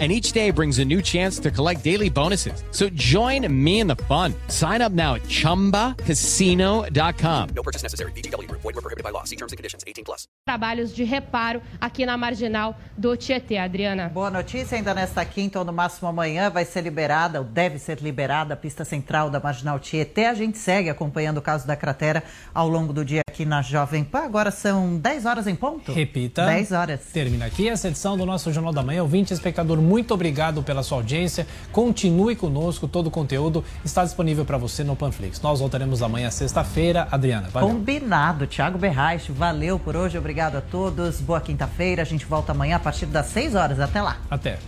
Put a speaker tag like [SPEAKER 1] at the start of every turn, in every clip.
[SPEAKER 1] and each day brings a new chance to collect daily bonuses. So join me in the fun. Sign up now at ChumbaCasino.com.
[SPEAKER 2] No purchase necessary. BGW. Void were prohibited by law. See terms and conditions. 18 plus.
[SPEAKER 3] Trabalhos de reparo aqui na marginal do Tietê, Adriana.
[SPEAKER 4] Boa notícia, ainda nesta quinta ou no máximo amanhã vai ser liberada, ou deve ser liberada, a pista central da marginal Tietê. A gente segue acompanhando o caso da cratera ao longo do dia aqui na Jovem Pan. Agora são 10 horas em ponto?
[SPEAKER 5] Repita.
[SPEAKER 4] 10 horas.
[SPEAKER 5] Termina aqui essa edição do nosso Jornal da Manhã. Ouvinte, espectador, muito obrigado pela sua audiência. Continue conosco, todo o conteúdo está disponível para você no Panflix. Nós voltaremos amanhã, sexta-feira. Adriana, valeu.
[SPEAKER 4] Combinado. Tiago Berraich, valeu por hoje. Obrigado a todos. Boa quinta-feira. A gente volta amanhã a partir das 6 horas. Até lá.
[SPEAKER 5] Até.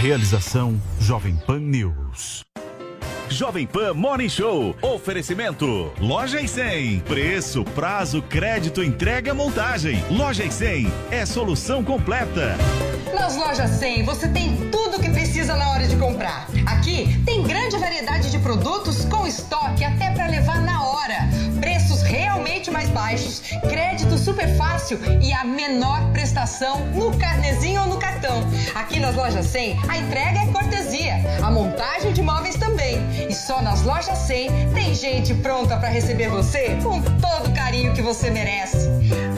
[SPEAKER 6] Realização Jovem Pan News.
[SPEAKER 7] Jovem Pan Morning Show. Oferecimento. Loja e 100. Preço, prazo, crédito, entrega, montagem. Loja e 100 é solução completa.
[SPEAKER 8] Nas lojas 100 você tem tudo o que precisa na hora de comprar. Aqui tem grande variedade de produtos com estoque até para levar na hora. Preços realmente mais baixos, crédito super fácil e a menor prestação no carnezinho ou no cartão. Aqui nas lojas 100 a entrega é cortesia, a montagem de móveis também. E só nas lojas 100 tem gente pronta para receber você com todo o carinho que você merece.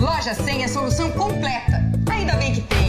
[SPEAKER 8] Loja 100 é solução completa. Ainda bem que tem.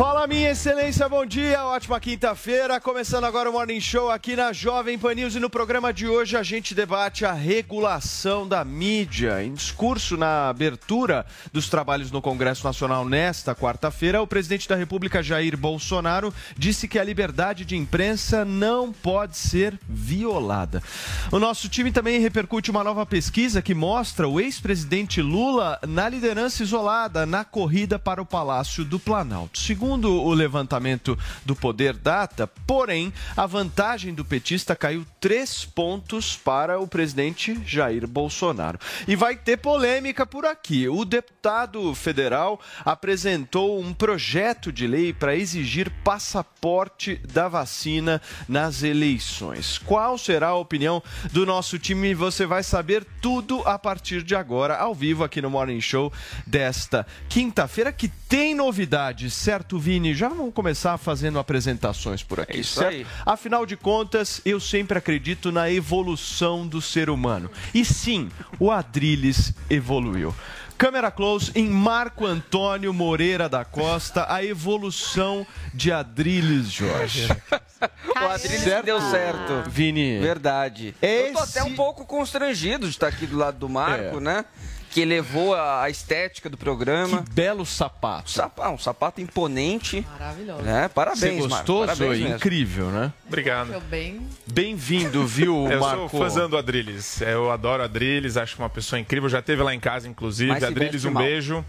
[SPEAKER 9] Fala, minha excelência, bom dia, ótima quinta-feira. Começando agora o Morning Show aqui na Jovem Pan News e no programa de hoje a gente debate a regulação da mídia. Em discurso na abertura dos trabalhos no Congresso Nacional nesta quarta-feira, o presidente da República, Jair Bolsonaro, disse que a liberdade de imprensa não pode ser violada. O nosso time também repercute uma nova pesquisa que mostra o ex-presidente Lula na liderança isolada na corrida para o Palácio do Planalto. Segundo o levantamento do Poder Data, porém, a vantagem do petista caiu três pontos para o presidente Jair Bolsonaro. E vai ter polêmica por aqui. O deputado federal apresentou um projeto de lei para exigir passaporte da vacina nas eleições. Qual será a opinião do nosso time? Você vai saber tudo a partir de agora, ao vivo aqui no Morning Show desta quinta-feira, que tem novidades, certo, Vini? Já vamos começar fazendo apresentações por aqui,
[SPEAKER 10] É isso
[SPEAKER 9] certo?
[SPEAKER 10] aí.
[SPEAKER 9] Afinal de contas, eu sempre acredito na evolução do ser humano. E sim, o Adrilles evoluiu. Câmera close em Marco Antônio Moreira da Costa, a evolução de Adrilles Jorge.
[SPEAKER 10] O Adriles deu certo.
[SPEAKER 9] Vini.
[SPEAKER 10] Verdade. Eu tô
[SPEAKER 9] Esse-
[SPEAKER 10] até um pouco constrangido de estar aqui do lado do Marco,
[SPEAKER 9] É.
[SPEAKER 10] né? Que elevou a a estética do programa.
[SPEAKER 9] Que belo sapato.
[SPEAKER 10] Sapa- um sapato imponente.
[SPEAKER 3] Maravilhoso.
[SPEAKER 10] Né? Parabéns,
[SPEAKER 9] Você
[SPEAKER 10] Marco.
[SPEAKER 9] gostou,
[SPEAKER 10] Parabéns
[SPEAKER 9] Zoe?
[SPEAKER 10] mesmo.
[SPEAKER 9] Incrível, né?
[SPEAKER 11] Obrigado.
[SPEAKER 3] bem.
[SPEAKER 9] Bem-vindo, viu,
[SPEAKER 11] Eu
[SPEAKER 9] Marco?
[SPEAKER 11] sou fãzão do Adrilles. Eu adoro Adrilles, acho uma pessoa incrível. Já teve lá em casa, inclusive. Adrilles, um
[SPEAKER 10] mal.
[SPEAKER 11] beijo.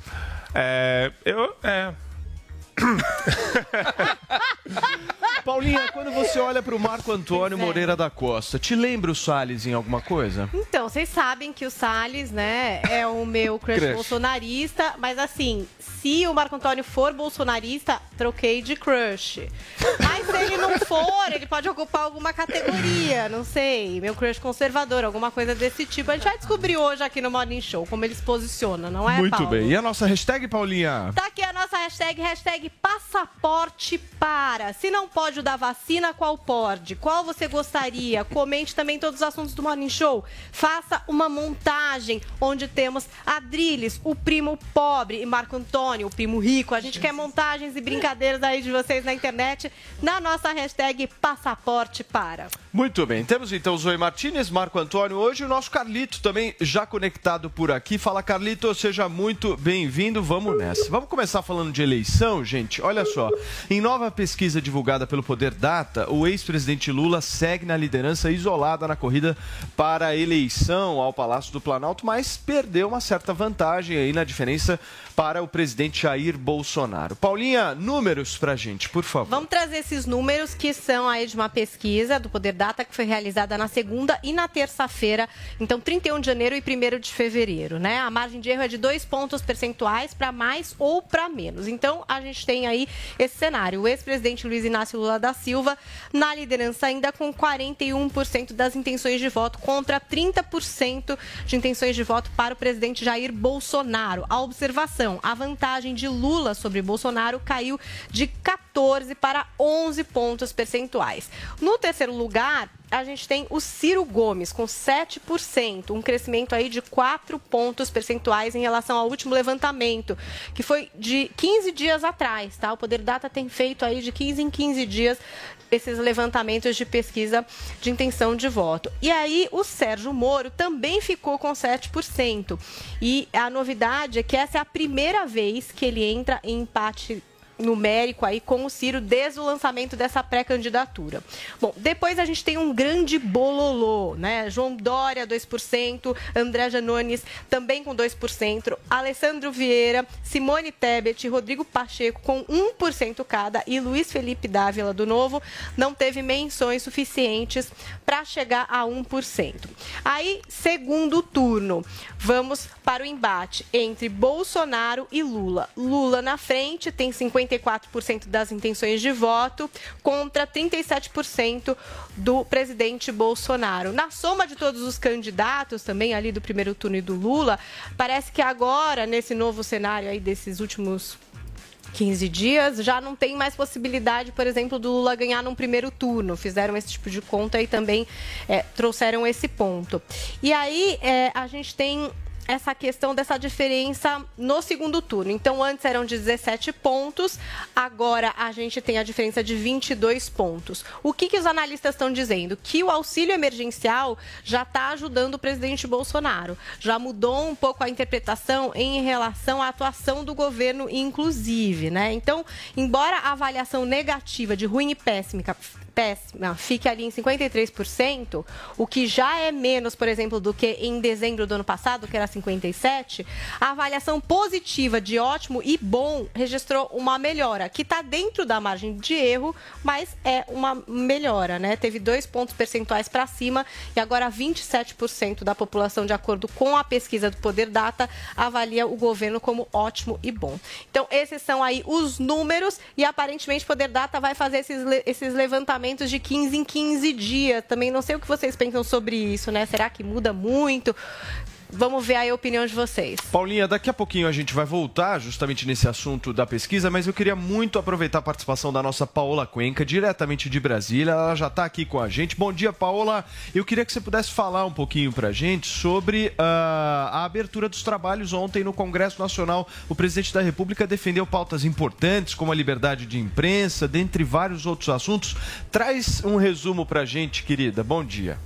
[SPEAKER 11] É, eu. É.
[SPEAKER 9] Paulinha, quando você olha para o Marco Antônio
[SPEAKER 12] Pois é.
[SPEAKER 9] Moreira da Costa, te lembra o Salles em alguma coisa?
[SPEAKER 12] Então, vocês sabem que o Salles, né, é o meu crush,
[SPEAKER 9] Crush.
[SPEAKER 12] bolsonarista, mas assim, se o Marco Antônio for bolsonarista, troquei de crush. Mas se ele não for, ele pode ocupar alguma categoria, não sei, meu crush conservador, alguma coisa desse tipo. A gente vai descobrir hoje aqui no Morning Show como ele se posiciona, não é,
[SPEAKER 9] Muito
[SPEAKER 12] Paulo?
[SPEAKER 9] bem. E a nossa hashtag, Paulinha?
[SPEAKER 12] Tá aqui a nossa hashtag, hashtag passaporte para. Se não pode o da vacina, qual pode? Qual você gostaria? Comente também todos os assuntos do Morning Show. Faça uma montagem onde temos Adriles, o primo pobre, e Marco Antônio, o primo rico. A gente quer montagens e brincadeiras aí de vocês na internet, na nossa hashtag passaporte para.
[SPEAKER 9] Muito bem, temos então o Zoe Martinez, Marco Antônio hoje, o nosso Carlito também já conectado por aqui. Fala Carlito, seja muito bem-vindo, vamos nessa. Vamos começar falando de eleição, gente. Olha só, em nova pesquisa divulgada pelo Poder Data, o ex-presidente Lula segue na liderança isolada na corrida para a eleição ao Palácio do Planalto, mas perdeu uma certa vantagem aí na diferença para o presidente Jair Bolsonaro. Paulinha, números pra gente, por favor.
[SPEAKER 12] Vamos trazer esses números que são aí de uma pesquisa do Poder Data que foi realizada na segunda e na terça-feira, então 31 de janeiro e 1 de fevereiro, né? A margem de erro é de dois pontos percentuais para mais ou para menos. Então a gente tem aí esse cenário. O ex-presidente Luiz Inácio Lula da Silva na liderança ainda com 41% das intenções de voto contra 30% de intenções de voto para o presidente Jair Bolsonaro. A observação, a vantagem de Lula sobre Bolsonaro caiu de 14 para 11 pontos percentuais. No terceiro lugar, a gente tem o Ciro Gomes com 7%, um crescimento aí de 4 pontos percentuais em relação ao último levantamento, que foi de 15 dias atrás, tá? O Poder Data tem feito aí de 15 em 15 dias esses levantamentos de pesquisa de intenção de voto. E aí o Sérgio Moro também ficou com 7%. E a novidade é que essa é a primeira vez que ele entra em empate numérico aí com o Ciro desde o lançamento dessa pré-candidatura. Bom, depois a gente tem um grande bololô, né? João Dória, 2%, André Janones também com 2%, Alessandro Vieira, Simone Tebet Rodrigo Pacheco com 1% cada e Luiz Felipe Dávila do Novo não teve menções suficientes para chegar a 1%. Aí, segundo turno, vamos para o embate entre Bolsonaro e Lula. Lula na frente tem 50 54% das intenções de voto contra 37% do presidente Bolsonaro. Na soma de todos os candidatos, também ali do primeiro turno e do Lula, parece que agora, nesse novo cenário aí desses últimos 15 dias, já não tem mais possibilidade, por exemplo, do Lula ganhar num primeiro turno. Fizeram esse tipo de conta e também é, trouxeram esse ponto. E aí é, a gente tem essa questão dessa diferença no segundo turno. Então, antes eram 17 pontos, agora a gente tem a diferença de 22 pontos. O que, que os analistas estão dizendo? Que o auxílio emergencial já está ajudando o presidente Bolsonaro. Já mudou um pouco a interpretação em relação à atuação do governo, inclusive, né? Então, embora a avaliação negativa de ruim e péssima péssima fique ali em 53%, o que já é menos, por exemplo, do que em dezembro do ano passado, que era 57%, a avaliação positiva de ótimo e bom registrou uma melhora, que está dentro da margem de erro, mas é uma melhora, né? Teve dois pontos percentuais para cima e agora 27% da população, de acordo com a pesquisa do Poder Data, avalia o governo como ótimo e bom. Então, esses são aí os números e aparentemente o Poder Data vai fazer esses, esses levantamentos de 15 em 15 dias. Também não sei o que vocês pensam sobre isso, né? Será que muda muito? Vamos ver a opinião de vocês.
[SPEAKER 9] Paulinha, daqui a pouquinho a gente vai voltar justamente nesse assunto da pesquisa, mas eu queria muito aproveitar a participação da nossa Paola Cuenca, diretamente de Brasília. Ela já está aqui com a gente. Bom dia, Paola. Eu queria que você pudesse falar um pouquinho para a gente sobre uh, a abertura dos trabalhos ontem no Congresso Nacional. O presidente da República defendeu pautas importantes, como a liberdade de imprensa, dentre vários outros assuntos. Traz um resumo para a gente, querida. Bom dia.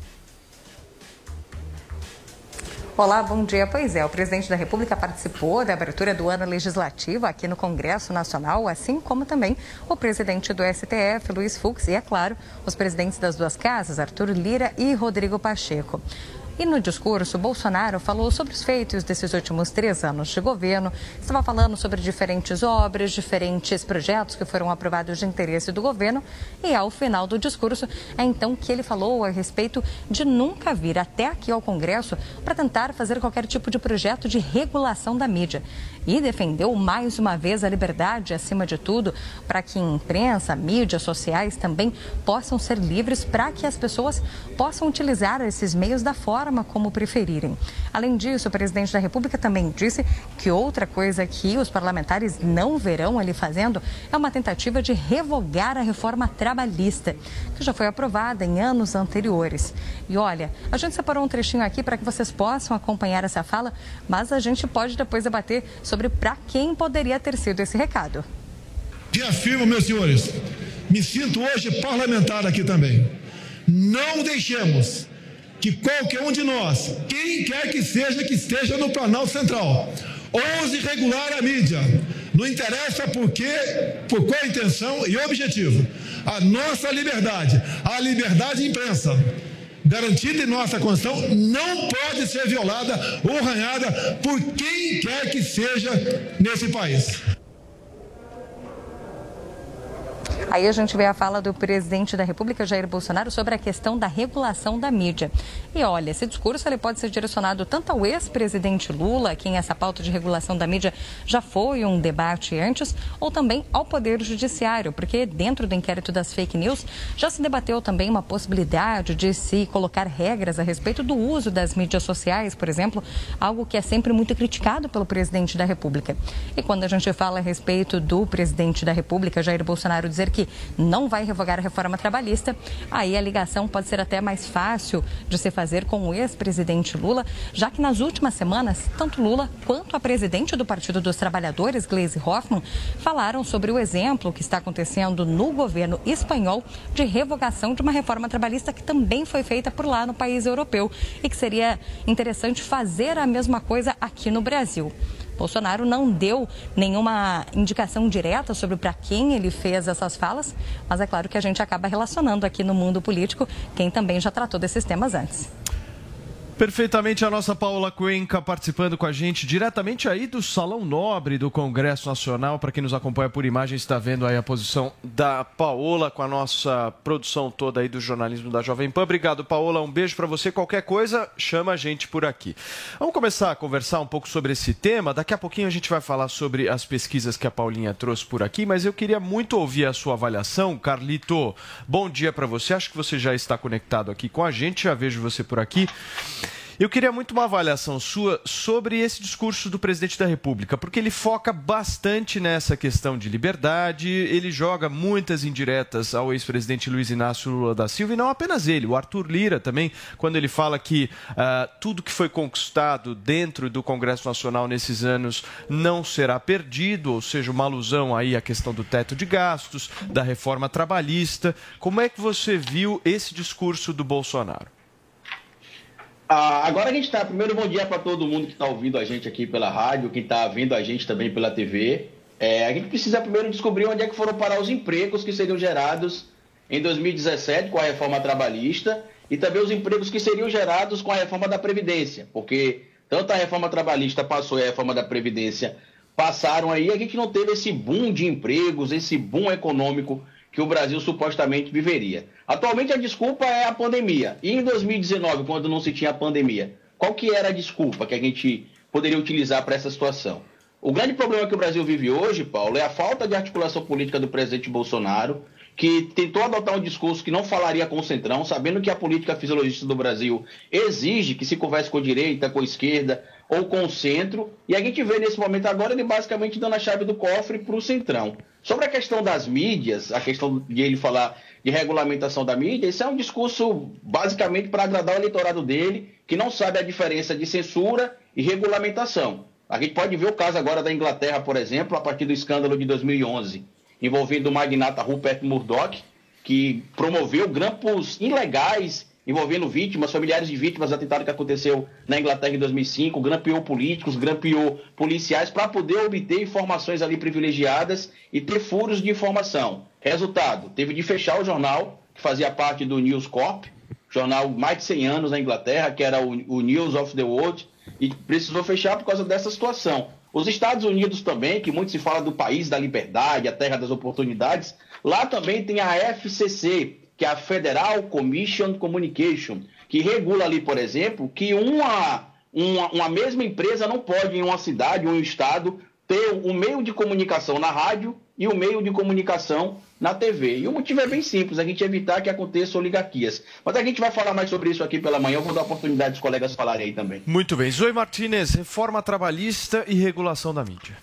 [SPEAKER 13] Olá, bom dia. Pois é, o presidente da República participou da abertura do ano legislativo aqui no Congresso Nacional, assim como também o presidente do STF, Luiz Fux, e, é claro, os presidentes das duas casas, Arthur Lira e Rodrigo Pacheco. E no discurso, Bolsonaro falou sobre os feitos desses últimos três anos de governo, estava falando sobre diferentes obras, diferentes projetos que foram aprovados de interesse do governo. E ao final do discurso, é então que ele falou a respeito de nunca vir até aqui ao Congresso para tentar fazer qualquer tipo de projeto de regulação da mídia. E defendeu mais uma vez a liberdade acima de tudo, para que imprensa, mídias sociais também possam ser livres, para que as pessoas possam utilizar esses meios da forma como preferirem. Além disso, o presidente da República também disse que outra coisa que os parlamentares não verão ali fazendo é uma tentativa de revogar a reforma trabalhista, que já foi aprovada em anos anteriores. E olha, a gente separou um trechinho aqui para que vocês possam acompanhar essa fala, mas a gente pode depois debater sobre para quem poderia ter sido esse recado.
[SPEAKER 14] Reafirmo, meus senhores, me sinto hoje parlamentar aqui também. Não deixemos que qualquer um de nós, quem quer que seja que esteja no Planalto Central, ouse regular a mídia. Não interessa por quê, por qual intenção e objetivo. A nossa liberdade, a liberdade de imprensa, garantida em nossa Constituição, não pode ser violada ou arranhada por quem quer que seja nesse país.
[SPEAKER 13] Aí a gente vê a fala do presidente da República, Jair Bolsonaro, sobre a questão da regulação da mídia. E olha, esse discurso ele pode ser direcionado tanto ao ex-presidente Lula, quem essa pauta de regulação da mídia já foi um debate antes, ou também ao Poder Judiciário, porque dentro do inquérito das fake news já se debateu também uma possibilidade de se colocar regras a respeito do uso das mídias sociais, por exemplo, algo que é sempre muito criticado pelo presidente da República. E quando a gente fala a respeito do presidente da República, Jair Bolsonaro, dizer que não vai revogar a reforma trabalhista, aí a ligação pode ser até mais fácil de se fazer com o ex-presidente Lula, já que nas últimas semanas, tanto Lula quanto a presidente do Partido dos Trabalhadores, Gleisi Hoffmann, falaram sobre o exemplo que está acontecendo no governo espanhol de revogação de uma reforma trabalhista que também foi feita por lá no país europeu e que seria interessante fazer a mesma coisa aqui no Brasil. Bolsonaro não deu nenhuma indicação direta sobre para quem ele fez essas falas, mas é claro que a gente acaba relacionando aqui no mundo político quem também já tratou desses temas antes.
[SPEAKER 9] Perfeitamente a nossa Paula Cuenca participando com a gente diretamente aí do Salão Nobre do Congresso Nacional. Para quem nos acompanha por imagem, está vendo aí a posição da Paola com a nossa produção toda aí do jornalismo da Jovem Pan. Obrigado, Paola. Um beijo para você. Qualquer coisa, chama a gente por aqui. Vamos começar a conversar um pouco sobre esse tema. Daqui a pouquinho a gente vai falar sobre as pesquisas que a Paulinha trouxe por aqui, mas eu queria muito ouvir a sua avaliação. Carlito, bom dia para você. Acho que você já está conectado aqui com a gente. Já vejo você por aqui. Eu queria muito uma avaliação sua sobre esse discurso do presidente da República, porque ele foca bastante nessa questão de liberdade, ele joga muitas indiretas ao ex-presidente Luiz Inácio Lula da Silva, e não apenas ele, o Arthur Lira também, quando ele fala que uh, tudo que foi conquistado dentro do Congresso Nacional nesses anos não será perdido, ou seja, uma alusão aí à questão do teto de gastos, da reforma trabalhista. Como é que você viu esse discurso do Bolsonaro?
[SPEAKER 15] Ah, agora a gente está. Primeiro, bom dia para todo mundo que está ouvindo a gente aqui pela rádio, que está vendo a gente também pela TV. É, a gente precisa primeiro descobrir onde é que foram parar os empregos que seriam gerados em 2017 com a reforma trabalhista e também os empregos que seriam gerados com a reforma da Previdência, porque tanto a reforma trabalhista passou e a reforma da Previdência passaram aí, a gente não teve esse boom de empregos, esse boom econômico que o Brasil supostamente viveria. Atualmente a desculpa é a pandemia. E em 2019, quando não se tinha pandemia, qual que era a desculpa que a gente poderia utilizar para essa situação? O grande problema que o Brasil vive hoje, Paulo, é a falta de articulação política do presidente Bolsonaro, que tentou adotar um discurso que não falaria com o Centrão, sabendo que a política fisiologista do Brasil exige que se converse com a direita, com a esquerda ou com o centro, e a gente vê nesse momento agora ele basicamente dando a chave do cofre para o Centrão. Sobre a questão das mídias, a questão de ele falar de regulamentação da mídia, isso é um discurso basicamente para agradar o eleitorado dele, que não sabe a diferença de censura e regulamentação. A gente pode ver o caso agora da Inglaterra, por exemplo, a partir do escândalo de 2011, envolvendo o magnata Rupert Murdoch, que promoveu grampos ilegais envolvendo vítimas, familiares de vítimas do atentado que aconteceu na Inglaterra em 2005, grampeou políticos, grampeou policiais para poder obter informações ali privilegiadas e ter furos de informação. Resultado, teve de fechar o jornal, que fazia parte do News Corp, jornal mais de 100 anos na Inglaterra, que era o, o News of the World, e precisou fechar por causa dessa situação. Os Estados Unidos também, que muito se fala do país da liberdade, a terra das oportunidades, lá também tem a FCC, que é a Federal Commission Communication, que regula ali, por exemplo, que uma, uma, uma mesma empresa não pode, em uma cidade um estado, ter o um meio de comunicação na rádio e o um meio de comunicação na TV. E o motivo é bem simples, a gente evitar que aconteçam oligarquias. Mas a gente vai falar mais sobre isso aqui pela manhã, eu vou dar a oportunidade dos colegas falarem aí também.
[SPEAKER 9] Muito bem. Zoe Martinez, reforma trabalhista e regulação da mídia.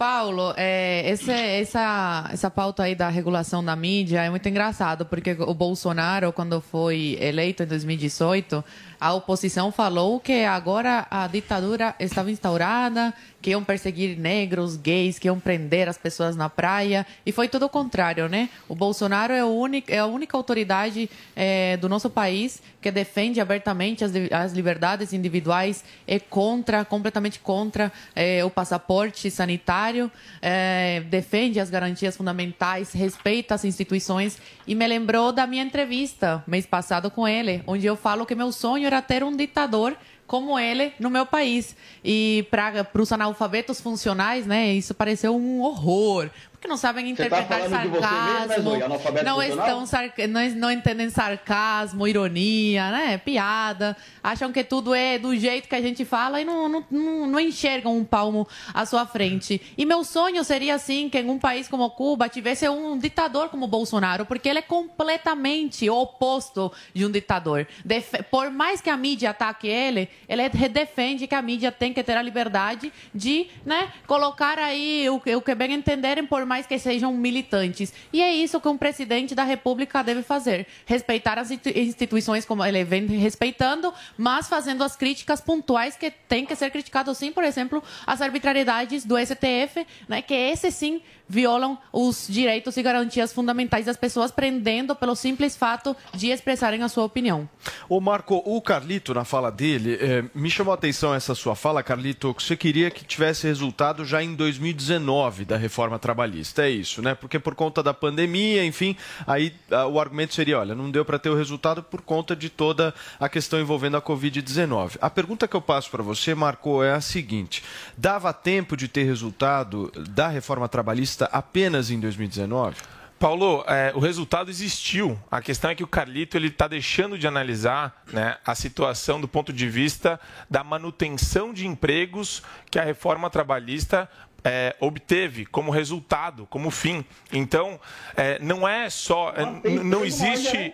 [SPEAKER 16] Paulo, é, esse, essa, essa pauta aí da regulação da mídia é muito engraçado, porque o Bolsonaro, quando foi eleito em 2018, a oposição falou que agora a ditadura estava instaurada, que iam perseguir negros, gays, que iam prender as pessoas na praia. E foi tudo o contrário, né? O Bolsonaro é, o único, é a única autoridade é, do nosso país que defende abertamente as, as liberdades individuais, é contra, completamente contra é, o passaporte sanitário, é, defende as garantias fundamentais, respeita as instituições. E me lembrou da minha entrevista mês passado com ele, onde eu falo que meu sonho ter um ditador como ele no meu país. E para os analfabetos funcionais, né, isso pareceu um horror. Porque não sabem
[SPEAKER 15] tá
[SPEAKER 16] interpretar
[SPEAKER 15] mesmo, né,
[SPEAKER 16] sarcasmo?
[SPEAKER 15] Analfabeto
[SPEAKER 16] não, estão sarca- não, não entendem sarcasmo, ironia, né, piada. Acham que tudo é do jeito que a gente fala e não, não, não, não enxergam um palmo à sua frente. E meu sonho seria, assim, que em um país como Cuba tivesse um ditador como Bolsonaro, porque ele é completamente oposto de um ditador. Def- Por mais que a mídia ataque ele, ele defende que a mídia tem que ter a liberdade de né, colocar aí o, que- o que bem entenderem, por mais que sejam militantes. E é isso que um presidente da República deve fazer: respeitar as institu- instituições como ele vem respeitando, mas fazendo as críticas pontuais que tem que ser criticado sim, por exemplo, as arbitrariedades do STF, né, que esse sim violam os direitos e garantias fundamentais das pessoas, prendendo pelo simples fato de expressarem a sua opinião.
[SPEAKER 9] Ô Marco, o Carlito, na fala dele, eh, me chamou a atenção essa sua fala, Carlito, que você queria que tivesse resultado já em 2019 da reforma trabalhista. É isso, né? Porque por conta da pandemia, enfim, aí o argumento seria, olha, não deu para ter o resultado por conta de toda a questão envolvendo a Covid-19. A pergunta que eu passo para você, Marco, é a seguinte: dava tempo de ter resultado da reforma trabalhista apenas em 2019?
[SPEAKER 11] Paulo, é, o resultado existiu. A questão é que o Carlito ele está deixando de analisar né, a situação do ponto de vista da manutenção de empregos que a reforma trabalhista é, obteve como resultado, como fim. Então, é, não é só. é, não existe.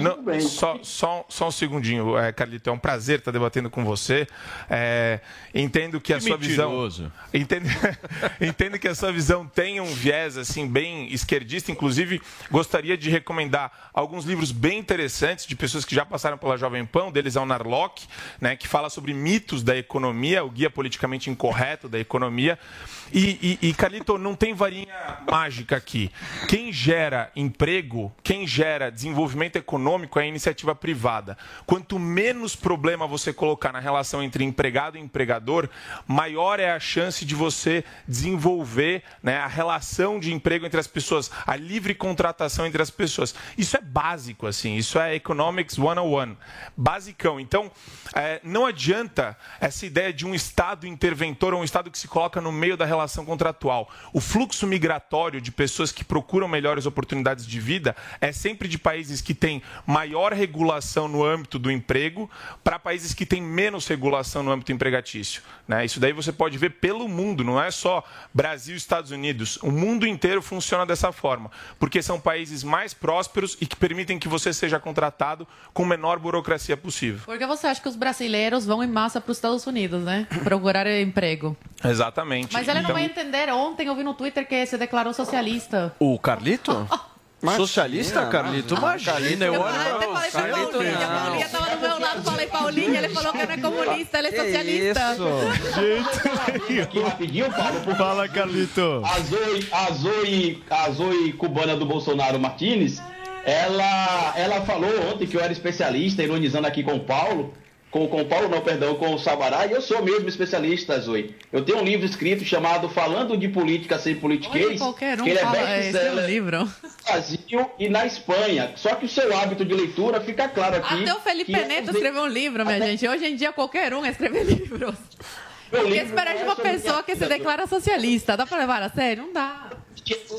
[SPEAKER 11] não- só, só, só um segundinho, é, Carlito. É um prazer estar debatendo com você. É, entendo que a
[SPEAKER 9] Que
[SPEAKER 11] sua
[SPEAKER 9] mentiroso.
[SPEAKER 11] visão. Entendo, entendo que a sua visão tem um viés assim bem esquerdista. Inclusive, gostaria de recomendar alguns livros bem interessantes de pessoas que já passaram pela Jovem Pan. Um deles é o Narlock, né, que fala sobre mitos da economia, o guia politicamente incorreto da economia. E, e, e não tem varinha mágica aqui. Quem gera emprego, quem gera desenvolvimento econômico é a iniciativa privada. Quanto menos problema você colocar na relação entre empregado e empregador, maior é a chance de você desenvolver né, a relação de emprego entre as pessoas, a livre contratação entre as pessoas. Isso é básico, assim, isso é Economics 101. Basicão. Então, é, não adianta essa ideia de um Estado interventor ou um Estado que se coloca no meio da relação contratual. O fluxo migratório de pessoas que procuram melhores oportunidades de vida é sempre de países que têm maior regulação no âmbito do emprego para países que têm menos regulação no âmbito empregatício. Né? Isso daí você pode ver pelo mundo, não é só Brasil e Estados Unidos. O mundo inteiro funciona dessa forma, porque são países mais prósperos e que permitem que você seja contratado com menor burocracia possível.
[SPEAKER 16] Por que você acha que os brasileiros vão em massa para os Estados Unidos, né? Procurar emprego.
[SPEAKER 11] Exatamente.
[SPEAKER 16] Mas ele
[SPEAKER 11] Então-
[SPEAKER 16] não vai entender. Ontem eu vi no Twitter que se declarou socialista.
[SPEAKER 9] O Carlito? Socialista, Carlito? Imagina, eu olho
[SPEAKER 16] Ah, até falei pra do meu lado, falei Paulinha, ele falou que não é comunista, ele é socialista.
[SPEAKER 15] Aqui rapidinho, Paulo.
[SPEAKER 9] Fala, Carlito.
[SPEAKER 15] A Zoe, a Zoe, a Zoe cubana do Bolsonaro Martinez, ela, ela falou ontem que eu era especialista, ironizando aqui com o Paulo. Com, com o Paulo, não, perdão, com o Sabará, e eu sou mesmo especialista, Zoe. Eu tenho um livro escrito chamado Falando de Política Sem Politiquês.
[SPEAKER 16] Olha, um
[SPEAKER 15] que ele é
[SPEAKER 16] fala esse
[SPEAKER 15] best-seller
[SPEAKER 16] livro.
[SPEAKER 15] no Brasil e na Espanha. Só que o seu hábito de leitura fica claro aqui.
[SPEAKER 16] Até o Felipe
[SPEAKER 15] que
[SPEAKER 16] Neto
[SPEAKER 15] eu-
[SPEAKER 16] escreveu um livro, minha gente. Hoje em dia qualquer um escreve livros.
[SPEAKER 15] Meu
[SPEAKER 16] O que
[SPEAKER 15] livro
[SPEAKER 16] esperar de
[SPEAKER 15] é
[SPEAKER 16] uma pessoa que se declara socialista? Dá pra levar a sério? Não dá.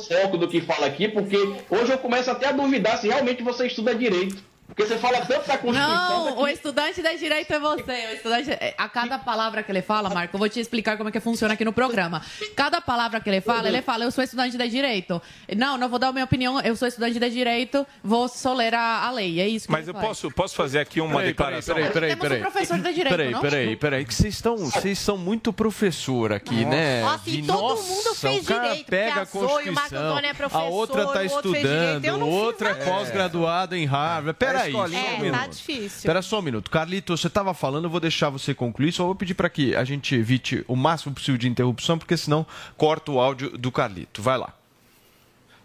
[SPEAKER 15] foco do que fala aqui, porque hoje eu começo até a duvidar se realmente você estuda direito. Porque você fala tanto da Constituição.
[SPEAKER 16] Não, o estudante de direito é você. O estudante, a cada palavra que ele fala, Marco, eu vou te explicar como é que funciona aqui no programa. Cada palavra que ele fala, ele fala, eu sou estudante de direito. Não, não vou dar a minha opinião, eu sou estudante de direito, vou só ler a, a lei. É isso que
[SPEAKER 11] Mas
[SPEAKER 16] ele
[SPEAKER 11] eu
[SPEAKER 16] faz.
[SPEAKER 11] posso, posso fazer aqui uma
[SPEAKER 9] Peraí,
[SPEAKER 11] declaração?
[SPEAKER 9] Peraí, peraí,
[SPEAKER 16] Temos um
[SPEAKER 9] peraí.
[SPEAKER 16] professor de direito,
[SPEAKER 9] Peraí,
[SPEAKER 16] não?
[SPEAKER 9] peraí, peraí, que vocês estão, vocês são muito professor aqui, né?
[SPEAKER 12] Nossa, e
[SPEAKER 9] De-
[SPEAKER 12] todo
[SPEAKER 9] nossa,
[SPEAKER 12] mundo fez
[SPEAKER 9] o cara
[SPEAKER 12] direito,
[SPEAKER 9] pega a
[SPEAKER 12] a Zoe, o Marco
[SPEAKER 9] Constituição,
[SPEAKER 12] Antônio é
[SPEAKER 9] a
[SPEAKER 12] professor,
[SPEAKER 9] outra tá
[SPEAKER 12] o outro fez direito,
[SPEAKER 9] estudando,
[SPEAKER 12] eu não fiz
[SPEAKER 9] outra é pós-graduada em Harvard.
[SPEAKER 11] É
[SPEAKER 9] Peraí, um
[SPEAKER 12] É,
[SPEAKER 9] minuto.
[SPEAKER 12] tá difícil.
[SPEAKER 9] Espera só um minuto. Carlito, você estava falando, eu vou deixar você concluir, só vou pedir para que a gente evite o máximo possível de interrupção, porque senão corta o áudio do Carlito. Vai lá.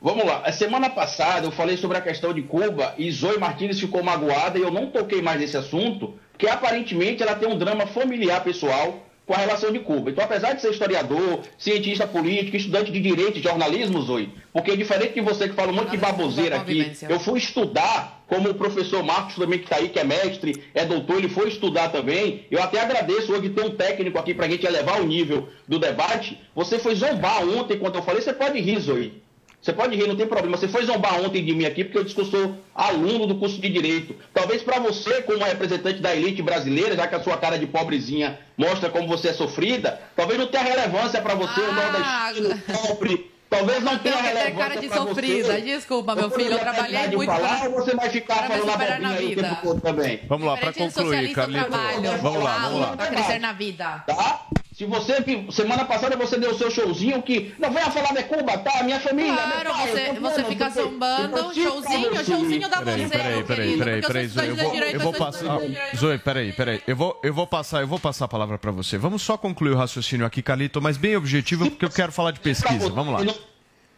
[SPEAKER 15] Vamos lá. A semana passada eu falei sobre a questão de Cuba e Zoe Martins ficou magoada e eu não toquei mais nesse assunto, porque aparentemente ela tem um drama familiar pessoal com a relação de Cuba. Então, apesar de ser historiador, cientista político, estudante de direito e jornalismo, Zoe, porque diferente de você que fala um monte de baboseira aqui, eu fui estudar, como o professor Marcos também que está aí, que é mestre, é doutor, ele foi estudar também. Eu até agradeço hoje ter um técnico aqui para a gente elevar o nível do debate. Você foi zombar ontem quando eu falei, você pode rir, Zoe. Você pode rir, não tem problema. Você foi zombar ontem de mim aqui porque eu disse que eu sou aluno do curso de Direito. Talvez para você, como representante da elite brasileira, já que a sua cara de pobrezinha mostra como você é sofrida, talvez não tenha relevância para você, o nordestino, pobre. Talvez não tenha relevância
[SPEAKER 16] cara de
[SPEAKER 15] pra
[SPEAKER 16] sofrida.
[SPEAKER 15] você.
[SPEAKER 16] Desculpa, meu filho, eu trabalhei muito
[SPEAKER 15] falar, ou você vai ficar
[SPEAKER 16] para me
[SPEAKER 15] falando
[SPEAKER 16] superar na
[SPEAKER 15] aí o
[SPEAKER 16] vida.
[SPEAKER 15] tempo todo também?
[SPEAKER 9] Vamos lá, para concluir, Carlito.
[SPEAKER 16] trabalho.
[SPEAKER 9] Vamos lá, vamos lá.
[SPEAKER 16] Para crescer na vida.
[SPEAKER 15] Tá? Se você, que semana passada você deu o seu showzinho que não venha falar de Cuba, tá? Minha família,
[SPEAKER 16] Claro,
[SPEAKER 15] meu pai,
[SPEAKER 16] você,
[SPEAKER 15] eu tô
[SPEAKER 16] você fica
[SPEAKER 15] porque-
[SPEAKER 16] zombando, showzinho, showzinho da
[SPEAKER 9] Peraí,
[SPEAKER 16] você,
[SPEAKER 9] peraí, peraí, peraí, peraí,
[SPEAKER 16] eu
[SPEAKER 9] Zoe, vou,
[SPEAKER 16] direito,
[SPEAKER 9] eu vou passar.
[SPEAKER 16] direito.
[SPEAKER 9] Zoe, peraí, peraí. Eu vou, eu vou passar, eu vou passar a palavra para você. Vamos só concluir o raciocínio aqui, Carlito, mas bem objetivo, porque eu quero falar de pesquisa. Vamos lá.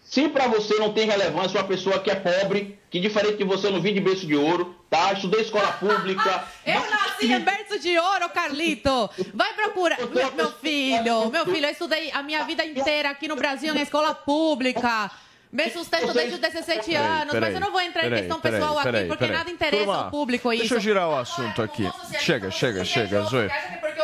[SPEAKER 15] Se pra você não tem relevância uma pessoa que é pobre, que diferente de você não vive de berço de ouro, tá? Estudei escola pública.
[SPEAKER 16] Eu nasci em berço de ouro, Carlito. Vai procurar. Meu, meu filho, meu filho, eu estudei a minha vida inteira aqui no Brasil, na escola pública. Me sustento desde os 17 anos, mas eu não vou entrar em
[SPEAKER 9] peraí,
[SPEAKER 16] questão
[SPEAKER 9] peraí,
[SPEAKER 16] pessoal aqui,
[SPEAKER 9] peraí,
[SPEAKER 16] porque
[SPEAKER 9] peraí.
[SPEAKER 16] nada interessa
[SPEAKER 9] Turma,
[SPEAKER 16] ao público isso.
[SPEAKER 9] Deixa eu girar o assunto aqui. Chega, chega, chega, Zoe.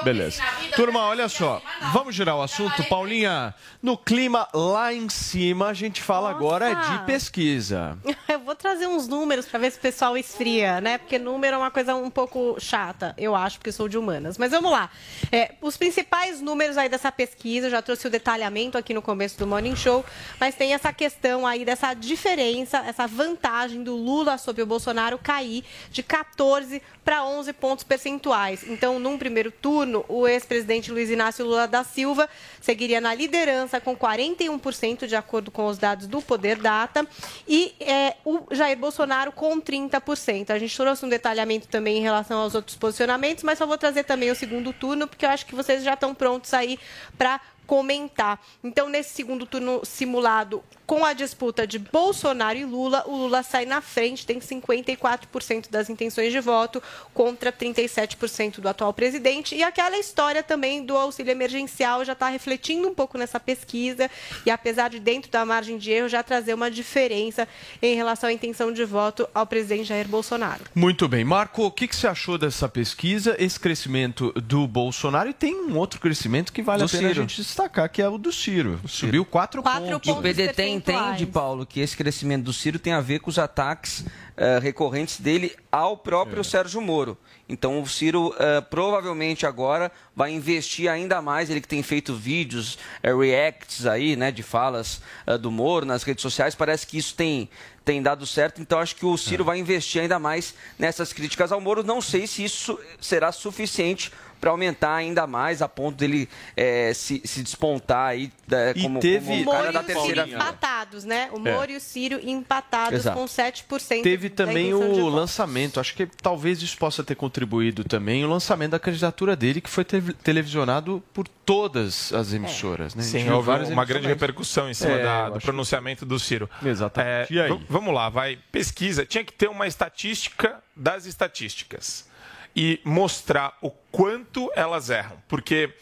[SPEAKER 9] Beleza. Turma, olha só. Vamos girar o assunto. Paulinha, no clima lá em cima, a gente fala agora de pesquisa.
[SPEAKER 12] Eu vou trazer uns números para ver se o pessoal esfria, né? Porque número é uma coisa um pouco chata, eu acho, porque sou de humanas. Mas vamos lá. É, os principais números aí dessa pesquisa, eu já trouxe o detalhamento aqui no começo do Morning Show, mas tem essa questão aí dessa diferença, essa vantagem do Lula sobre o Bolsonaro cair de 14 para 11 pontos percentuais. Então, num primeiro turno, o ex-presidente Luiz Inácio Lula da Silva seguiria na liderança com 41%, de acordo com os dados do Poder Data, e é, o Jair Bolsonaro com 30%. A gente trouxe um detalhamento também em relação aos outros posicionamentos, mas só vou trazer também o segundo turno, porque eu acho que vocês já estão prontos aí para comentar. Então, nesse segundo turno simulado, com a disputa de Bolsonaro e Lula, o Lula sai na frente, tem 54% das intenções de voto contra 37% do atual presidente. E aquela história também do auxílio emergencial já está refletindo um pouco nessa pesquisa e, apesar de dentro da margem de erro, já trazer uma diferença em relação à intenção de voto ao presidente Jair Bolsonaro.
[SPEAKER 9] Muito bem. Marco, o que, que você achou dessa pesquisa, esse crescimento do Bolsonaro? E tem um outro crescimento que vale
[SPEAKER 10] Do
[SPEAKER 9] a pena a
[SPEAKER 10] Ciro.
[SPEAKER 9] gente destacar, que é o do Ciro. Subiu 4 pontos.
[SPEAKER 10] E o PDT entende, Paulo, que esse crescimento do Ciro tem a ver com os ataques eh, recorrentes dele ao próprio
[SPEAKER 9] É.
[SPEAKER 10] Sérgio Moro. Então o Ciro eh, provavelmente agora vai investir ainda mais, ele que tem feito vídeos, eh, reacts aí, né, de falas do Moro nas redes sociais, parece que isso tem, tem dado certo, então acho que o
[SPEAKER 9] É.
[SPEAKER 10] Ciro vai investir ainda mais nessas críticas ao Moro. Não sei se isso será suficiente para aumentar ainda mais a ponto dele eh, se, se despontar aí
[SPEAKER 9] E
[SPEAKER 10] como,
[SPEAKER 9] teve-
[SPEAKER 10] como
[SPEAKER 12] O Moro
[SPEAKER 10] cara
[SPEAKER 12] e
[SPEAKER 10] da
[SPEAKER 12] o Ciro
[SPEAKER 10] terceira via.
[SPEAKER 12] empatados, né? O
[SPEAKER 9] É.
[SPEAKER 12] Moro e o Ciro empatados
[SPEAKER 9] Exato.
[SPEAKER 12] com 7%.
[SPEAKER 9] Teve também o lançamento, acho que talvez isso possa ter contribuído também, o lançamento da candidatura dele, que foi te- televisionado por todas as emissoras. Né? A gente
[SPEAKER 11] Sim, houve
[SPEAKER 9] várias
[SPEAKER 11] uma grande
[SPEAKER 9] emissoras.
[SPEAKER 11] repercussão em cima
[SPEAKER 9] É,
[SPEAKER 11] da- do pronunciamento do Ciro.
[SPEAKER 9] Exatamente.
[SPEAKER 11] É,
[SPEAKER 9] E aí?
[SPEAKER 11] Vamos lá, vai. Pesquisa. Tinha que ter uma estatística das estatísticas e mostrar o quanto elas erram. Porque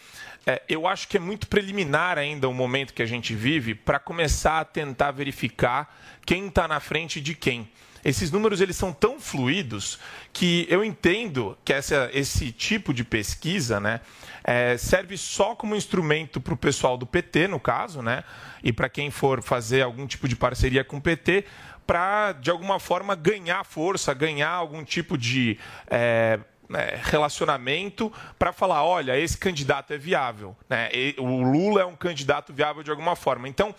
[SPEAKER 11] é, eu acho que é muito preliminar ainda o momento que a gente vive para começar a tentar verificar quem está na frente de quem. Esses números eles são tão fluidos que eu entendo que essa, esse tipo de pesquisa né, é, serve só como instrumento para o pessoal do PT, no caso, né, e para quem for fazer algum tipo de parceria com o PT, para, de alguma forma, ganhar força, ganhar algum tipo de é, é, relacionamento para falar, olha, esse candidato é viável, né? O Lula é um candidato viável de alguma forma. Então,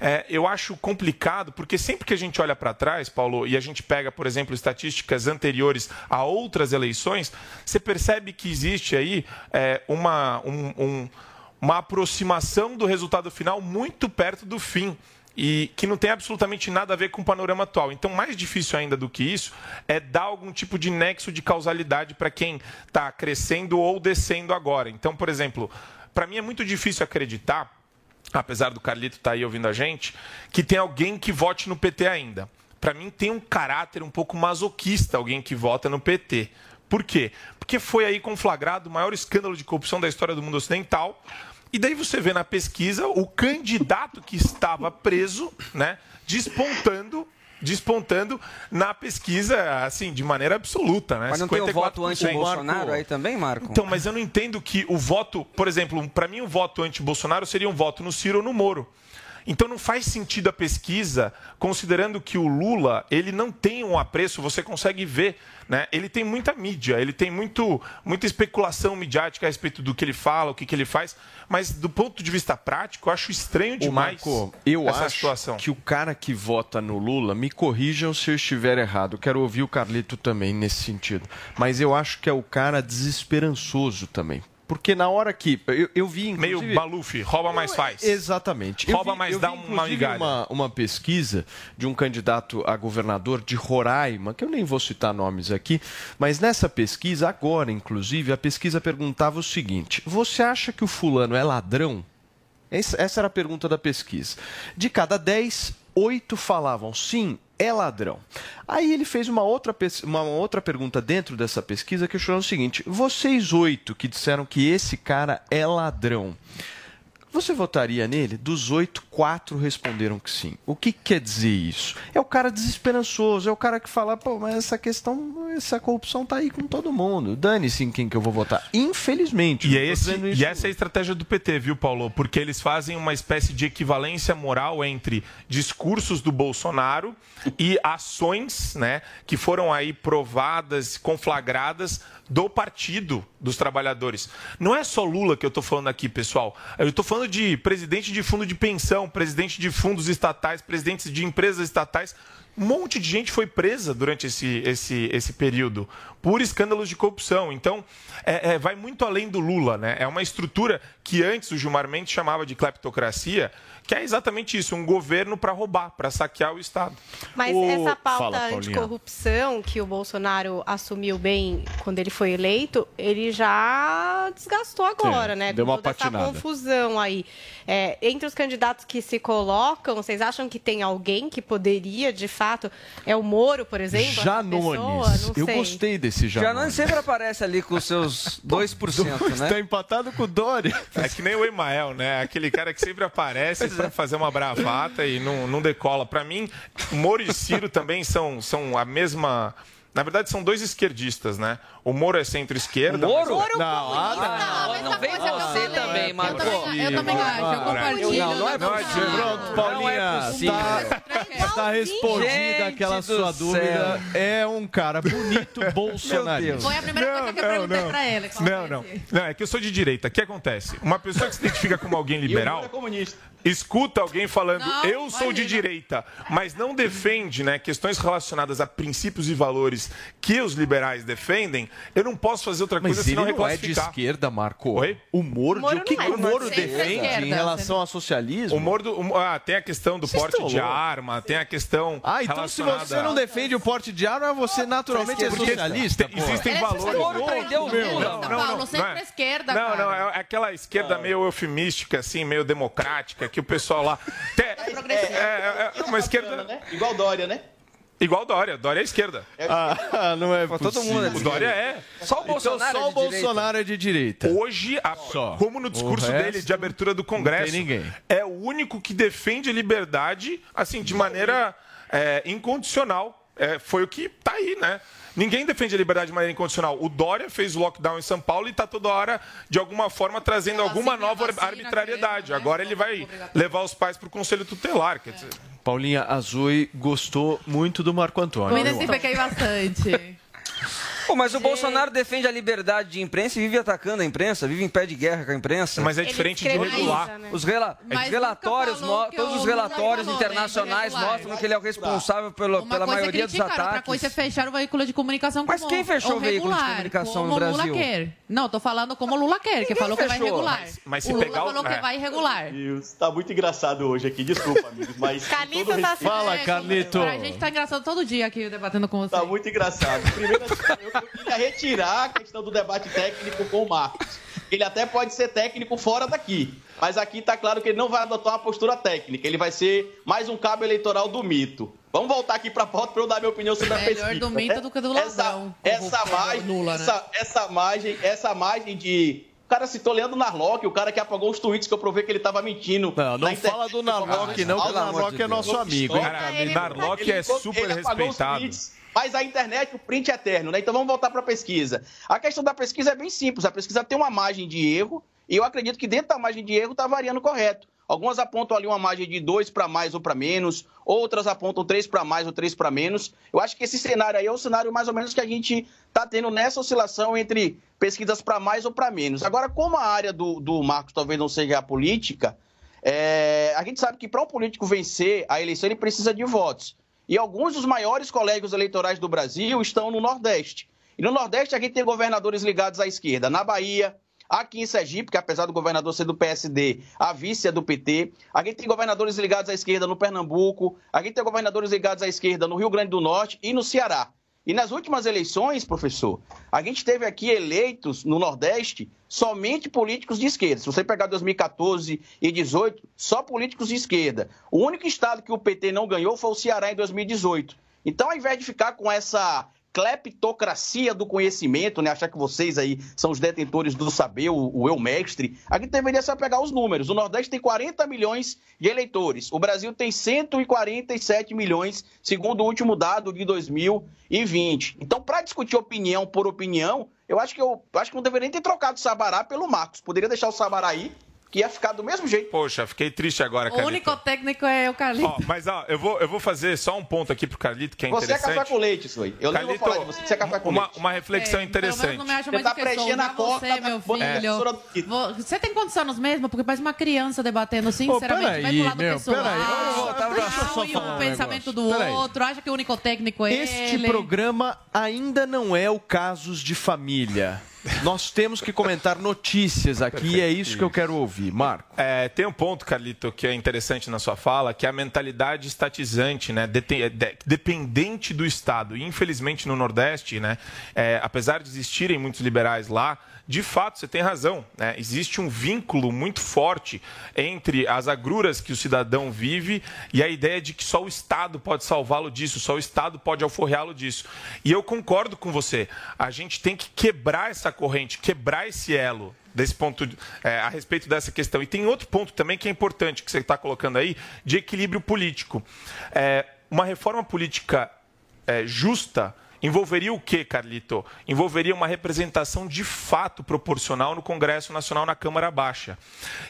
[SPEAKER 11] é, eu acho complicado porque sempre que a gente olha para trás, Paulo, e a gente pega, por exemplo, estatísticas anteriores a outras eleições, você percebe que existe aí é, uma um- um- uma aproximação do resultado final muito perto do fim. E que não tem absolutamente nada a ver com o panorama atual. Então, mais difícil ainda do que isso é dar algum tipo de nexo de causalidade para quem está crescendo ou descendo agora. Então, por exemplo, para mim é muito difícil acreditar, apesar do Carlito estar aí ouvindo a gente, que tem alguém que vote no PT ainda. Para mim tem um caráter um pouco masoquista alguém que vota no PT. Por quê? Porque foi aí conflagrado o maior escândalo de corrupção da história do mundo ocidental. E daí você vê na pesquisa o candidato que estava preso, né, despontando despontando na pesquisa, assim, de maneira absoluta, né?
[SPEAKER 10] Mas não tem o
[SPEAKER 11] 54%.
[SPEAKER 10] voto anti-Bolsonaro aí também, Marco?
[SPEAKER 11] Então, mas eu não entendo que o voto, por exemplo, para mim o voto anti-Bolsonaro seria um voto no Ciro ou no Moro. Então não faz sentido a pesquisa, considerando que o Lula ele não tem um apreço, você consegue ver, né? Ele tem muita mídia, ele tem muito, muita especulação midiática a respeito do que ele fala, o que, que ele faz, mas do ponto de vista prático, eu acho estranho
[SPEAKER 9] Ô,
[SPEAKER 11] demais
[SPEAKER 9] Marco, eu
[SPEAKER 11] essa
[SPEAKER 9] acho
[SPEAKER 11] situação.
[SPEAKER 9] que o cara que vota no Lula, me corrijam se eu estiver errado, quero ouvir o Carlito também nesse sentido, mas eu acho que é o cara desesperançoso também. Porque na hora que. Eu, eu vi.
[SPEAKER 11] Meio Baluf, rouba mais faz.
[SPEAKER 9] Exatamente. Eu
[SPEAKER 11] Rouba
[SPEAKER 9] vi-
[SPEAKER 11] mais
[SPEAKER 9] eu
[SPEAKER 11] dá
[SPEAKER 9] vi,
[SPEAKER 11] uma migalha.
[SPEAKER 9] Uma, uma pesquisa de um candidato a governador de Roraima, que eu nem vou citar nomes aqui, mas nessa pesquisa, agora, inclusive, a pesquisa perguntava o seguinte: você acha que o fulano é ladrão? Essa essa era a pergunta da pesquisa. De cada 10, 8 falavam sim, é ladrão. Aí ele fez uma outra, uma outra pergunta dentro dessa pesquisa questionando o seguinte: vocês oito que disseram que esse cara é ladrão, você votaria nele? Dos oito, quatro responderam que sim. O que quer dizer isso? É o cara desesperançoso, é o cara que fala, pô, mas essa questão, essa corrupção tá aí com todo mundo. Dane-se em quem que eu vou votar. Infelizmente.
[SPEAKER 11] E, é
[SPEAKER 9] tô
[SPEAKER 11] esse, e essa é a estratégia do PT, viu, Paulo? Porque eles fazem uma espécie de equivalência moral entre discursos do Bolsonaro e ações né, que foram aí provadas, conflagradas do Partido dos Trabalhadores. Não é só Lula que eu estou falando aqui, pessoal. Eu estou falando de presidente de fundo de pensão, presidente de fundos estatais, presidentes de empresas estatais. Um monte de gente foi presa durante esse, esse, esse período por escândalos de corrupção. Então, é, é, vai muito além do Lula. Né? É uma estrutura que antes o Gilmar Mendes chamava de cleptocracia, que é exatamente isso, um governo para roubar, para saquear o Estado.
[SPEAKER 12] Mas
[SPEAKER 11] O-
[SPEAKER 12] essa pauta
[SPEAKER 11] Fala,
[SPEAKER 12] anticorrupção que o Bolsonaro assumiu bem quando ele foi eleito, ele já desgastou agora,
[SPEAKER 9] É,
[SPEAKER 12] né?
[SPEAKER 9] deu
[SPEAKER 12] Com
[SPEAKER 9] uma
[SPEAKER 12] toda essa
[SPEAKER 9] patinada.
[SPEAKER 12] confusão aí. É, entre os candidatos que se colocam, vocês acham que tem alguém que poderia, de fato, é o Moro, por exemplo? essa?
[SPEAKER 9] Janones.
[SPEAKER 12] Não
[SPEAKER 9] Eu
[SPEAKER 12] sei.
[SPEAKER 9] gostei desse Janones.
[SPEAKER 10] Janones sempre aparece ali com os seus 2%, né?
[SPEAKER 9] Tá empatado com o Dória.
[SPEAKER 11] É que nem o Emael, né? Aquele cara que sempre aparece para fazer uma bravata e não, não decola. Para mim, o Moro e Ciro também são, são a mesma. Na verdade, são dois esquerdistas, né? O Moro é centro-esquerda.
[SPEAKER 10] Moro?
[SPEAKER 11] mas-
[SPEAKER 10] Não, ah, não, não vem você também, Marco.
[SPEAKER 16] Eu também acho, eu compartilho.
[SPEAKER 10] Não, não é possível.
[SPEAKER 9] Pronto, Paulinha,
[SPEAKER 10] possível.
[SPEAKER 9] tá, respondida
[SPEAKER 10] Gente
[SPEAKER 9] aquela sua
[SPEAKER 10] céu.
[SPEAKER 9] dúvida. É um cara bonito, bolsonarista.
[SPEAKER 16] Foi a primeira coisa que eu perguntei pra ele. qual
[SPEAKER 11] Não, não. Não, é que eu sou de direita. O que acontece? Uma pessoa que se identifica como alguém liberal, escuta alguém falando,
[SPEAKER 16] Não,
[SPEAKER 11] eu sou de direita, mas não defende né, questões relacionadas a princípios e valores que os liberais defendem, eu não posso fazer outra coisa
[SPEAKER 9] Mas ele
[SPEAKER 11] senão
[SPEAKER 9] não é de esquerda, Marco.
[SPEAKER 11] Oi?
[SPEAKER 9] O Moro,
[SPEAKER 12] Moro
[SPEAKER 9] de, o que,
[SPEAKER 12] não
[SPEAKER 9] que
[SPEAKER 12] é,
[SPEAKER 9] o Moro defende
[SPEAKER 16] esquerda,
[SPEAKER 9] em relação ao socialismo?
[SPEAKER 11] O Moro, do- o- ah, tem a questão do
[SPEAKER 9] Vocês
[SPEAKER 11] porte de arma, tem a questão
[SPEAKER 9] Ah, então se
[SPEAKER 11] relacionada...
[SPEAKER 9] você não defende o porte de arma, você naturalmente é
[SPEAKER 11] Porque
[SPEAKER 9] socialista, pô.
[SPEAKER 11] existem
[SPEAKER 16] Ele é
[SPEAKER 11] valores...
[SPEAKER 16] socialista.
[SPEAKER 10] Moro prendeu o
[SPEAKER 11] Meu,
[SPEAKER 10] Lula.
[SPEAKER 11] não, não,
[SPEAKER 16] Paulo,
[SPEAKER 11] não,
[SPEAKER 16] sempre
[SPEAKER 11] não é.
[SPEAKER 16] esquerda,
[SPEAKER 11] Não, não, é aquela esquerda meio eufemística, assim, meio democrática, que o pessoal lá. Tem- é, é, é uma esquerda.
[SPEAKER 15] Igual Dória, né?
[SPEAKER 11] Igual Dória. Dória é esquerda.
[SPEAKER 9] Ah, não é
[SPEAKER 10] todo mundo é
[SPEAKER 11] O Dória é.
[SPEAKER 10] Só o
[SPEAKER 9] Então
[SPEAKER 10] Bolsonaro
[SPEAKER 9] só
[SPEAKER 10] é
[SPEAKER 9] o
[SPEAKER 10] de direita.
[SPEAKER 9] Bolsonaro é de direita.
[SPEAKER 11] Hoje, a-
[SPEAKER 9] Só.
[SPEAKER 11] como no discurso
[SPEAKER 9] O
[SPEAKER 11] dele
[SPEAKER 9] resto,
[SPEAKER 11] de abertura do Congresso, é o único que defende a liberdade, assim, de maneira é, incondicional. É, foi o que tá aí, né? Ninguém defende a liberdade de maneira incondicional. O Dória fez o lockdown em São Paulo e está toda hora, de alguma forma, trazendo
[SPEAKER 16] Ela
[SPEAKER 11] alguma nova
[SPEAKER 16] vacina,
[SPEAKER 11] arbitrariedade.
[SPEAKER 16] né?
[SPEAKER 11] Agora ele vai levar os pais para o conselho tutelar. Quer dizer,
[SPEAKER 9] Paulinha Azui gostou muito do Marco Antônio.
[SPEAKER 16] Me identifiquei bastante.
[SPEAKER 10] Pô, mas o Bolsonaro defende a liberdade de imprensa e vive atacando a imprensa, vive em pé de guerra com a imprensa.
[SPEAKER 11] Mas é Ele diferente de regular. né?
[SPEAKER 10] Os, rela-
[SPEAKER 11] Mas
[SPEAKER 10] os relatórios, todos os relatórios
[SPEAKER 16] falou, né,
[SPEAKER 10] internacionais
[SPEAKER 16] irregular.
[SPEAKER 10] mostram que ele é o responsável pelo-
[SPEAKER 16] Uma
[SPEAKER 10] pela
[SPEAKER 16] é
[SPEAKER 10] maioria dos
[SPEAKER 16] criticar, outra
[SPEAKER 10] ataques.
[SPEAKER 16] coisa é fechar o veículo de comunicação
[SPEAKER 10] Mas quem fechou o veículo de comunicação
[SPEAKER 16] como
[SPEAKER 10] no Brasil?
[SPEAKER 16] Lula quer. Não, tô falando como o Lula quer, que falou que vai
[SPEAKER 15] fechou.
[SPEAKER 16] regular.
[SPEAKER 15] Mas- mas se
[SPEAKER 16] o Lula
[SPEAKER 15] pegar o-
[SPEAKER 16] falou que
[SPEAKER 15] é.
[SPEAKER 16] vai regular.
[SPEAKER 15] Deus, tá muito engraçado hoje aqui, desculpa, amigos, mas.
[SPEAKER 16] Carlito
[SPEAKER 15] todo
[SPEAKER 16] tá
[SPEAKER 15] respeito-
[SPEAKER 16] Fala, Carlito. A gente tá engraçado todo dia aqui debatendo com você.
[SPEAKER 15] Tá muito engraçado. Primeiro, eu queria retirar a questão do debate técnico com o Marcos. Ele até pode ser técnico fora daqui, mas aqui tá claro que ele não vai adotar uma postura técnica. Ele vai ser mais um cabo eleitoral do mito. Vamos voltar aqui pra pauta para eu dar minha opinião sobre a pesquisa.
[SPEAKER 16] Melhor do mito
[SPEAKER 15] né?
[SPEAKER 16] do que do
[SPEAKER 15] Essa,
[SPEAKER 16] ladrão.
[SPEAKER 15] essa
[SPEAKER 16] Como
[SPEAKER 15] margem,
[SPEAKER 16] Lula, né?
[SPEAKER 15] essa, essa margem, essa margem de o cara citou Leandro Narlock, o cara que apagou os tweets que eu provei que ele tava mentindo.
[SPEAKER 9] Não, não fala do Narlock, não, que o Narlock é nosso amigo?
[SPEAKER 11] Cara, Narlock é super respeitado.
[SPEAKER 15] Mas a internet, o print é eterno, né? Então vamos voltar para a pesquisa. A questão da pesquisa é bem simples. A pesquisa tem uma margem de erro e eu acredito que dentro da margem de erro está variando correto. Algumas apontam ali uma margem de 2 para mais ou para menos, outras apontam 3 para mais ou 3 para menos. Eu acho que esse cenário aí é o cenário mais ou menos que a gente está tendo nessa oscilação entre pesquisas para mais ou para menos. Agora, como a área do, do Marcos talvez não seja a política, é, a gente sabe que para um político vencer a eleição ele precisa de votos. E alguns dos maiores colégios eleitorais do Brasil estão no Nordeste. E no Nordeste a gente tem governadores ligados à esquerda. Na Bahia, aqui em Sergipe, que apesar do governador ser do PSD, a vice é do PT. A gente tem governadores ligados à esquerda no Pernambuco. A gente tem governadores ligados à esquerda no Rio Grande do Norte e no Ceará. E nas últimas eleições, professor, a gente teve aqui eleitos no Nordeste somente políticos de esquerda. Se você pegar 2014 e 2018, só políticos de esquerda. O único estado que o PT não ganhou foi o Ceará em 2018. Então, ao invés de ficar com essa cleptocracia do conhecimento, né? Achar que vocês aí são os detentores do saber, o, o eu mestre, a gente deveria só pegar os números. O Nordeste tem 40 milhões de eleitores. O Brasil tem 147 milhões, segundo o último dado de 2020. Então, para discutir opinião por opinião, eu acho que eu, eu acho que não deveria nem ter trocado o Sabará pelo Marcos. Poderia deixar o Sabará aí, que ia ficar do mesmo jeito.
[SPEAKER 11] Poxa, fiquei triste agora,
[SPEAKER 16] O
[SPEAKER 11] Carlito.
[SPEAKER 16] único técnico é o Carlito.
[SPEAKER 11] Ó, mas ó, eu vou, eu vou fazer só um ponto aqui pro Carlito, que é
[SPEAKER 15] Você é
[SPEAKER 11] interessante.
[SPEAKER 15] café com leite, isso aí. Eu nem vou falar de você, você é café com
[SPEAKER 11] uma,
[SPEAKER 15] leite.
[SPEAKER 11] uma reflexão
[SPEAKER 16] É,
[SPEAKER 11] interessante.
[SPEAKER 16] não me acha
[SPEAKER 15] Você
[SPEAKER 16] mais
[SPEAKER 15] tá
[SPEAKER 16] que sou.
[SPEAKER 15] preenchendo a
[SPEAKER 16] Não é
[SPEAKER 15] cota
[SPEAKER 16] você,
[SPEAKER 15] da
[SPEAKER 16] meu filho. Vo- Você tem quantos anos mesmo? Porque parece uma criança debatendo, sinceramente. vai
[SPEAKER 9] peraí,
[SPEAKER 16] lado
[SPEAKER 9] meu,
[SPEAKER 16] pessoal.
[SPEAKER 9] peraí, vamos voltar pra- deixa eu só
[SPEAKER 16] e o
[SPEAKER 9] um
[SPEAKER 16] pensamento do
[SPEAKER 9] Peraí.
[SPEAKER 16] outro. Acha que o único técnico é
[SPEAKER 9] Este
[SPEAKER 16] ele.
[SPEAKER 9] programa ainda não é o Casos de Família. Nós temos que comentar notícias aqui e é isso que eu quero ouvir. Marco.
[SPEAKER 11] É, tem um ponto, Carlito, que é interessante na sua fala, que é a mentalidade estatizante, né, de- dependente do Estado. E, infelizmente, no Nordeste, né, é, apesar de existirem muitos liberais lá, de fato, você tem razão. né, Existe um vínculo muito forte entre as agruras que o cidadão vive e a ideia de que só o Estado pode salvá-lo disso, só o Estado pode alforreá-lo disso. E eu concordo com você. A gente tem que quebrar essa corrente, quebrar esse elo desse ponto é, a respeito dessa questão. E tem outro ponto também que é importante que você está colocando aí de equilíbrio político. É, uma reforma política é, justa envolveria o que, Carlito? Envolveria uma representação de fato proporcional no Congresso Nacional na Câmara Baixa.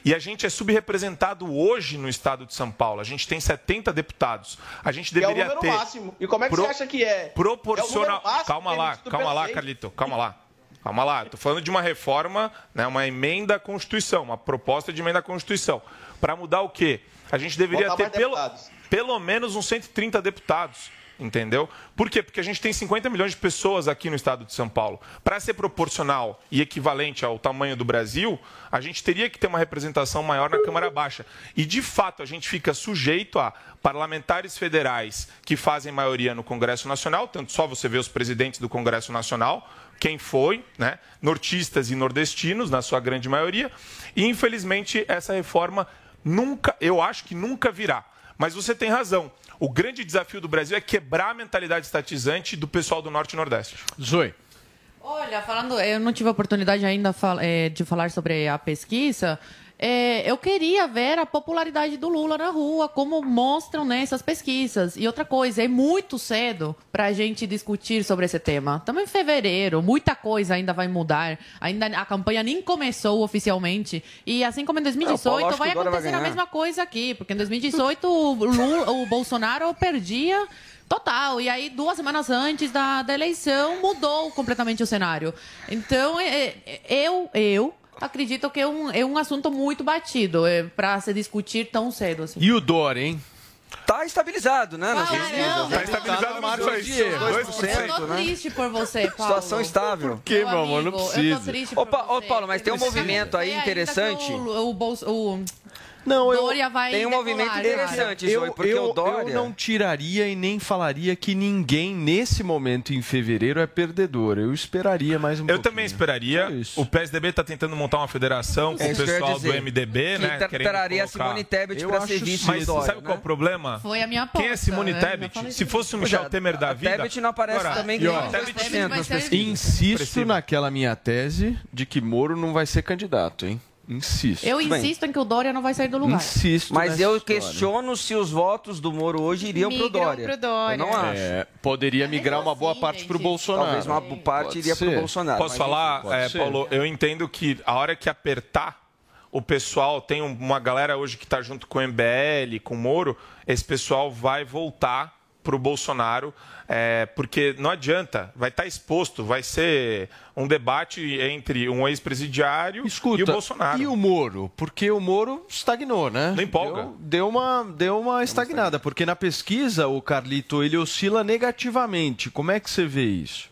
[SPEAKER 11] E a gente é subrepresentado hoje no estado de São Paulo. A gente tem 70 deputados. A gente
[SPEAKER 15] Que é o
[SPEAKER 11] deveria
[SPEAKER 15] número
[SPEAKER 11] ter
[SPEAKER 15] máximo. E como é que você acha que é?
[SPEAKER 11] proporcional.
[SPEAKER 15] É máximo
[SPEAKER 11] calma lá, calma lá. Carlito, calma lá. Calma lá, estou falando de uma reforma, né, uma emenda à Constituição, uma proposta de emenda à Constituição. Para mudar o quê? A gente deveria
[SPEAKER 15] Botar
[SPEAKER 11] ter pelo,
[SPEAKER 15] deputados.
[SPEAKER 11] pelo menos uns 130 deputados. Entendeu? Por quê? Porque a gente tem 50 milhões de pessoas aqui no estado de São Paulo. Para ser proporcional e equivalente ao tamanho do Brasil, a gente teria que ter uma representação maior na Câmara Baixa. E, de fato, a gente fica sujeito a parlamentares federais que fazem maioria no Congresso Nacional, tanto só você vê os presidentes do Congresso Nacional, quem foi, né? nortistas e nordestinos, na sua grande maioria. E, infelizmente, essa reforma nunca, eu acho que nunca virá. Mas você tem razão. O grande desafio do Brasil é quebrar a mentalidade estatizante do pessoal do Norte e Nordeste.
[SPEAKER 9] Zoe.
[SPEAKER 16] Olha, falando, eu não tive a oportunidade ainda eh, de falar sobre a pesquisa. É, eu queria ver a popularidade do Lula na rua, como mostram né, essas pesquisas. E outra coisa, é muito cedo para a gente discutir sobre esse tema. Estamos em fevereiro, muita coisa ainda vai mudar. Ainda a campanha nem começou oficialmente. E assim como em 2018,
[SPEAKER 10] lógico
[SPEAKER 16] vai
[SPEAKER 10] Dória vai
[SPEAKER 16] acontecer a mesma coisa aqui. Porque em 2018 o, Lula, o Bolsonaro perdia Total. E aí, duas semanas antes da, da eleição, mudou completamente o cenário. Então, é- é- eu, eu acredito que é um, é um assunto muito batido é, para se discutir tão cedo. Assim.
[SPEAKER 9] E o Dória, hein?
[SPEAKER 10] Tá estabilizado, né?
[SPEAKER 16] Ah, não,
[SPEAKER 10] né?
[SPEAKER 16] tá estabilizado no dois-
[SPEAKER 10] de erro,
[SPEAKER 16] Eu
[SPEAKER 10] 2%,
[SPEAKER 16] tô
[SPEAKER 10] né?
[SPEAKER 16] triste por você, Paulo.
[SPEAKER 10] Situação estável. Por
[SPEAKER 9] quê, meu amor? Não precisa.
[SPEAKER 16] tô triste
[SPEAKER 10] Ô. Paulo, mas tem um movimento aí
[SPEAKER 16] vê ainda
[SPEAKER 10] interessante.
[SPEAKER 16] O, o, Bolso- o
[SPEAKER 9] Não, eu-
[SPEAKER 16] Dória vai
[SPEAKER 10] Tem um
[SPEAKER 16] decolar,
[SPEAKER 10] movimento interessante,
[SPEAKER 9] eu,
[SPEAKER 10] Zoe, porque
[SPEAKER 9] eu,
[SPEAKER 10] o Dória...
[SPEAKER 9] eu não tiraria e nem falaria que ninguém nesse momento em fevereiro é perdedor. Eu esperaria mais um
[SPEAKER 11] Eu
[SPEAKER 9] pouquinho.
[SPEAKER 11] também esperaria. O PSDB está tentando montar uma federação com
[SPEAKER 10] É
[SPEAKER 11] o
[SPEAKER 10] que
[SPEAKER 11] pessoal do. MDB,
[SPEAKER 10] Que
[SPEAKER 11] né?
[SPEAKER 10] tra-
[SPEAKER 11] querendo
[SPEAKER 10] traria a
[SPEAKER 11] colocar-
[SPEAKER 10] Simone Tebet
[SPEAKER 11] acho
[SPEAKER 10] ser vice
[SPEAKER 11] Mas
[SPEAKER 10] Dória,
[SPEAKER 11] sabe qual é
[SPEAKER 10] né?
[SPEAKER 11] o problema?
[SPEAKER 16] Foi a minha aposta.
[SPEAKER 11] Quem é Simone
[SPEAKER 16] né?
[SPEAKER 11] Tebet? Se fosse o
[SPEAKER 10] Pois
[SPEAKER 11] Michel
[SPEAKER 10] é,
[SPEAKER 11] Temer da
[SPEAKER 10] a
[SPEAKER 11] vida...
[SPEAKER 10] Tebet não aparece
[SPEAKER 11] Agora,
[SPEAKER 10] também
[SPEAKER 11] e ó, Tebet-.
[SPEAKER 9] Insisto naquela minha tese de que Moro não vai ser candidato, hein? Insisto.
[SPEAKER 16] Eu insisto em que o Dória não vai sair do lugar.
[SPEAKER 9] Insisto.
[SPEAKER 10] Mas eu
[SPEAKER 9] história.
[SPEAKER 10] questiono se os votos do Moro hoje iriam pro
[SPEAKER 12] Migram
[SPEAKER 10] Dória.
[SPEAKER 12] pro Dória.
[SPEAKER 10] Eu não acho.
[SPEAKER 9] É, poderia migrar uma boa parte pro Bolsonaro.
[SPEAKER 10] Talvez uma boa parte
[SPEAKER 9] Pode
[SPEAKER 10] iria pro
[SPEAKER 9] ser.
[SPEAKER 10] Bolsonaro.
[SPEAKER 11] Posso falar, é. Paulo? Eu entendo que a hora que apertar, o pessoal tem um- uma galera hoje que está junto com o MBL, com o Moro, esse pessoal vai voltar pro Bolsonaro, é, porque não adianta, vai estar exposto, vai ser um debate entre um ex-presidiário e o Bolsonaro.
[SPEAKER 9] E o Moro? Porque o Moro estagnou, né?
[SPEAKER 11] Não empolga.
[SPEAKER 9] Deu, deu uma, deu uma estagnada, porque na pesquisa, o Carlito, ele oscila negativamente. Como é que você vê isso?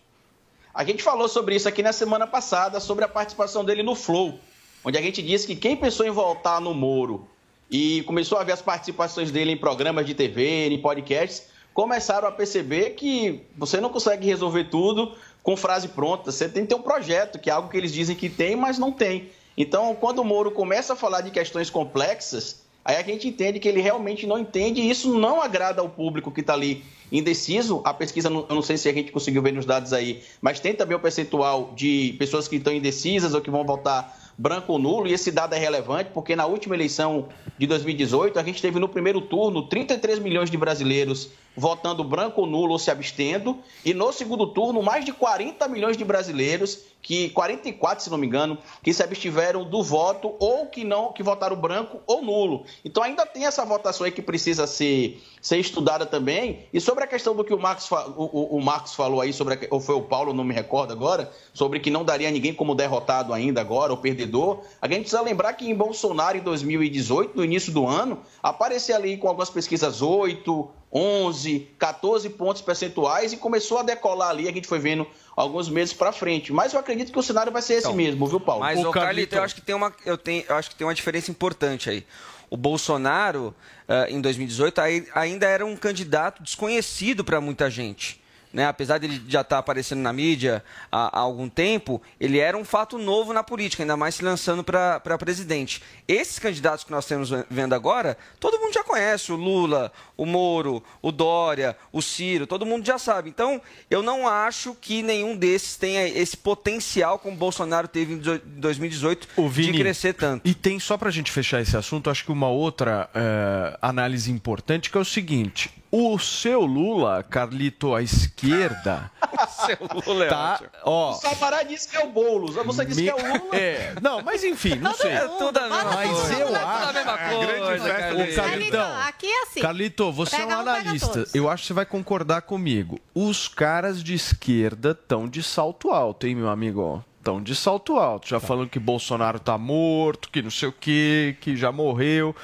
[SPEAKER 15] A gente falou sobre isso aqui na semana passada, sobre a participação dele no Flow, onde a gente disse que quem pensou em voltar no Moro e começou a ver as participações dele em programas de TV, em podcasts, começaram a perceber que você não consegue resolver tudo com frase pronta. Você tem que ter um projeto, que é algo que eles dizem que tem, mas não tem. Então, quando o Moro começa a falar de questões complexas, aí a gente entende que ele realmente não entende e isso não agrada ao público que está ali indeciso. A pesquisa, eu não sei se a gente conseguiu ver nos dados aí, mas tem também o percentual de pessoas que estão indecisas ou que vão votar branco ou nulo, e esse dado é relevante porque na última eleição de 2018, a gente teve no primeiro turno 33 milhões de brasileiros votando branco ou nulo ou se abstendo, e no segundo turno, mais de 40 milhões de brasileiros, que 44, se não me engano, que se abstiveram do voto ou que não, que votaram branco ou nulo. Então ainda tem essa votação aí que precisa ser, ser estudada também. E sobre a questão do que o Marcos, o, o- Marcos falou aí, sobre a, ou foi o Paulo, não me recordo agora, sobre que não daria ninguém como derrotado ainda agora, ou perdedor, a gente precisa lembrar que em Bolsonaro, em 2018, no início do ano, aparecia ali com algumas pesquisas 8, 11, 14 pontos percentuais e começou a decolar ali, a gente foi vendo alguns meses para frente. Mas eu acredito que o cenário vai ser esse
[SPEAKER 10] Então,
[SPEAKER 15] mesmo, viu, Paulo?
[SPEAKER 10] Mas, o Carlito, eu acho que tem uma, eu tenho, eu acho que tem uma diferença importante aí. O Bolsonaro, eh, em 2018, aí- ainda era um candidato desconhecido para muita gente. Né? Apesar dele já estar aparecendo na mídia há, há algum tempo, ele era um fato novo na política, ainda mais se lançando para presidente. Esses candidatos que nós temos vendo agora, todo mundo já conhece: o Lula, o Moro, o Dória, o Ciro, todo mundo já sabe. Então, eu não acho que nenhum desses tenha esse potencial como o Bolsonaro teve em 2018
[SPEAKER 9] O Vini,
[SPEAKER 10] de crescer tanto.
[SPEAKER 9] E tem, só pra gente fechar esse assunto, acho que uma outra eh, análise importante, que é o seguinte. O seu Lula, Carlito, à esquerda...
[SPEAKER 10] seu Lula é
[SPEAKER 9] tá,
[SPEAKER 10] ótimo.
[SPEAKER 9] ó,
[SPEAKER 15] O Sabará disse que é o Boulos. Você disse
[SPEAKER 9] Me-
[SPEAKER 15] que é o Lula.
[SPEAKER 9] É, não, mas enfim, não sei.
[SPEAKER 10] É tudo a mesma
[SPEAKER 9] Mas
[SPEAKER 10] coisa.
[SPEAKER 9] eu
[SPEAKER 10] É
[SPEAKER 9] acho.
[SPEAKER 10] a mesma coisa, Carlito.
[SPEAKER 9] Ô, Carlitão,
[SPEAKER 12] Aqui é assim.
[SPEAKER 9] Carlito, você
[SPEAKER 12] Pega
[SPEAKER 9] é um
[SPEAKER 12] um,
[SPEAKER 9] analista. Eu acho que você vai concordar comigo. Os caras de esquerda estão de salto alto, hein, meu amigo? Estão de salto alto. Já falando que Bolsonaro tá morto, que não sei o quê, que já morreu.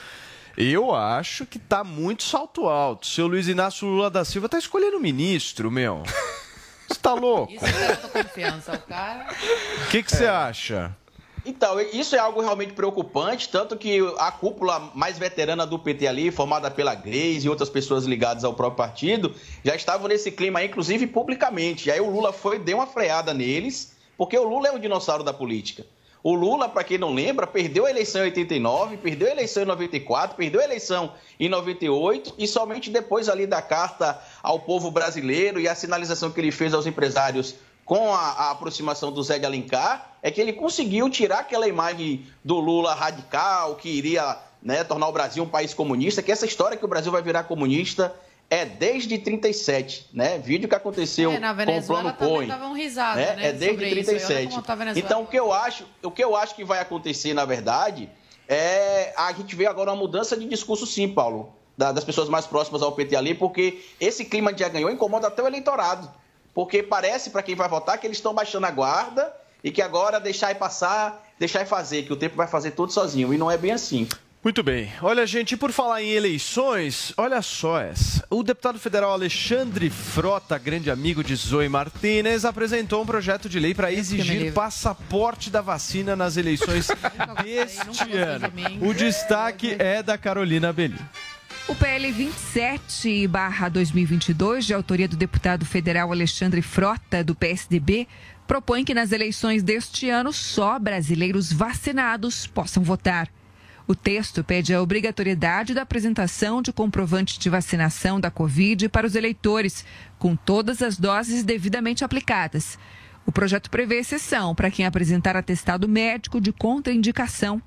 [SPEAKER 9] Eu acho que tá muito salto alto. Seu Luiz Inácio Lula da Silva tá escolhendo ministro, meu. Você tá louco?
[SPEAKER 16] Isso é autoconfiança, o cara.
[SPEAKER 9] O que você acha?
[SPEAKER 15] Então, isso é algo realmente preocupante, tanto que a cúpula mais veterana do PT ali, formada pela Grace e outras pessoas ligadas ao próprio partido, já estavam nesse clima inclusive publicamente. E aí o Lula foi, deu uma freada neles, porque o Lula é um dinossauro da política. O Lula, para quem não lembra, perdeu a eleição em 89, perdeu a eleição em 94, perdeu a eleição em 98 e somente depois ali da carta ao povo brasileiro e a sinalização que ele fez aos empresários com a, a aproximação do Zé de Alencar, é que ele conseguiu tirar aquela imagem do Lula radical, que iria né, tornar o Brasil um país comunista, que essa história que o Brasil vai virar comunista é desde 37, né? Vídeo que aconteceu
[SPEAKER 16] É, na
[SPEAKER 15] com o plano Põe.
[SPEAKER 16] risada,
[SPEAKER 15] né?
[SPEAKER 16] né,
[SPEAKER 15] É desde
[SPEAKER 16] sobre isso. E olha
[SPEAKER 15] 37.
[SPEAKER 16] como tá.
[SPEAKER 15] Então, o que eu acho, o que eu acho que vai acontecer, na verdade, é a gente vê agora uma mudança de discurso, sim, Paulo, da- das pessoas mais próximas ao PT ali, porque esse clima de já ganhou incomoda até o eleitorado. Porque parece, para quem vai votar, que eles estão baixando a guarda e que agora deixar e passar, deixar e fazer, que o tempo vai fazer tudo sozinho. E não é bem assim.
[SPEAKER 9] Muito bem. Olha, gente, por falar em eleições, olha só essa. O deputado federal Alexandre Frota, grande amigo de Zoe Martinez, apresentou um projeto de lei para exigir passaporte da vacina nas eleições deste ano. O destaque é da Carolina Belli.
[SPEAKER 17] O PL 27/2022, de autoria do deputado federal Alexandre Frota, do PSDB, propõe que nas eleições deste ano só brasileiros vacinados possam votar. O texto pede a obrigatoriedade da apresentação de comprovante de vacinação da Covid para os eleitores, com todas as doses devidamente aplicadas. O projeto prevê exceção para quem apresentar atestado médico de contraindicação.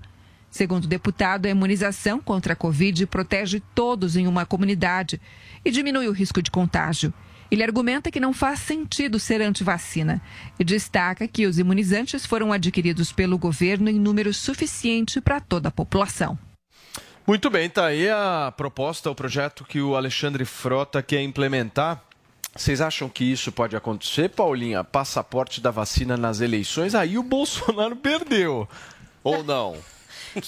[SPEAKER 17] Segundo o deputado, a imunização contra a Covid protege todos em uma comunidade e diminui o risco de contágio. Ele argumenta que não faz sentido ser antivacina e destaca que os imunizantes foram adquiridos pelo governo em número suficiente para toda a população.
[SPEAKER 9] Muito bem, tá aí a proposta, o projeto que o Alexandre Frota quer implementar. Vocês acham que isso pode acontecer, Paulinha? Passaporte da vacina nas eleições? Aí o Bolsonaro perdeu. Ou não?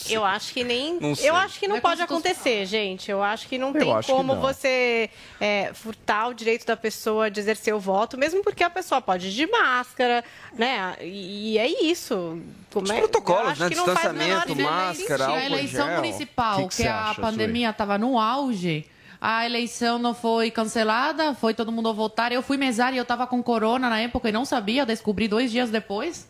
[SPEAKER 12] Eu acho que nem.
[SPEAKER 9] Não
[SPEAKER 12] eu acho que não, pode acontecer, gente. Eu acho que não
[SPEAKER 9] Eu
[SPEAKER 12] tem como
[SPEAKER 9] não.
[SPEAKER 12] você é, furtar o direito da pessoa de exercer o voto, mesmo porque a pessoa pode ir de máscara, né? E, e é isso. Como é?
[SPEAKER 10] protocolos,
[SPEAKER 12] Eu acho
[SPEAKER 10] né?
[SPEAKER 12] que não faz o menor
[SPEAKER 10] Distanciamento, máscara,
[SPEAKER 16] a
[SPEAKER 10] álcool
[SPEAKER 16] eleição
[SPEAKER 10] gel.
[SPEAKER 16] municipal,
[SPEAKER 10] Que
[SPEAKER 16] que,
[SPEAKER 10] que
[SPEAKER 16] a
[SPEAKER 10] acha,
[SPEAKER 16] pandemia estava no auge, a eleição não foi cancelada, foi todo mundo votar. Eu fui mesária e eu estava com corona na época e não sabia, descobri dois dias depois.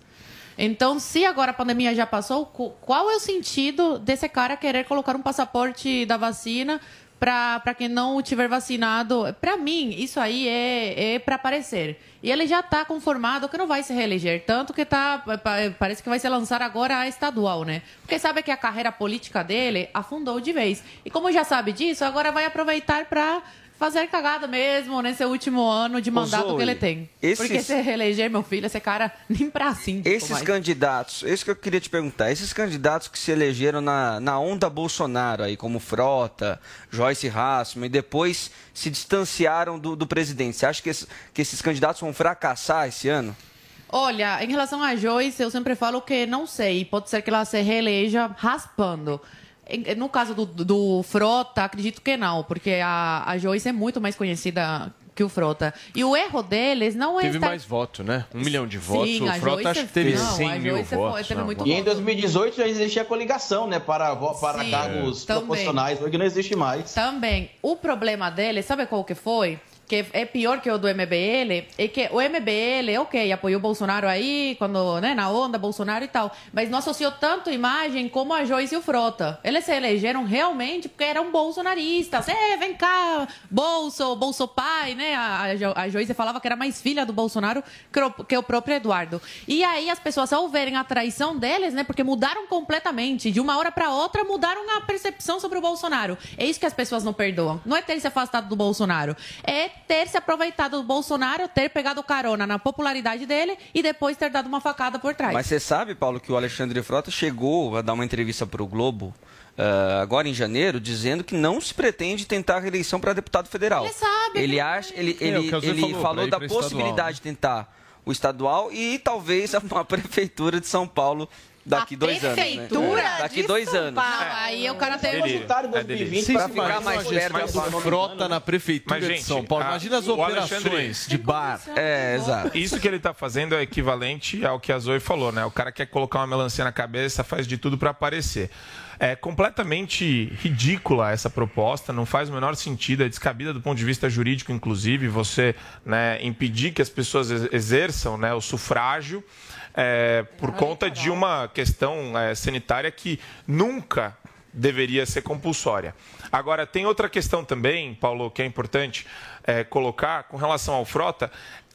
[SPEAKER 16] Então, se agora a pandemia já passou, qual é o sentido desse cara querer colocar um passaporte da vacina para quem não tiver vacinado? Para mim, isso aí é, é para aparecer. E ele já está conformado que não vai se reeleger. Tanto que tá, pa- parece que vai se lançar agora a estadual, né? Porque sabe que a carreira política dele afundou de vez. E como já sabe disso, agora vai aproveitar para fazer cagada mesmo nesse último ano de mandato
[SPEAKER 10] Zoe,
[SPEAKER 16] que ele tem.
[SPEAKER 10] esses-
[SPEAKER 16] Porque se reeleger, meu filho, esse cara nem pra síndico
[SPEAKER 10] Esses
[SPEAKER 16] mais.
[SPEAKER 10] candidatos, esse que eu queria te perguntar, esses candidatos que se elegeram na, na onda Bolsonaro aí, como Frota, Joyce Hassman, e depois se distanciaram do, do presidente, você acha que, esse- que esses candidatos vão fracassar esse ano?
[SPEAKER 16] Olha, em relação a Joyce, eu sempre falo que não sei. Pode ser que ela se reeleja raspando. Em- No caso do, do Frota, acredito que não, porque a, a Joyce é muito mais conhecida que o Frota. E o erro deles não é
[SPEAKER 9] Teve
[SPEAKER 16] estar...
[SPEAKER 9] mais voto, né? Um milhão de votos.
[SPEAKER 16] Sim,
[SPEAKER 9] o Frota acho que teve
[SPEAKER 16] fez. Não,
[SPEAKER 9] 100
[SPEAKER 16] a
[SPEAKER 9] mil
[SPEAKER 16] foi-
[SPEAKER 9] votos. não.
[SPEAKER 16] muito
[SPEAKER 15] E em 2018 já existia coligação, né? Para, para
[SPEAKER 16] Sim,
[SPEAKER 15] cargos
[SPEAKER 16] também.
[SPEAKER 15] proporcionais, hoje não existe mais.
[SPEAKER 16] Também, o problema dele, sabe qual que foi? Que é pior que o do MBL, é que o MBL, ok, apoiou o Bolsonaro aí, quando, né, na onda, Bolsonaro e tal, mas não associou tanto imagem como a Joyce e o Frota. Eles se elegeram realmente porque eram bolsonaristas. É, vem cá, Bolso, Bolso pai, né? A, a a Joyce falava que era mais filha do Bolsonaro que o, que o próprio Eduardo. E aí as pessoas, ao verem a traição deles, né, porque mudaram completamente, de uma hora para outra, mudaram a percepção sobre o Bolsonaro. É isso que as pessoas não perdoam. Não é ter se afastado do Bolsonaro, é ter se aproveitado do Bolsonaro, ter pegado carona na popularidade dele e depois ter dado uma facada por trás.
[SPEAKER 10] Mas você sabe, Paulo, que o Alexandre Frota chegou a dar uma entrevista para o Globo ah, agora em janeiro, dizendo que não se pretende tentar a reeleição para deputado federal. Ele
[SPEAKER 16] sabe.
[SPEAKER 10] Ele acha, ele,
[SPEAKER 9] É,
[SPEAKER 10] ele,
[SPEAKER 9] a
[SPEAKER 10] ele
[SPEAKER 9] falou,
[SPEAKER 10] falou, da
[SPEAKER 9] estadual,
[SPEAKER 10] possibilidade de tentar o estadual e talvez uma prefeitura de São Paulo daqui dois anos. né?
[SPEAKER 12] prefeitura
[SPEAKER 10] É, Daqui
[SPEAKER 12] de
[SPEAKER 10] dois
[SPEAKER 12] São
[SPEAKER 10] anos.
[SPEAKER 12] Paulo.
[SPEAKER 16] Não, aí o cara tem...
[SPEAKER 10] Delírio. É delírio.
[SPEAKER 9] Vocês
[SPEAKER 10] Pra ficar mais
[SPEAKER 9] a
[SPEAKER 10] perto da
[SPEAKER 9] do Frota na prefeitura
[SPEAKER 11] Mas,
[SPEAKER 9] de
[SPEAKER 11] gente,
[SPEAKER 9] São Paulo.
[SPEAKER 11] a-
[SPEAKER 9] Imagina as operações
[SPEAKER 11] Alexandre-
[SPEAKER 9] de bar.
[SPEAKER 10] É, exato.
[SPEAKER 11] Isso que ele está fazendo é equivalente ao que a Zoe falou, né? O cara quer colocar uma melancia na cabeça, faz de tudo para aparecer. É completamente ridícula essa proposta, não faz o menor sentido, é descabida do ponto de vista jurídico, inclusive, você né, impedir que as pessoas ex- exerçam né, o sufrágio é, por conta de uma questão é, sanitária que nunca deveria ser compulsória. Agora, tem outra questão também, Paulo, que é importante é, colocar com relação ao Frota.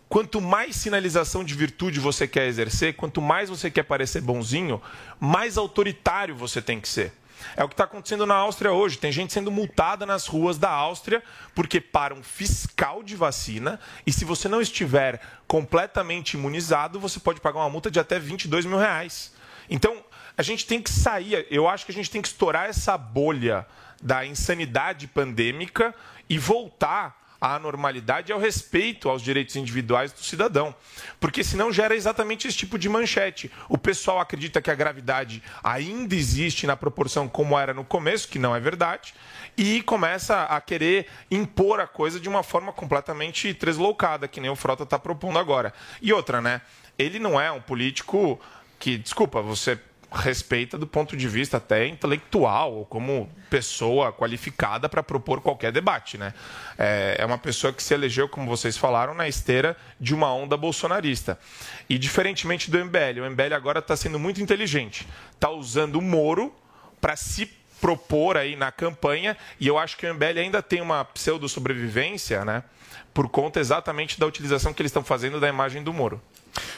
[SPEAKER 11] quanto mais sinalização de virtude você quer exercer, quanto mais você quer parecer bonzinho, mais autoritário você tem que ser. É o que está acontecendo na Áustria hoje. Tem gente sendo multada nas ruas da Áustria porque para um fiscal de vacina e se você não estiver completamente imunizado, você pode pagar uma multa de até 22 mil reais. Então, a gente tem que sair. Eu acho que a gente tem que estourar essa bolha da insanidade pandêmica e voltar à normalidade e ao respeito aos direitos individuais do cidadão. Porque senão gera exatamente esse tipo de manchete. O pessoal acredita que a gravidade ainda existe na proporção como era no começo, que não é verdade, e começa a querer impor a coisa de uma forma completamente tresloucada, que nem o Frota está propondo agora. E outra, né? Ele não é um político que, desculpa, você respeita do ponto de vista até intelectual, como pessoa qualificada para propor qualquer debate. Né? É, é uma pessoa que se elegeu, como vocês falaram, na esteira de uma onda bolsonarista. E diferentemente do MBL, o MBL agora está sendo muito inteligente. Está usando o Moro para se propor aí na campanha, e eu acho que o MBL ainda tem uma pseudo-sobrevivência, né? Por conta exatamente da utilização que eles estão fazendo da imagem do Moro.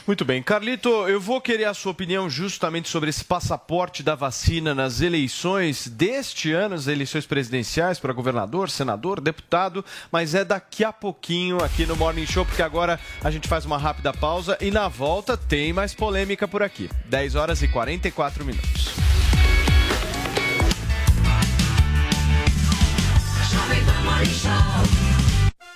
[SPEAKER 9] Muito bem. Carlito, eu vou querer a sua opinião justamente sobre esse passaporte da vacina nas eleições deste ano, as eleições presidenciais para governador, senador, deputado, mas é daqui a pouquinho aqui no Morning Show, porque agora a gente faz uma rápida pausa e na volta tem mais polêmica por aqui. 10 horas e 44 minutos.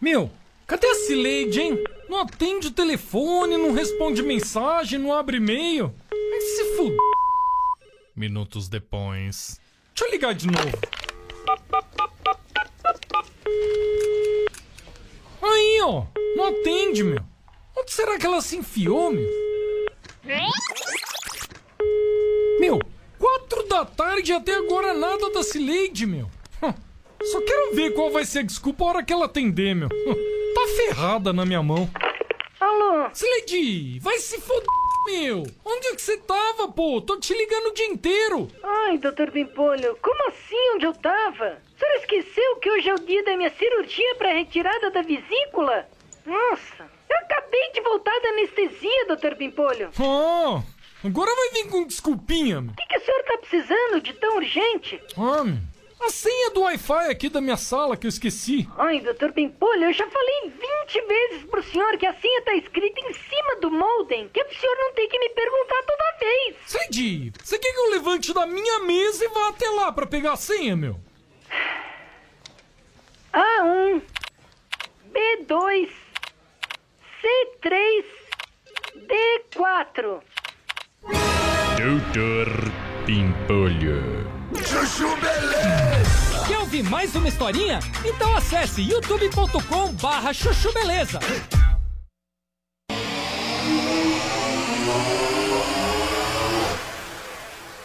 [SPEAKER 18] Meu, cadê a Cileide, hein? Não atende o telefone, não responde mensagem, não abre e-mail. Vai se fuder. Minutos depois. Deixa eu ligar de novo. Aí, ó. Não atende, meu. Onde será que ela se enfiou, meu? Meu, quatro da tarde e até agora nada da Cileide, meu. Só quero ver qual vai ser a desculpa a hora que ela atender, meu. Tá ferrada na minha mão.
[SPEAKER 19] Alô?
[SPEAKER 18] Cileide, vai se foder, meu. Onde é que você tava, pô? Tô te ligando o dia inteiro.
[SPEAKER 19] Ai, doutor Pimpolho, como assim onde eu tava? O senhor esqueceu que hoje é o dia da minha cirurgia para retirada da vesícula? Nossa, eu acabei de voltar da anestesia, doutor Pimpolho.
[SPEAKER 18] Ah, agora vai vir com desculpinha.
[SPEAKER 19] O que, que o senhor tá precisando de tão urgente?
[SPEAKER 18] Ah, a senha do Wi-Fi aqui da minha sala que eu esqueci.
[SPEAKER 19] Ai, doutor Pimpolho, eu já falei 20 vezes pro senhor que a senha tá escrita em cima do modem, que é pro senhor não ter que me perguntar toda vez.
[SPEAKER 18] Cedi, você quer que eu levante da minha mesa e vá até lá pra pegar a senha, meu?
[SPEAKER 19] A1, B2, C3, D4.
[SPEAKER 20] Doutor Pimpolho.
[SPEAKER 21] Chuchu Beleza!
[SPEAKER 18] Quer ouvir mais uma historinha? Então acesse youtube.com barra chuchu beleza.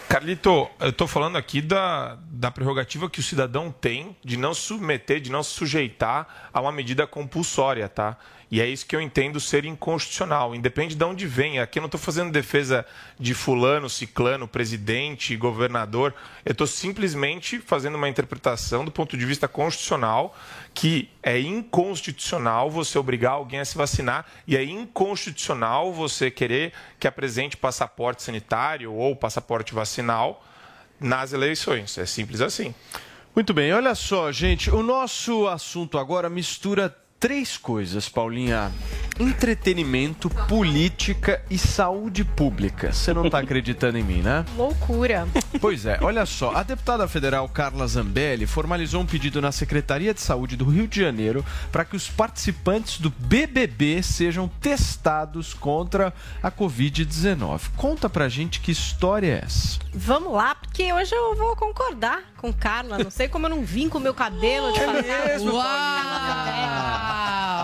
[SPEAKER 11] Carlito, eu tô falando aqui da, da prerrogativa que o cidadão tem de não se submeter, de não se sujeitar a uma medida compulsória, tá? E é isso que eu entendo ser inconstitucional, independe de onde vem. Aqui eu não estou fazendo defesa de fulano, ciclano, presidente, governador. Eu estou simplesmente fazendo uma interpretação do ponto de vista constitucional que é inconstitucional você obrigar alguém a se vacinar e é inconstitucional você querer que apresente passaporte sanitário ou passaporte vacinal nas eleições. É simples assim.
[SPEAKER 9] Muito bem, olha só, gente, o nosso assunto agora mistura três coisas, Paulinha: entretenimento, política e saúde pública. Você não está acreditando em mim, né?
[SPEAKER 12] Loucura.
[SPEAKER 9] Pois é, olha só, a deputada federal Carla Zambelli formalizou um pedido na Secretaria de Saúde do Rio de Janeiro para que os participantes do BBB sejam testados contra a Covid-19. Conta pra gente que história é essa.
[SPEAKER 12] Vamos lá, porque hoje eu vou concordar com Carla. Não sei como eu não vim com o meu cabelo de fazer.
[SPEAKER 10] mesmo,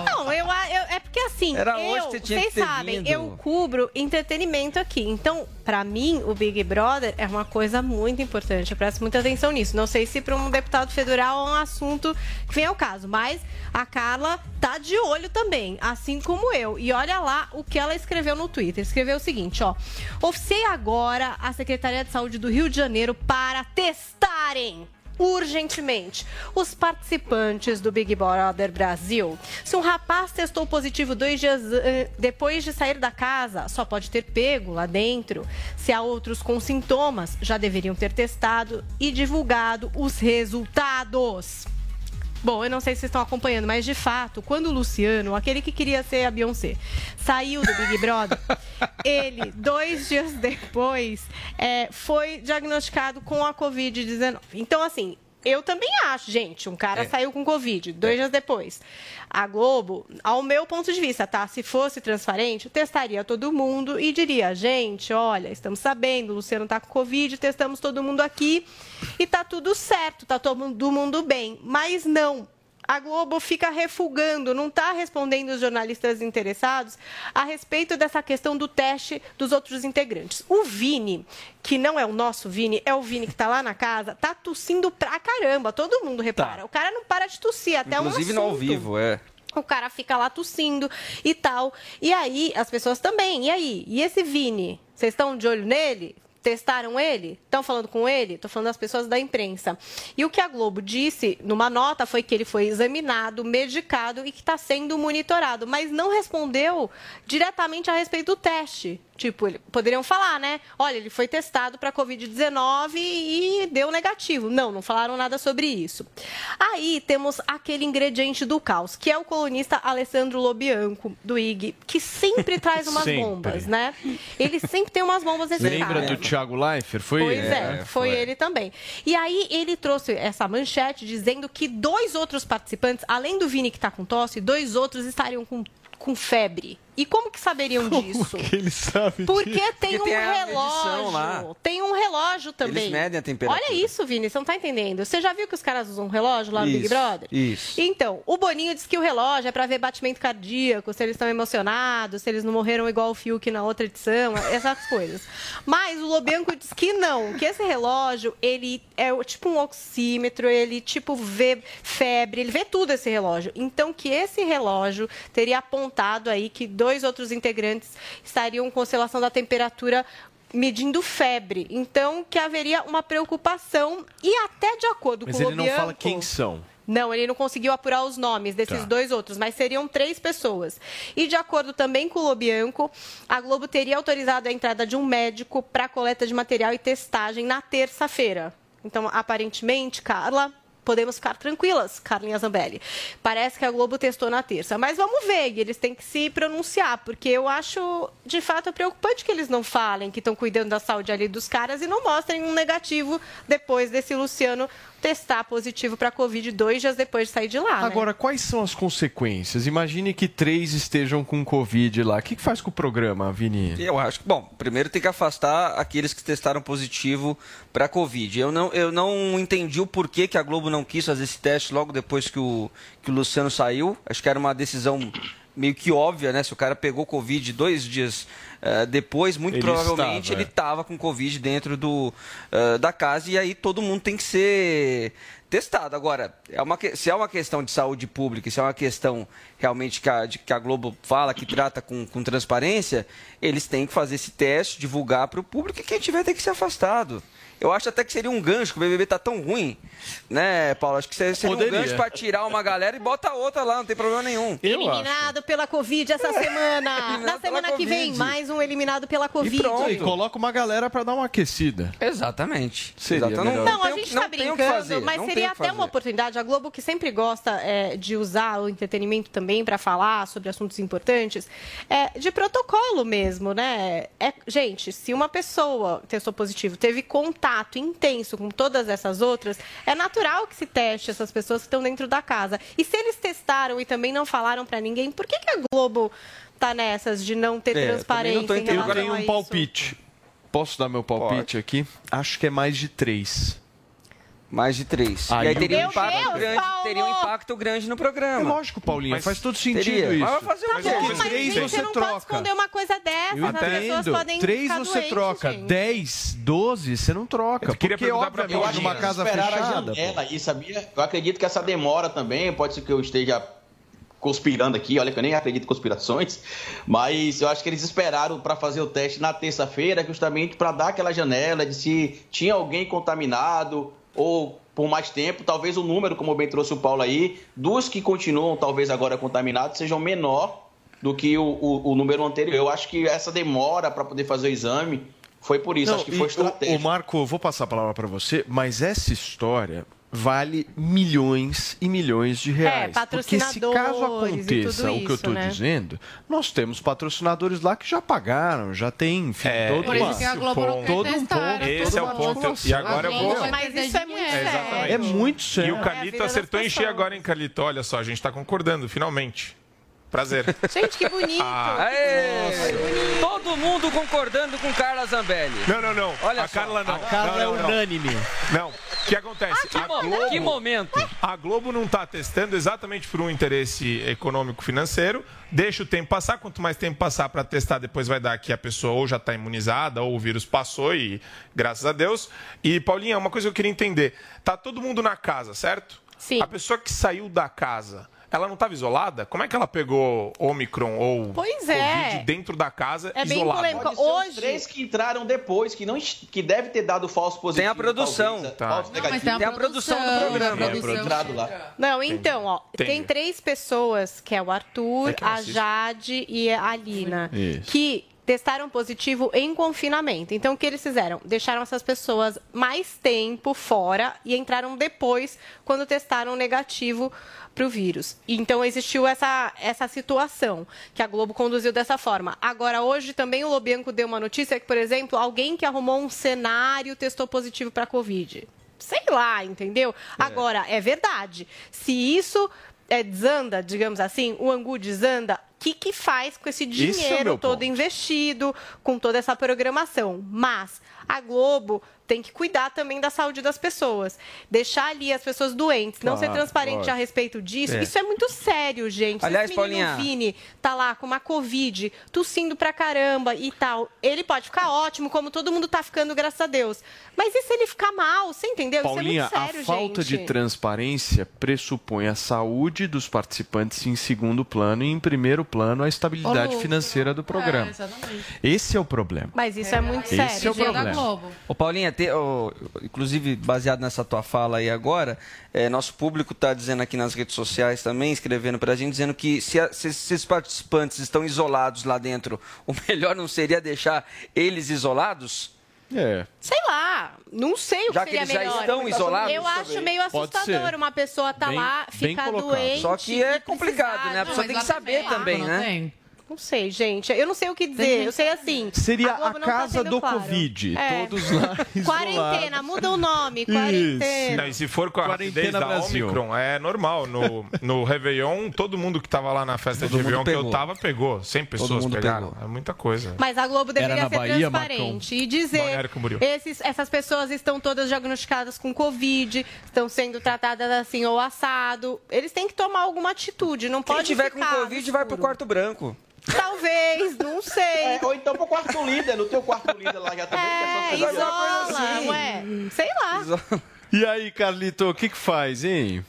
[SPEAKER 12] Não, eu, eu- é porque assim,
[SPEAKER 10] Era
[SPEAKER 12] eu,
[SPEAKER 10] hoje que você tinha que
[SPEAKER 12] vocês sabem,
[SPEAKER 10] vindo.
[SPEAKER 12] eu cubro entretenimento aqui. Então, pra mim, o Big Brother é uma coisa muito importante. Eu presto muita atenção nisso. Não sei se para um deputado federal é um assunto que vem ao caso, mas a Carla tá de olho também, assim como eu. E olha lá o que ela escreveu no Twitter. Escreveu o seguinte, ó: "Oficiei agora a Secretaria de Saúde do Rio de Janeiro para testarem urgentemente os participantes do Big Brother Brasil. Se um rapaz testou positivo dois dias eh, depois de sair da casa, só pode ter pego lá dentro. Se há outros com sintomas, já deveriam ter testado e divulgado os resultados. Bom, eu não sei se vocês estão acompanhando, mas de fato, quando o Luciano, aquele que queria ser a Beyoncé, saiu do Big Brother, ele, dois dias depois, é, foi diagnosticado com a Covid-19. Então, assim, eu também acho, gente, um cara
[SPEAKER 10] É.
[SPEAKER 12] saiu com Covid, dois dias depois. A Globo, ao meu ponto de vista, tá? Se fosse transparente, testaria todo mundo e diria, gente, olha, estamos sabendo, o Luciano tá com Covid, testamos todo mundo aqui e tá tudo certo, tá todo mundo bem. Mas não. A Globo fica refugando, não está respondendo os jornalistas interessados a respeito dessa questão do teste dos outros integrantes. O Vini, que não é o nosso Vini, é o Vini que está lá na casa, tá tossindo pra caramba. Todo mundo repara. O cara não para de tossir, até um
[SPEAKER 10] Inclusive no ao vivo, é.
[SPEAKER 12] O cara fica lá tossindo e tal. E aí, as pessoas também. E aí? E esse Vini? Vocês estão de olho nele? Testaram ele? Estão falando com ele? Estou falando das pessoas da imprensa. E o que a Globo disse numa nota foi que ele foi examinado, medicado e que está sendo monitorado, mas não respondeu diretamente a respeito do teste. Tipo, ele- poderiam falar, né? Olha, ele foi testado para Covid-19 e deu negativo. Não, não falaram nada sobre isso. Aí temos aquele ingrediente do caos, que é o colunista Alessandro Lobianco, do IG, que sempre traz umas
[SPEAKER 9] Sempre.
[SPEAKER 12] bombas, né? Ele sempre tem umas bombas nesse
[SPEAKER 9] Lembra
[SPEAKER 12] cara.
[SPEAKER 9] do Thiago Leifert? Foi
[SPEAKER 12] Pois
[SPEAKER 9] ele?
[SPEAKER 12] é, foi, ele também. E aí ele trouxe essa manchete dizendo que dois outros participantes, além do Vini que está com tosse, dois outros estariam com, com febre. E como que saberiam disso?
[SPEAKER 9] que ele sabe
[SPEAKER 12] Porque
[SPEAKER 9] disso?
[SPEAKER 12] tem
[SPEAKER 10] Porque
[SPEAKER 12] um
[SPEAKER 10] tem a
[SPEAKER 12] relógio.
[SPEAKER 10] lá.
[SPEAKER 12] Tem um relógio também.
[SPEAKER 10] Eles medem a temperatura.
[SPEAKER 12] Olha isso, Vini, você não tá entendendo. Você já viu que os caras usam um relógio lá no Big
[SPEAKER 10] Isso,
[SPEAKER 12] Brother?
[SPEAKER 10] isso.
[SPEAKER 12] Então, o Boninho disse que o relógio é para ver batimento cardíaco, se eles estão emocionados, se eles não morreram igual o Fiuk na outra edição, essas coisas. Mas o Lobianco disse que não, que esse relógio, ele é tipo um oxímetro, ele tipo vê febre, ele vê tudo esse relógio. Então, que esse relógio teria apontado aí que dois outros integrantes estariam com oscilação da temperatura medindo febre. Então, que haveria uma preocupação e até de acordo
[SPEAKER 9] Mas
[SPEAKER 12] com o
[SPEAKER 9] ele não
[SPEAKER 12] Lobianco...
[SPEAKER 9] fala quem são.
[SPEAKER 12] Não, ele não conseguiu apurar os nomes desses
[SPEAKER 22] Tá.
[SPEAKER 12] dois outros, mas seriam três pessoas. E de acordo também com o Lobianco, a Globo teria autorizado a entrada de um médico para coleta de material e testagem na terça-feira. Então, aparentemente, Carla, podemos ficar tranquilas, Carlinha Zambelli. Parece que a Globo testou na terça. Mas vamos ver, e eles têm que se pronunciar, porque eu acho, de fato, preocupante que eles não falem que estão cuidando da saúde ali dos caras e não mostrem um negativo depois desse Luciano testar positivo para Covid dois dias depois de sair de lá. né?
[SPEAKER 9] Agora, quais são as consequências? Imagine que três estejam com Covid lá. O que, que faz com o programa, Vini?
[SPEAKER 10] Eu acho que, bom, primeiro tem que afastar aqueles que testaram positivo para Covid. Eu não, eu não entendi o porquê que a Globo não quis fazer esse teste logo depois que o, que o Luciano saiu. Acho que era uma decisão meio que óbvia, né? Se o cara pegou Covid dois dias eh, depois, muito
[SPEAKER 9] Ele
[SPEAKER 10] provavelmente
[SPEAKER 9] estava,
[SPEAKER 10] ele
[SPEAKER 9] é.
[SPEAKER 10] estava com Covid dentro do, eh, da casa e aí todo mundo tem que ser testado. Agora, é uma, se é uma questão de saúde pública, se é uma questão realmente que a, de- que a Globo fala, que trata com, com transparência, eles têm que fazer esse teste, divulgar para o público e quem tiver tem que ser afastado. Eu acho até que seria um gancho, que o BBB tá tão ruim, né, Paulo? Acho que seria seria um
[SPEAKER 9] Poderia.
[SPEAKER 10] gancho para tirar uma galera e bota outra lá, não tem problema nenhum.
[SPEAKER 12] Eliminado pela Covid essa semana. Na semana que vem, mais um eliminado pela Covid.
[SPEAKER 9] E pronto, e coloca uma galera pra dar uma aquecida.
[SPEAKER 10] Exatamente.
[SPEAKER 9] Seria
[SPEAKER 10] Exatamente.
[SPEAKER 9] melhor.
[SPEAKER 12] Não, a gente tá
[SPEAKER 10] não que
[SPEAKER 12] brincando,
[SPEAKER 10] fazer,
[SPEAKER 12] mas
[SPEAKER 10] não
[SPEAKER 12] seria até uma oportunidade. A Globo, que sempre gosta é, de usar o entretenimento também para falar sobre assuntos importantes, é, de protocolo mesmo, né? É, gente, se uma pessoa testou positivo, teve contato intenso com todas essas outras, é natural que se teste essas pessoas que estão dentro da casa. E se eles testaram e também não falaram para ninguém, por que, que a Globo tá nessas de não ter
[SPEAKER 9] É,
[SPEAKER 12] transparência em
[SPEAKER 9] Eu
[SPEAKER 12] relação
[SPEAKER 9] tenho
[SPEAKER 12] a
[SPEAKER 9] um
[SPEAKER 12] isso?
[SPEAKER 9] palpite. Posso dar meu palpite aqui? Acho que é mais de três.
[SPEAKER 10] Mais de três.
[SPEAKER 9] Aí
[SPEAKER 10] e aí
[SPEAKER 9] o-
[SPEAKER 10] teria um,
[SPEAKER 12] Meu
[SPEAKER 10] impacto
[SPEAKER 12] Deus,
[SPEAKER 10] grande,
[SPEAKER 12] Paulo!
[SPEAKER 10] teria um impacto grande no programa.
[SPEAKER 9] É lógico, Paulinho,
[SPEAKER 10] Mas
[SPEAKER 9] faz todo sentido
[SPEAKER 10] teria.
[SPEAKER 9] isso.
[SPEAKER 10] Mas vai fazer o
[SPEAKER 12] Tá
[SPEAKER 10] quê?
[SPEAKER 12] bom,
[SPEAKER 9] Mas três
[SPEAKER 12] gente,
[SPEAKER 9] você
[SPEAKER 12] você não
[SPEAKER 9] troca.
[SPEAKER 12] pode esconder uma coisa dessa.
[SPEAKER 9] Eu
[SPEAKER 12] as pessoas
[SPEAKER 9] entendo.
[SPEAKER 12] podem
[SPEAKER 9] Três
[SPEAKER 12] ficar
[SPEAKER 9] você
[SPEAKER 12] doentes,
[SPEAKER 9] troca.
[SPEAKER 12] gente.
[SPEAKER 9] Dez, doze, você não troca.
[SPEAKER 11] Eu queria
[SPEAKER 9] porque, obviamente,
[SPEAKER 11] Paulinha.
[SPEAKER 9] numa casa fechada...
[SPEAKER 15] janela, e sabia? Eu acredito que essa demora também, pode ser que eu esteja conspirando aqui, olha que eu nem acredito em conspirações, mas eu acho que eles esperaram para fazer o teste na terça-feira, justamente para dar aquela janela de se tinha alguém contaminado ou por mais tempo, talvez o número, como bem trouxe o Paulo aí, dos que continuam talvez agora contaminados sejam menor do que o, o- o número anterior. Eu acho que essa demora para poder fazer o exame foi por isso,
[SPEAKER 9] Não,
[SPEAKER 15] acho que foi
[SPEAKER 9] o-
[SPEAKER 15] estratégico.
[SPEAKER 9] O Marco, eu vou passar a palavra para você, mas essa história vale milhões e milhões de reais. Porque se caso aconteça
[SPEAKER 12] tudo
[SPEAKER 9] o que eu
[SPEAKER 12] isso,
[SPEAKER 9] estou
[SPEAKER 12] né?
[SPEAKER 9] dizendo, nós temos patrocinadores lá que já pagaram, já tem, enfim, todo
[SPEAKER 16] Por isso que a Globo não
[SPEAKER 9] todo um ponto.
[SPEAKER 11] Esse é o ponto. E agora eu vou.
[SPEAKER 12] Mas isso é muito sério.
[SPEAKER 9] É muito sério.
[SPEAKER 11] E o Calito acertou em cheio agora, hein, Calito? Olha só, a gente tá concordando, finalmente. Prazer.
[SPEAKER 12] Gente, que bonito.
[SPEAKER 11] Ah.
[SPEAKER 10] Aê! Todo mundo concordando com Carla Zambelli.
[SPEAKER 11] Não, não, não.
[SPEAKER 10] Olha
[SPEAKER 11] a
[SPEAKER 10] só.
[SPEAKER 11] Carla não.
[SPEAKER 10] A Carla
[SPEAKER 11] não,
[SPEAKER 10] é
[SPEAKER 11] não, não.
[SPEAKER 9] unânime.
[SPEAKER 11] Não. O que acontece?
[SPEAKER 10] que
[SPEAKER 11] a
[SPEAKER 10] mo-
[SPEAKER 11] Globo,
[SPEAKER 10] que momento?
[SPEAKER 11] A Globo não está testando exatamente por um interesse econômico financeiro. Deixa o tempo passar. Quanto mais tempo passar para testar, depois vai dar que a pessoa ou já está imunizada ou o vírus passou e graças a Deus. E Paulinha, uma coisa que eu queria entender. Tá todo mundo na casa, certo?
[SPEAKER 12] Sim.
[SPEAKER 11] A pessoa que saiu da casa, ela não estava isolada? Como é que ela pegou Omicron ou
[SPEAKER 12] Pois
[SPEAKER 11] Covid
[SPEAKER 12] é.
[SPEAKER 11] dentro da casa
[SPEAKER 12] É bem
[SPEAKER 11] isolada?
[SPEAKER 12] polêmico.
[SPEAKER 15] Pode ser os
[SPEAKER 12] Hoje-
[SPEAKER 15] três que entraram depois, que, não, que deve ter dado falso positivo.
[SPEAKER 10] Tem a produção.
[SPEAKER 15] talvez,
[SPEAKER 10] Tá.
[SPEAKER 15] falso
[SPEAKER 10] Não,
[SPEAKER 15] negativo.
[SPEAKER 10] tem a Tem a produção do programa.
[SPEAKER 15] Produção. Entrado lá.
[SPEAKER 12] Não, então, ó,
[SPEAKER 15] Entendi.
[SPEAKER 12] tem três pessoas, que é o Arthur,
[SPEAKER 15] É
[SPEAKER 12] a. Jade e a Alina,
[SPEAKER 9] Isso.
[SPEAKER 12] que testaram positivo em confinamento. Então, o que eles fizeram? Deixaram essas pessoas mais tempo fora e entraram depois, quando testaram negativo para o vírus. Então, existiu essa, essa situação que a Globo conduziu dessa forma. Agora, hoje também o Lobianco deu uma notícia que, por exemplo, alguém que arrumou um cenário testou positivo para a Covid. Sei lá, entendeu? Agora, é verdade. Se isso é, desanda, digamos assim, o angu desanda, que, que faz com esse
[SPEAKER 9] é
[SPEAKER 12] dinheiro
[SPEAKER 9] meu
[SPEAKER 12] todo investido, com toda essa programação? Mas a Globo tem que cuidar também da saúde das pessoas. Deixar ali as pessoas doentes, não ser
[SPEAKER 10] Claro,
[SPEAKER 12] transparente
[SPEAKER 10] lógico.
[SPEAKER 12] a respeito disso,
[SPEAKER 10] É.
[SPEAKER 12] isso é muito sério, gente.
[SPEAKER 10] Aliás,
[SPEAKER 12] Se esse menino
[SPEAKER 10] Paulinha-
[SPEAKER 12] Vini tá lá com uma Covid, tossindo pra caramba e tal, ele pode ficar ótimo, como todo mundo tá ficando, graças a Deus. Mas e se ele ficar mal? Você entendeu?
[SPEAKER 9] Paulinha,
[SPEAKER 12] isso é muito sério,
[SPEAKER 9] a falta
[SPEAKER 12] gente.
[SPEAKER 9] de transparência pressupõe a saúde dos participantes em segundo plano e, em primeiro plano, a estabilidade
[SPEAKER 12] Ô,
[SPEAKER 9] financeira do programa.
[SPEAKER 12] É.
[SPEAKER 9] Esse é o problema.
[SPEAKER 12] Mas isso é muito
[SPEAKER 9] Esse
[SPEAKER 12] sério.
[SPEAKER 9] é o problema.
[SPEAKER 16] Globo.
[SPEAKER 10] Ô Paulinha, te- ô, inclusive baseado nessa tua fala aí agora, é, nosso público está dizendo aqui nas redes sociais também, escrevendo para a gente, dizendo que se, a- se esses participantes estão isolados lá dentro, o melhor não seria deixar eles isolados?
[SPEAKER 9] É.
[SPEAKER 12] Sei lá, não sei o
[SPEAKER 10] Já
[SPEAKER 12] que
[SPEAKER 10] que
[SPEAKER 12] seria
[SPEAKER 10] eles já
[SPEAKER 12] melhor.
[SPEAKER 10] estão isolados
[SPEAKER 12] Eu acho
[SPEAKER 10] também.
[SPEAKER 12] meio assustador uma pessoa tá
[SPEAKER 10] Bem-
[SPEAKER 12] lá, ficar doente.
[SPEAKER 10] Só que é complicado, né? A pessoa
[SPEAKER 12] Não,
[SPEAKER 10] tem que saber também,
[SPEAKER 12] não
[SPEAKER 10] né?
[SPEAKER 12] tem. Não sei, gente. Eu não sei o que dizer. Eu sei assim.
[SPEAKER 9] Seria a,
[SPEAKER 12] Globo não tá
[SPEAKER 9] casa
[SPEAKER 12] sendo
[SPEAKER 9] do
[SPEAKER 12] claro.
[SPEAKER 9] Covid.
[SPEAKER 12] É.
[SPEAKER 9] Todos lá
[SPEAKER 12] Quarentena, muda o nome.
[SPEAKER 11] Não,
[SPEAKER 12] Quarentena.
[SPEAKER 11] e se for com a rapidez
[SPEAKER 9] Quarentena
[SPEAKER 11] da
[SPEAKER 9] Brasil.
[SPEAKER 11] Omicron, é normal. No, no Réveillon, todo mundo que tava lá na festa
[SPEAKER 10] Todo
[SPEAKER 11] de Réveillon que eu
[SPEAKER 10] pegou.
[SPEAKER 11] tava, pegou. 100 pessoas pegaram. É muita coisa.
[SPEAKER 12] Mas a Globo deveria ser
[SPEAKER 11] Bahia,
[SPEAKER 12] transparente e
[SPEAKER 11] Balneário
[SPEAKER 12] dizer esses, essas pessoas estão todas diagnosticadas com Covid, estão sendo tratadas assim ou assado. Eles têm que tomar alguma atitude, não
[SPEAKER 10] Quem
[SPEAKER 12] pode
[SPEAKER 10] tiver com Covid vai pro quarto branco.
[SPEAKER 12] Talvez, não sei.
[SPEAKER 15] É, ou então pro quarto líder, no teu quarto líder lá já também.
[SPEAKER 12] É,
[SPEAKER 15] que é
[SPEAKER 12] isola, ué. Sei lá.
[SPEAKER 9] E aí, Carlito, o que que faz, hein?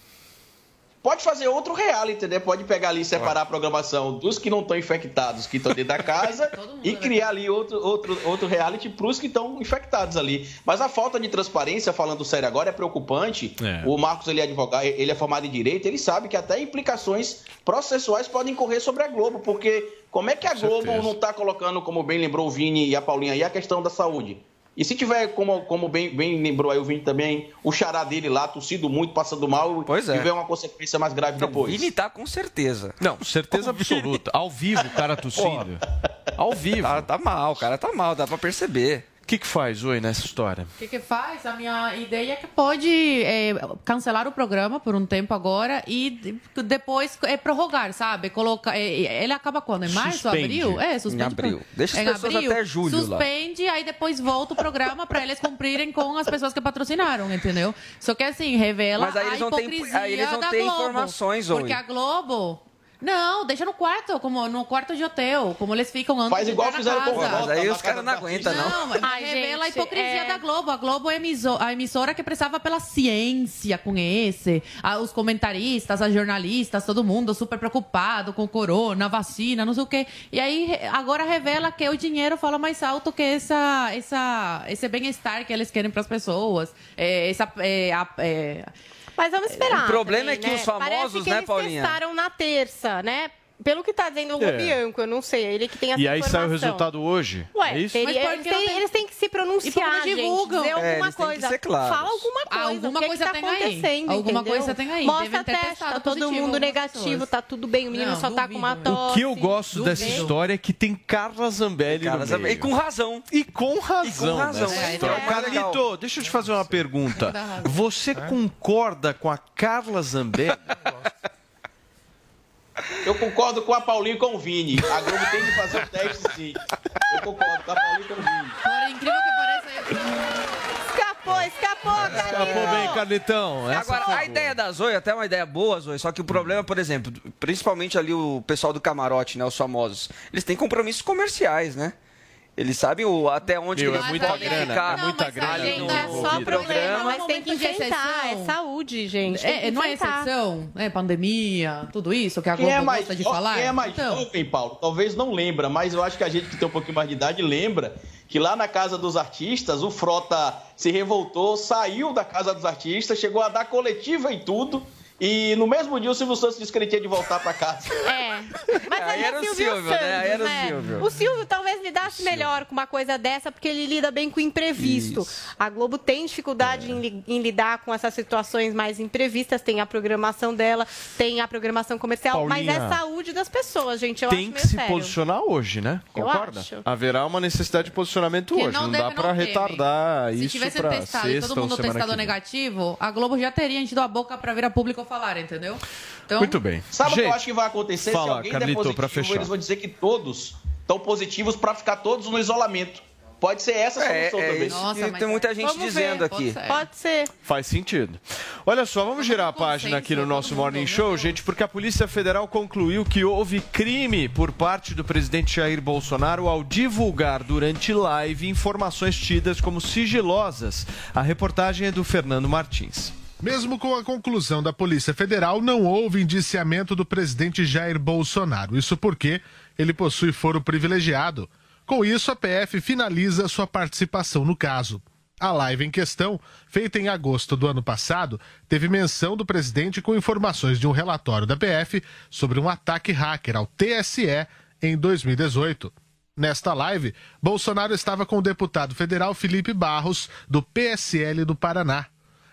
[SPEAKER 15] Pode fazer outro reality, né? Pode pegar ali e separar a programação dos que não estão infectados, que estão dentro da casa, e criar ali outro, outro, outro reality pros que estão infectados ali. Mas a falta de transparência, falando sério agora, é preocupante.
[SPEAKER 9] É.
[SPEAKER 15] O Marcos, ele é advogado, ele é formado em direito, ele sabe que até implicações processuais podem correr sobre a Globo, porque como é que a Globo
[SPEAKER 9] certeza.
[SPEAKER 15] não está colocando, como bem lembrou o Vini e a Paulinha aí, a questão da saúde? E se tiver, como, como bem, bem lembrou aí o Vini também, o xará dele lá, tossido muito, passando mal,
[SPEAKER 10] Pois é.
[SPEAKER 15] e tiver uma consequência mais grave depois.
[SPEAKER 10] Vini tá com certeza.
[SPEAKER 9] Não, certeza absoluta. Ao vivo, o cara tossindo. Ao vivo.
[SPEAKER 10] Tá, tá mal, o cara tá mal, dá pra perceber.
[SPEAKER 9] O que que faz, Oi, nessa história?
[SPEAKER 16] O que, que faz? A minha ideia é que pode é, cancelar o programa por um tempo agora e de- depois é, prorrogar, sabe? Colocar, é, é, ele acaba quando? Em março,
[SPEAKER 10] Suspende.
[SPEAKER 16] abril? É, suspende.
[SPEAKER 10] Em abril. Deixa as
[SPEAKER 16] em
[SPEAKER 10] pessoas
[SPEAKER 16] abril,
[SPEAKER 10] até julho lá.
[SPEAKER 16] Suspende, aí depois volta o programa para eles cumprirem com as pessoas que patrocinaram, entendeu? Só que assim, revela
[SPEAKER 10] Mas aí eles
[SPEAKER 16] a
[SPEAKER 10] não têm-
[SPEAKER 16] hipocrisia
[SPEAKER 10] aí eles não têm
[SPEAKER 16] Globo.
[SPEAKER 10] informações,
[SPEAKER 16] Porque
[SPEAKER 10] Oi.
[SPEAKER 16] a Globo... Não, deixa no quarto, como no quarto de hotel, como eles ficam antes
[SPEAKER 15] Faz
[SPEAKER 16] de
[SPEAKER 15] igual fizeram
[SPEAKER 16] na
[SPEAKER 15] com o
[SPEAKER 16] casa.
[SPEAKER 10] Mas aí
[SPEAKER 15] na
[SPEAKER 10] os caras não aguentam, não.
[SPEAKER 16] Não, mas
[SPEAKER 12] Ai,
[SPEAKER 16] revela a
[SPEAKER 12] gente,
[SPEAKER 16] hipocrisia
[SPEAKER 12] é-
[SPEAKER 16] da Globo. A Globo é a emissora que precisava pela ciência com esse. A- os comentaristas, as jornalistas, todo mundo super preocupado com o corona, vacina, não sei o quê. E aí agora revela que o dinheiro fala mais alto que essa, essa, esse bem-estar que eles querem para as pessoas. É, essa, é, a- é,
[SPEAKER 12] Mas vamos esperar.
[SPEAKER 10] O problema
[SPEAKER 12] também,
[SPEAKER 10] é que
[SPEAKER 12] né?
[SPEAKER 10] os famosos,
[SPEAKER 12] Parece que
[SPEAKER 10] né,
[SPEAKER 12] eles
[SPEAKER 10] Paulinha?
[SPEAKER 12] testaram na terça, né? Pelo que tá dizendo o
[SPEAKER 9] É.
[SPEAKER 12] Bianco, eu não sei. Ele que tem essa
[SPEAKER 9] E aí sai o resultado hoje?
[SPEAKER 12] Ué,
[SPEAKER 9] é isso?
[SPEAKER 12] teria-
[SPEAKER 16] Mas
[SPEAKER 12] eles, têm,
[SPEAKER 16] tem-
[SPEAKER 12] eles têm que se
[SPEAKER 16] E
[SPEAKER 12] pronunciar, gente,
[SPEAKER 16] divulgam?
[SPEAKER 12] dizer
[SPEAKER 10] É,
[SPEAKER 12] alguma
[SPEAKER 10] que
[SPEAKER 12] coisa. Fala alguma coisa.
[SPEAKER 16] Alguma
[SPEAKER 12] o que
[SPEAKER 16] coisa
[SPEAKER 12] que tá
[SPEAKER 16] tem aí.
[SPEAKER 12] acontecendo,
[SPEAKER 16] Alguma
[SPEAKER 12] entendeu?
[SPEAKER 16] coisa tem aí.
[SPEAKER 12] Mostra a testa, tá todo mundo negativo,
[SPEAKER 16] pessoas.
[SPEAKER 12] tá tudo bem, o menino
[SPEAKER 16] Não,
[SPEAKER 12] só tá com uma
[SPEAKER 16] duvido.
[SPEAKER 12] tosse.
[SPEAKER 9] O que eu gosto dessa
[SPEAKER 16] duvido.
[SPEAKER 9] história é que tem Carla Zambelli
[SPEAKER 10] Carla
[SPEAKER 9] no
[SPEAKER 10] Zambelli. E com razão.
[SPEAKER 9] E com razão.
[SPEAKER 10] razão.
[SPEAKER 9] nessa
[SPEAKER 16] É,
[SPEAKER 9] história.
[SPEAKER 16] é.
[SPEAKER 9] Carlito, deixa eu te fazer uma pergunta.
[SPEAKER 16] Razão.
[SPEAKER 9] Você concorda com a Carla Zambelli?
[SPEAKER 15] Eu concordo com a Paulinho e com o Vini. A Globo tem que fazer o teste, sim. Eu concordo com a Paulinho e com o Vini.
[SPEAKER 16] Por incrível que pareça,
[SPEAKER 12] Escapou, escapou, Carlinhos.
[SPEAKER 9] Escapou bem, Carlitão. Essa
[SPEAKER 10] Agora,
[SPEAKER 9] foi
[SPEAKER 10] a ideia da Zoe, até uma ideia boa, Zoe, só que o problema, por exemplo, principalmente ali o pessoal do camarote, né, os famosos, eles têm compromissos comerciais, né? Eles sabem o, até onde
[SPEAKER 9] Meu,
[SPEAKER 10] que
[SPEAKER 9] é
[SPEAKER 10] eles
[SPEAKER 9] muita
[SPEAKER 10] podem
[SPEAKER 9] grana,
[SPEAKER 10] ficar.
[SPEAKER 9] é muita
[SPEAKER 16] mas
[SPEAKER 9] grana.
[SPEAKER 16] aí
[SPEAKER 10] no-
[SPEAKER 12] Gente, é só
[SPEAKER 10] no
[SPEAKER 12] problema, mas tem que enfrentar. É saúde, gente.
[SPEAKER 16] É, não é exceção, é pandemia, tudo isso que a
[SPEAKER 15] Quem
[SPEAKER 16] Globo
[SPEAKER 15] é mais,
[SPEAKER 16] gosta de
[SPEAKER 15] ó,
[SPEAKER 16] falar.
[SPEAKER 15] quem é mais
[SPEAKER 16] Então,
[SPEAKER 15] jovem, Paulo, talvez não lembra, mas eu acho que a gente que tem um pouquinho mais de idade lembra que lá na Casa dos Artistas, o Frota se revoltou, saiu da Casa dos Artistas, chegou a dar coletiva e tudo. E no mesmo dia o Silvio Santos disse que ele tinha de voltar pra casa.
[SPEAKER 12] É. Mas
[SPEAKER 10] Aí
[SPEAKER 12] é
[SPEAKER 10] era o
[SPEAKER 12] Silvio
[SPEAKER 10] Silvio, né?
[SPEAKER 12] Santos,
[SPEAKER 10] Aí era o
[SPEAKER 12] né?
[SPEAKER 10] Silvio.
[SPEAKER 12] O Silvio talvez lidasse melhor com uma coisa dessa, porque ele lida bem com o imprevisto. A Globo tem dificuldade
[SPEAKER 10] É.
[SPEAKER 12] em, em lidar com essas situações mais imprevistas, tem a programação dela, tem a programação comercial, mas
[SPEAKER 9] Paulinha,
[SPEAKER 12] é saúde das pessoas, gente. Eu
[SPEAKER 9] Tem
[SPEAKER 12] acho
[SPEAKER 9] que se
[SPEAKER 12] sério.
[SPEAKER 9] posicionar hoje, né?
[SPEAKER 12] Eu
[SPEAKER 9] Concorda?
[SPEAKER 12] acho.
[SPEAKER 9] Haverá uma necessidade de posicionamento
[SPEAKER 16] Que
[SPEAKER 9] hoje.
[SPEAKER 16] não
[SPEAKER 9] Não,
[SPEAKER 16] deve,
[SPEAKER 9] dá
[SPEAKER 16] não
[SPEAKER 9] pra
[SPEAKER 16] teve.
[SPEAKER 9] retardar
[SPEAKER 16] Se
[SPEAKER 9] isso
[SPEAKER 16] tivesse
[SPEAKER 9] pra
[SPEAKER 16] testado e todo mundo testado negativo, a Globo já teria enchido a boca pra vir a público falar, entendeu? Então,
[SPEAKER 9] Muito bem.
[SPEAKER 15] Sabe o que
[SPEAKER 9] Gente,
[SPEAKER 15] eu acho que vai acontecer?
[SPEAKER 9] fala,
[SPEAKER 15] Se alguém
[SPEAKER 9] Carlito,
[SPEAKER 15] der
[SPEAKER 9] pra
[SPEAKER 15] positivo,
[SPEAKER 9] fechar.
[SPEAKER 15] eles vão dizer que todos estão positivos pra ficar todos no isolamento. Pode ser essa a
[SPEAKER 10] É,
[SPEAKER 15] solução
[SPEAKER 10] é
[SPEAKER 15] também.
[SPEAKER 10] isso
[SPEAKER 16] Nossa,
[SPEAKER 10] tem muita gente
[SPEAKER 12] Vamos
[SPEAKER 10] dizendo
[SPEAKER 12] ver,
[SPEAKER 10] aqui.
[SPEAKER 12] Pode ser.
[SPEAKER 9] Faz sentido. Olha só, vamos girar a página aqui no nosso Morning Show, gente, porque a Polícia Federal concluiu que houve crime por parte do presidente Jair Bolsonaro ao divulgar durante live informações tidas como sigilosas. A reportagem é do Fernando Martins.
[SPEAKER 22] Mesmo com a conclusão da Polícia Federal, não houve indiciamento do presidente Jair Bolsonaro. Isso porque ele possui foro privilegiado. Com isso, a PF finaliza sua participação no caso. A live em questão, feita em agosto do ano passado, teve menção do presidente com informações de um relatório da PF sobre um ataque hacker ao TSE em 2018. Nesta live, Bolsonaro estava com o deputado federal Felipe Barros, do PSL do Paraná.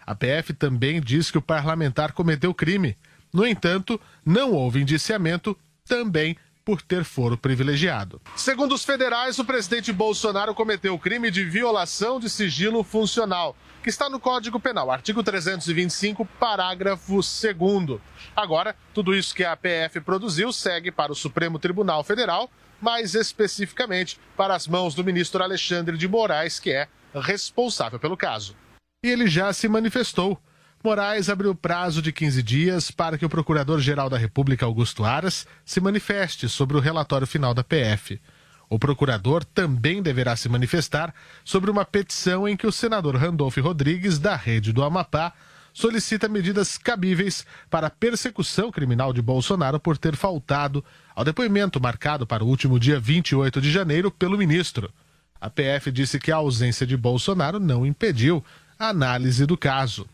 [SPEAKER 22] A PF também diz que o parlamentar cometeu crime. No entanto, não houve indiciamento, também por ter foro privilegiado. Segundo os federais, o presidente Bolsonaro cometeu o crime de violação de sigilo funcional, que está no Código Penal, artigo 325, parágrafo 2. Agora, tudo isso que a PF produziu segue para o Supremo Tribunal Federal, mais especificamente para as mãos do ministro Alexandre de Moraes, que é responsável pelo caso. E ele já se manifestou. Moraes abriu prazo de 15 dias para que o Procurador-Geral da República, Augusto Aras, se manifeste sobre o relatório final da PF. O procurador também deverá se manifestar sobre uma petição em que o senador Randolph Rodrigues, da Rede do Amapá, solicita medidas cabíveis para a persecução criminal de Bolsonaro por ter faltado ao depoimento marcado para o último dia 28 de janeiro pelo ministro. A PF disse que a ausência de Bolsonaro não impediu a análise do caso.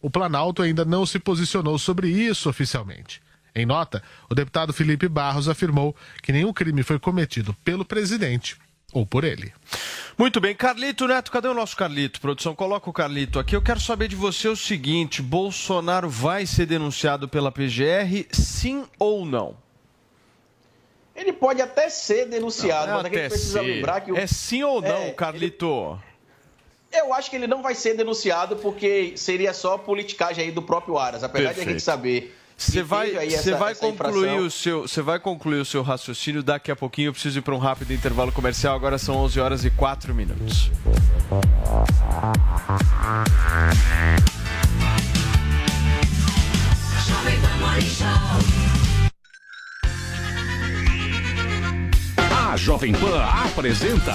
[SPEAKER 22] O Planalto ainda não se posicionou sobre isso oficialmente. Em nota, o deputado Felipe Barros afirmou que nenhum crime foi cometido pelo presidente ou por ele.
[SPEAKER 9] Muito bem, Carlito Neto, cadê o nosso Carlito? Produção, coloca o Carlito aqui. Eu quero saber de você o seguinte: Bolsonaro vai ser denunciado pela PGR, sim ou não?
[SPEAKER 15] Ele pode até ser denunciado,
[SPEAKER 9] Não, é
[SPEAKER 15] mas a gente
[SPEAKER 9] até
[SPEAKER 15] precisa
[SPEAKER 9] ser.
[SPEAKER 15] lembrar que o...
[SPEAKER 9] É sim ou não,
[SPEAKER 15] É,
[SPEAKER 9] Carlito?
[SPEAKER 15] Eu acho que ele não vai ser denunciado porque seria só politicagem aí do próprio Aras, apesar de a
[SPEAKER 9] Perfeito.
[SPEAKER 15] gente saber.
[SPEAKER 9] Você
[SPEAKER 15] que
[SPEAKER 9] vai,
[SPEAKER 15] essa-
[SPEAKER 9] vai concluir o seu, você vai concluir o seu raciocínio daqui a pouquinho. Eu preciso ir para um rápido intervalo comercial. Agora são 11 horas e 4 minutos.
[SPEAKER 23] A Jovem Pan apresenta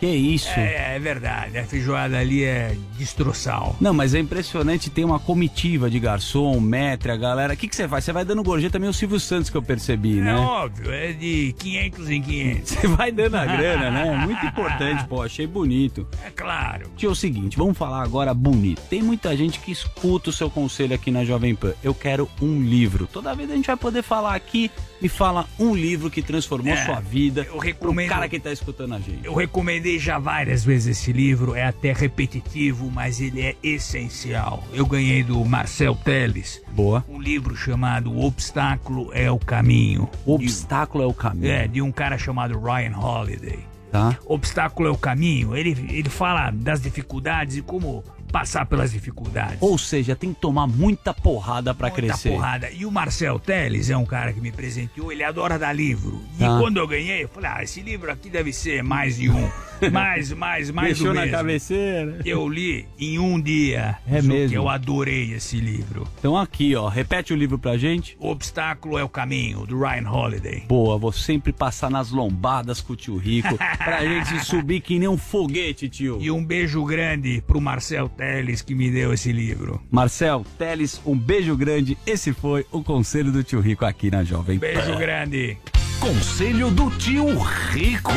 [SPEAKER 24] Que isso?
[SPEAKER 25] É, é verdade, a feijoada ali é destroçal.
[SPEAKER 24] Não, mas é impressionante, tem uma comitiva de garçom, metre, a galera. O que que você faz? Você vai dando gorjeta também o Silvio Santos que eu percebi,
[SPEAKER 25] É
[SPEAKER 24] né?
[SPEAKER 25] óbvio, é de 500 em 500.
[SPEAKER 24] Você vai dando a grana, né? Muito importante, pô, achei bonito.
[SPEAKER 25] É claro.
[SPEAKER 24] Tio, é o seguinte, vamos falar agora bonito. Tem muita gente que escuta o seu conselho aqui na Jovem Pan. Eu quero um livro. Toda vez a gente vai poder falar aqui, me fala um livro que transformou
[SPEAKER 25] É,
[SPEAKER 24] sua vida.
[SPEAKER 25] eu recomendo-
[SPEAKER 24] O cara que tá escutando a gente.
[SPEAKER 25] Eu recomendei já várias vezes esse livro, é até repetitivo, mas ele é essencial. Eu ganhei do Marcel Teles.
[SPEAKER 24] Boa.
[SPEAKER 25] Um livro chamado O Obstáculo é o Caminho.
[SPEAKER 24] O Obstáculo é o Caminho.
[SPEAKER 25] É, de um cara chamado Ryan Holiday.
[SPEAKER 24] Tá?
[SPEAKER 25] Obstáculo é o caminho. Ele, ele fala das dificuldades e como passar pelas dificuldades.
[SPEAKER 24] Ou seja, tem que tomar muita porrada pra
[SPEAKER 25] Muita
[SPEAKER 24] crescer.
[SPEAKER 25] porrada. E o Marcel Teles é um cara que me presenteou, ele adora dar livro. E
[SPEAKER 24] Tá.
[SPEAKER 25] quando eu ganhei, eu falei, ah, esse livro aqui deve ser mais de um. Mais, mais, mais
[SPEAKER 24] Deixou
[SPEAKER 25] do
[SPEAKER 24] na
[SPEAKER 25] mesmo.
[SPEAKER 24] cabeceira.
[SPEAKER 25] Eu li em um dia.
[SPEAKER 24] É mesmo?
[SPEAKER 25] eu adorei esse livro.
[SPEAKER 24] Então aqui, ó, repete o livro pra gente.
[SPEAKER 25] O Obstáculo é o Caminho, do Ryan Holiday.
[SPEAKER 24] Boa, vou sempre passar nas lombadas com o tio Rico pra gente subir que nem um foguete, tio.
[SPEAKER 25] E um beijo grande pro Marcel Teles que me deu esse livro.
[SPEAKER 24] Marcel, Teles, um beijo grande. Esse foi o conselho do tio Rico aqui na Jovem Pan.
[SPEAKER 25] Beijo grande.
[SPEAKER 23] Conselho do Tio Rico.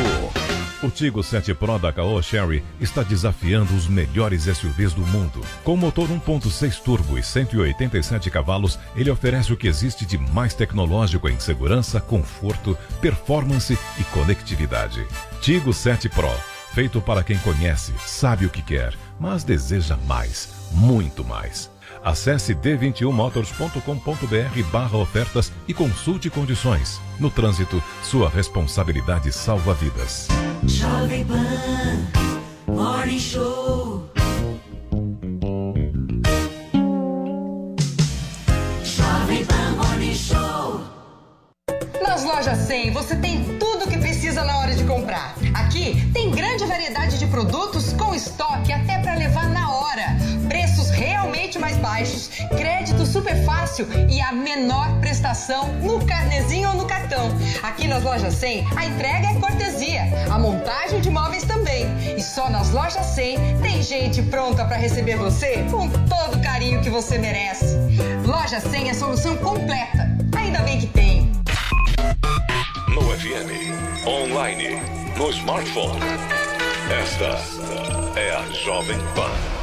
[SPEAKER 26] O Tigo 7 Pro da Caoa Sherry está desafiando os melhores SUVs do mundo. Com motor 1.6 turbo e 187 cavalos, ele oferece o que existe de mais tecnológico em segurança, conforto, performance e conectividade. Tigo 7 Pro, feito para quem conhece, sabe o que quer, mas deseja mais, muito mais. Acesse d21motors.com.br barra ofertas e consulte condições. No trânsito, sua responsabilidade salva vidas.
[SPEAKER 27] Jovem Pan, Morning Show. Jovem Pan Morning Show.
[SPEAKER 8] Nas lojas 100 você tem tudo o que precisa na hora de comprar. Aqui tem grande variedade de produtos com estoque até baixos, créditos super fácil e a menor prestação no carnezinho ou no cartão. Aqui nas lojas 100, a entrega é cortesia, a montagem de móveis também. E só nas lojas 100 tem gente pronta para receber você com todo o carinho que você merece. Loja 100 é a solução completa. Ainda bem que tem.
[SPEAKER 23] No FM, online, no smartphone. Esta é a Jovem Pan.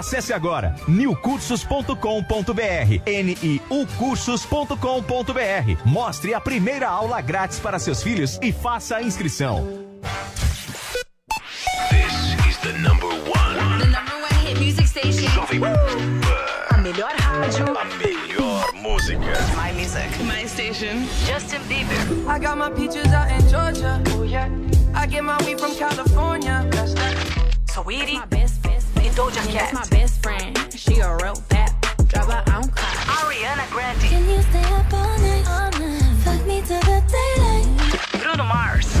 [SPEAKER 28] Acesse agora newcursos.com.br, niucursos.com.br. Mostre a primeira aula grátis para seus filhos e faça a inscrição.
[SPEAKER 23] This is the number one.
[SPEAKER 27] The number one hit music station.
[SPEAKER 23] Jovem Pan.
[SPEAKER 27] A melhor rádio.
[SPEAKER 23] A melhor música.
[SPEAKER 27] My music. My station. Justin Bieber.
[SPEAKER 29] I got my peaches out in Georgia. Oh yeah. I get my weed from California. That's that.
[SPEAKER 27] Sweetie. My best, best, best. Doja Cat. my best friend. She a real bad. Drive her own car. Ariana Grande.
[SPEAKER 30] Can you stay up all night? All night. Fuck me to the daylight.
[SPEAKER 27] Bruno Mars.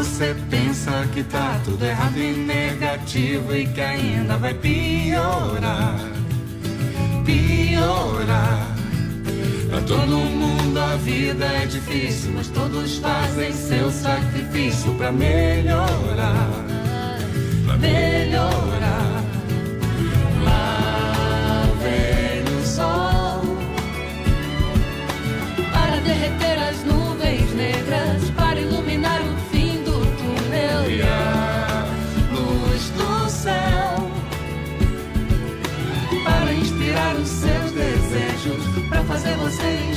[SPEAKER 31] Você pensa que tá tudo errado e negativo e que ainda vai piorar, piorar. Pra todo mundo a vida é difícil, mas todos fazem seu sacrifício pra melhorar, pra melhorar.
[SPEAKER 19] Fazer você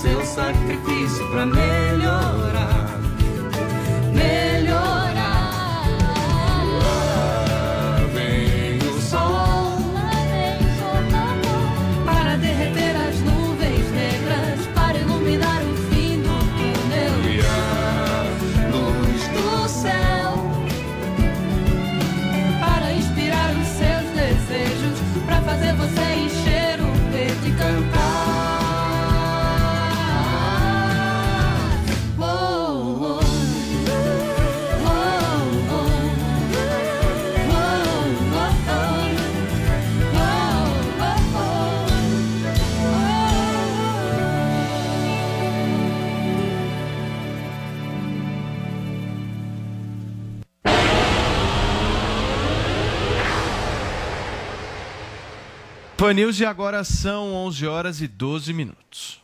[SPEAKER 31] seu sacrifício pra melhorar,
[SPEAKER 9] Pan News e agora são 11 horas e 12 minutos.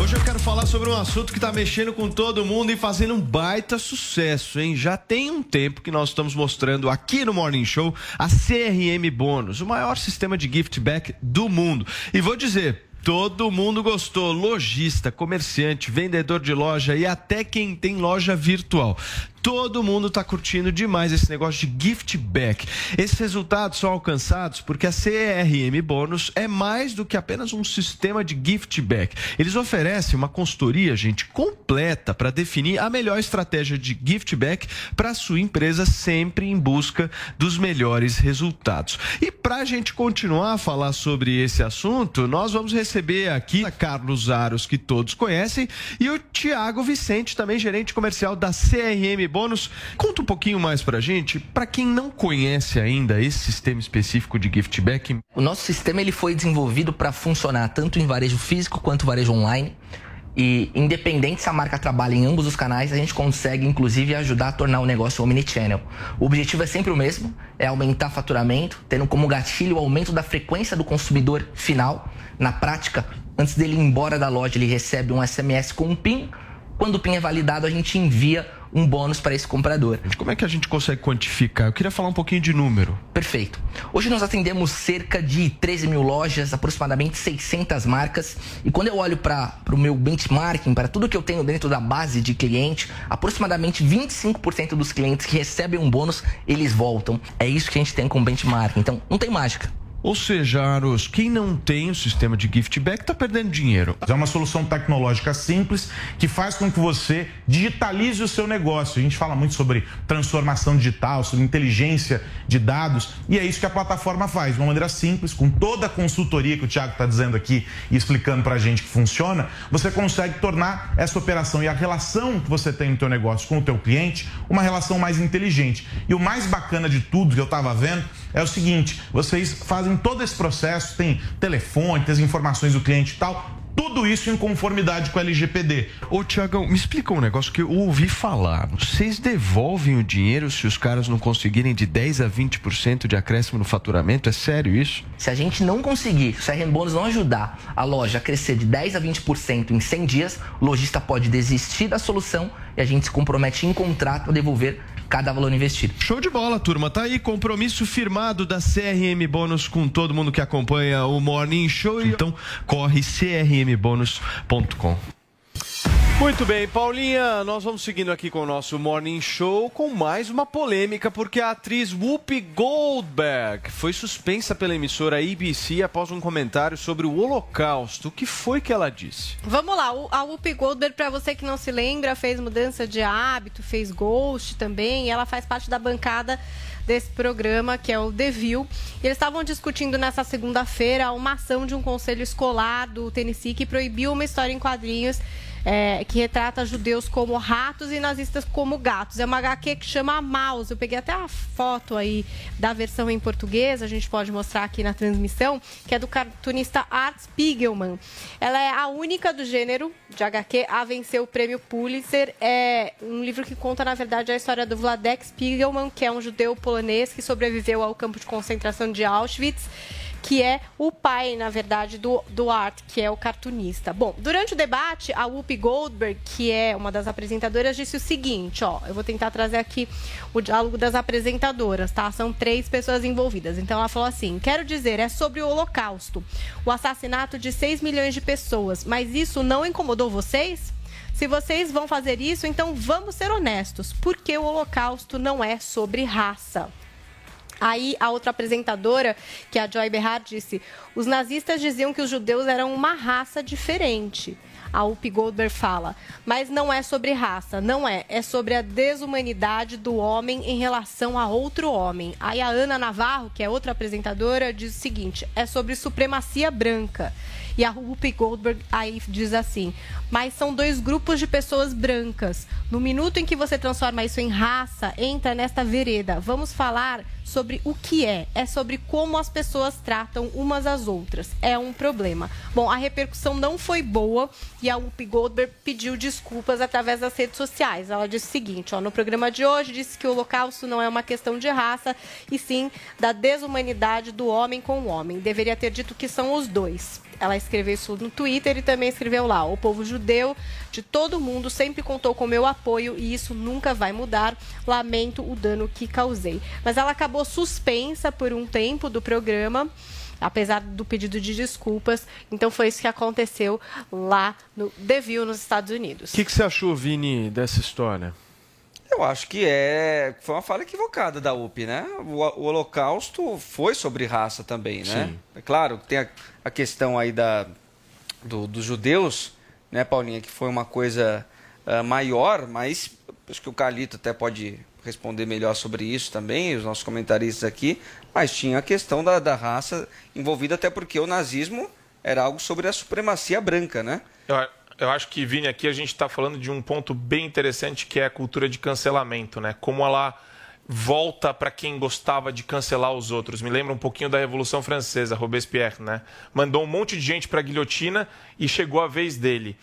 [SPEAKER 9] Hoje eu quero falar sobre um assunto que tá mexendo com todo mundo e fazendo um baita sucesso, hein? Já tem um tempo que nós estamos mostrando aqui no Morning Show a CRM Bônus, o maior sistema de gift back do mundo. E vou dizer, Todo mundo gostou, lojista, comerciante, vendedor de loja e até quem tem loja virtual. Todo mundo está curtindo demais esse negócio de gift back. Esses resultados são alcançados porque a CRM Bônus é mais do que apenas um sistema de gift back. Eles oferecem uma consultoria, gente, completa para definir a melhor estratégia de gift back para a sua empresa, sempre em busca dos melhores resultados. E para a gente continuar a falar sobre esse assunto, nós vamos receber aqui a Carlos Aros, que todos conhecem, e o Tiago Vicente, também gerente comercial da CRM Bônus. Conta um pouquinho mais pra gente, para quem não conhece ainda esse sistema específico de gift back.
[SPEAKER 32] O nosso sistema ele foi desenvolvido para funcionar tanto em varejo físico quanto varejo online. E independente se a marca trabalha em ambos os canais, a gente consegue inclusive ajudar a tornar o negócio omnichannel. O objetivo é sempre o mesmo, é aumentar faturamento, tendo como gatilho o aumento da frequência do consumidor final. Na prática, antes dele ir embora da loja, ele recebe um SMS com um PIN. Quando o PIN é validado, a gente envia um bônus para esse comprador.
[SPEAKER 9] Como é que a gente consegue quantificar? Eu queria falar um pouquinho de número.
[SPEAKER 32] Perfeito. Hoje nós atendemos cerca de 13 mil lojas, aproximadamente 600 marcas. E quando eu olho para o meu benchmarking, para tudo que eu tenho dentro da base de cliente, aproximadamente 25% dos clientes que recebem um bônus, eles voltam. É isso que a gente tem com benchmarking. Então, não tem mágica.
[SPEAKER 9] Ou seja, Aros, quem não tem o sistema de gift back está perdendo dinheiro.
[SPEAKER 33] É uma solução tecnológica simples que faz com que você digitalize o seu negócio. A gente fala muito sobre transformação digital, sobre inteligência de dados, e é isso que a plataforma faz, de uma maneira simples, com toda a consultoria que o Thiago está dizendo aqui e explicando para a gente que funciona, você consegue tornar essa operação e a relação que você tem no teu negócio com o teu cliente uma relação mais inteligente. E o mais bacana de tudo que eu estava vendo é o seguinte, vocês fazem todo esse processo, tem telefone, tem as informações do cliente e tal, tudo isso em conformidade com o LGPD.
[SPEAKER 9] Ô, Tiagão, me explica um negócio que eu ouvi falar. Vocês devolvem o dinheiro se os caras não conseguirem de 10 a 20% de acréscimo no faturamento? É sério isso?
[SPEAKER 32] Se a gente não conseguir, se a CRM Bônus não ajudar a loja a crescer de 10 a 20% em 100 dias, o lojista pode desistir da solução e a gente se compromete em contrato a devolver cada valor investido.
[SPEAKER 9] Show de bola, turma. Tá aí, compromisso firmado da CRM Bônus com todo mundo que acompanha o Morning Show. Então, corre crmbônus.com. Muito bem, Paulinha, nós vamos seguindo aqui com o nosso Morning Show com mais uma polêmica, porque a atriz Whoopi Goldberg foi suspensa pela emissora ABC após um comentário sobre o Holocausto. O que foi que ela disse?
[SPEAKER 12] Vamos lá, a Whoopi Goldberg, pra você que não se lembra, fez mudança de hábito, fez Ghost também, ela faz parte da bancada desse programa, que é o The View. E eles estavam discutindo nessa segunda-feira uma ação de um conselho escolar do Tennessee que proibiu uma história em quadrinhos é, que retrata judeus como ratos e nazistas como gatos. É uma HQ que chama Mouse. Eu peguei até a foto aí da versão em português, a gente pode mostrar aqui na transmissão, que é do cartunista Art Spiegelman. Ela é a única do gênero de HQ a vencer o prêmio Pulitzer. É um livro que conta, na verdade, a história do Vladek Spiegelman, que é um judeu polonês que sobreviveu ao campo de concentração de Auschwitz que é o pai, na verdade, do, do Art, que é o cartunista. Bom, durante o debate, a Whoopi Goldberg, que é uma das apresentadoras, disse o seguinte, ó, eu vou tentar trazer aqui o diálogo das apresentadoras, tá? São três pessoas envolvidas. Então ela falou assim: quero dizer, é sobre o Holocausto, o assassinato de 6 milhões de pessoas, mas isso não incomodou vocês? Se vocês vão fazer isso, então vamos ser honestos, porque o Holocausto não é sobre raça. Aí a outra apresentadora, que é a Joy Behar, disse: os nazistas diziam que os judeus eram uma raça diferente. A Whoopi Goldberg fala, mas não é sobre raça, não é. É sobre a desumanidade do homem em relação a outro homem. Aí a Ana Navarro, que é outra apresentadora, diz o seguinte: é sobre supremacia branca. E a Whoopi Goldberg aí diz assim: mas são dois grupos de pessoas brancas. No minuto em que você transforma isso em raça, entra nesta vereda. Vamos falar sobre o que é. É sobre como as pessoas tratam umas às outras. É um problema. Bom, a repercussão não foi boa e a Whoopi Goldberg pediu desculpas através das redes sociais. Ela disse o seguinte, ó, no programa de hoje disse que o holocausto não é uma questão de raça, e sim da desumanidade do homem com o homem. Deveria ter dito que são os dois. Ela escreveu isso no Twitter e também escreveu lá: o povo judeu de todo mundo sempre contou com meu apoio e isso nunca vai mudar. Lamento o dano que causei. Mas ela acabou suspensa por um tempo do programa. Apesar do pedido de desculpas. Então foi isso que aconteceu lá no View, nos Estados Unidos.
[SPEAKER 9] O que, que você achou, Vini, dessa história?
[SPEAKER 10] Eu acho que é. Foi uma fala equivocada da UP, né? O, o Holocausto foi sobre raça também, né?
[SPEAKER 9] Sim.
[SPEAKER 10] É claro, tem a, a questão aí da, do- dos judeus, né, Paulinha, que foi uma coisa ah, maior, mas acho que o Carlito até pode responder melhor sobre isso também, os nossos comentaristas aqui, mas tinha a questão da, da raça envolvida, até porque o nazismo era algo sobre a supremacia branca, né?
[SPEAKER 11] Eu, eu acho que, Vini, aqui a gente está falando de um ponto bem interessante que é a cultura de cancelamento, né? Como ela volta para quem gostava de cancelar os outros. Me lembra um pouquinho da Revolução Francesa, Robespierre, né? Mandou um monte de gente para a guilhotina e chegou a vez dele.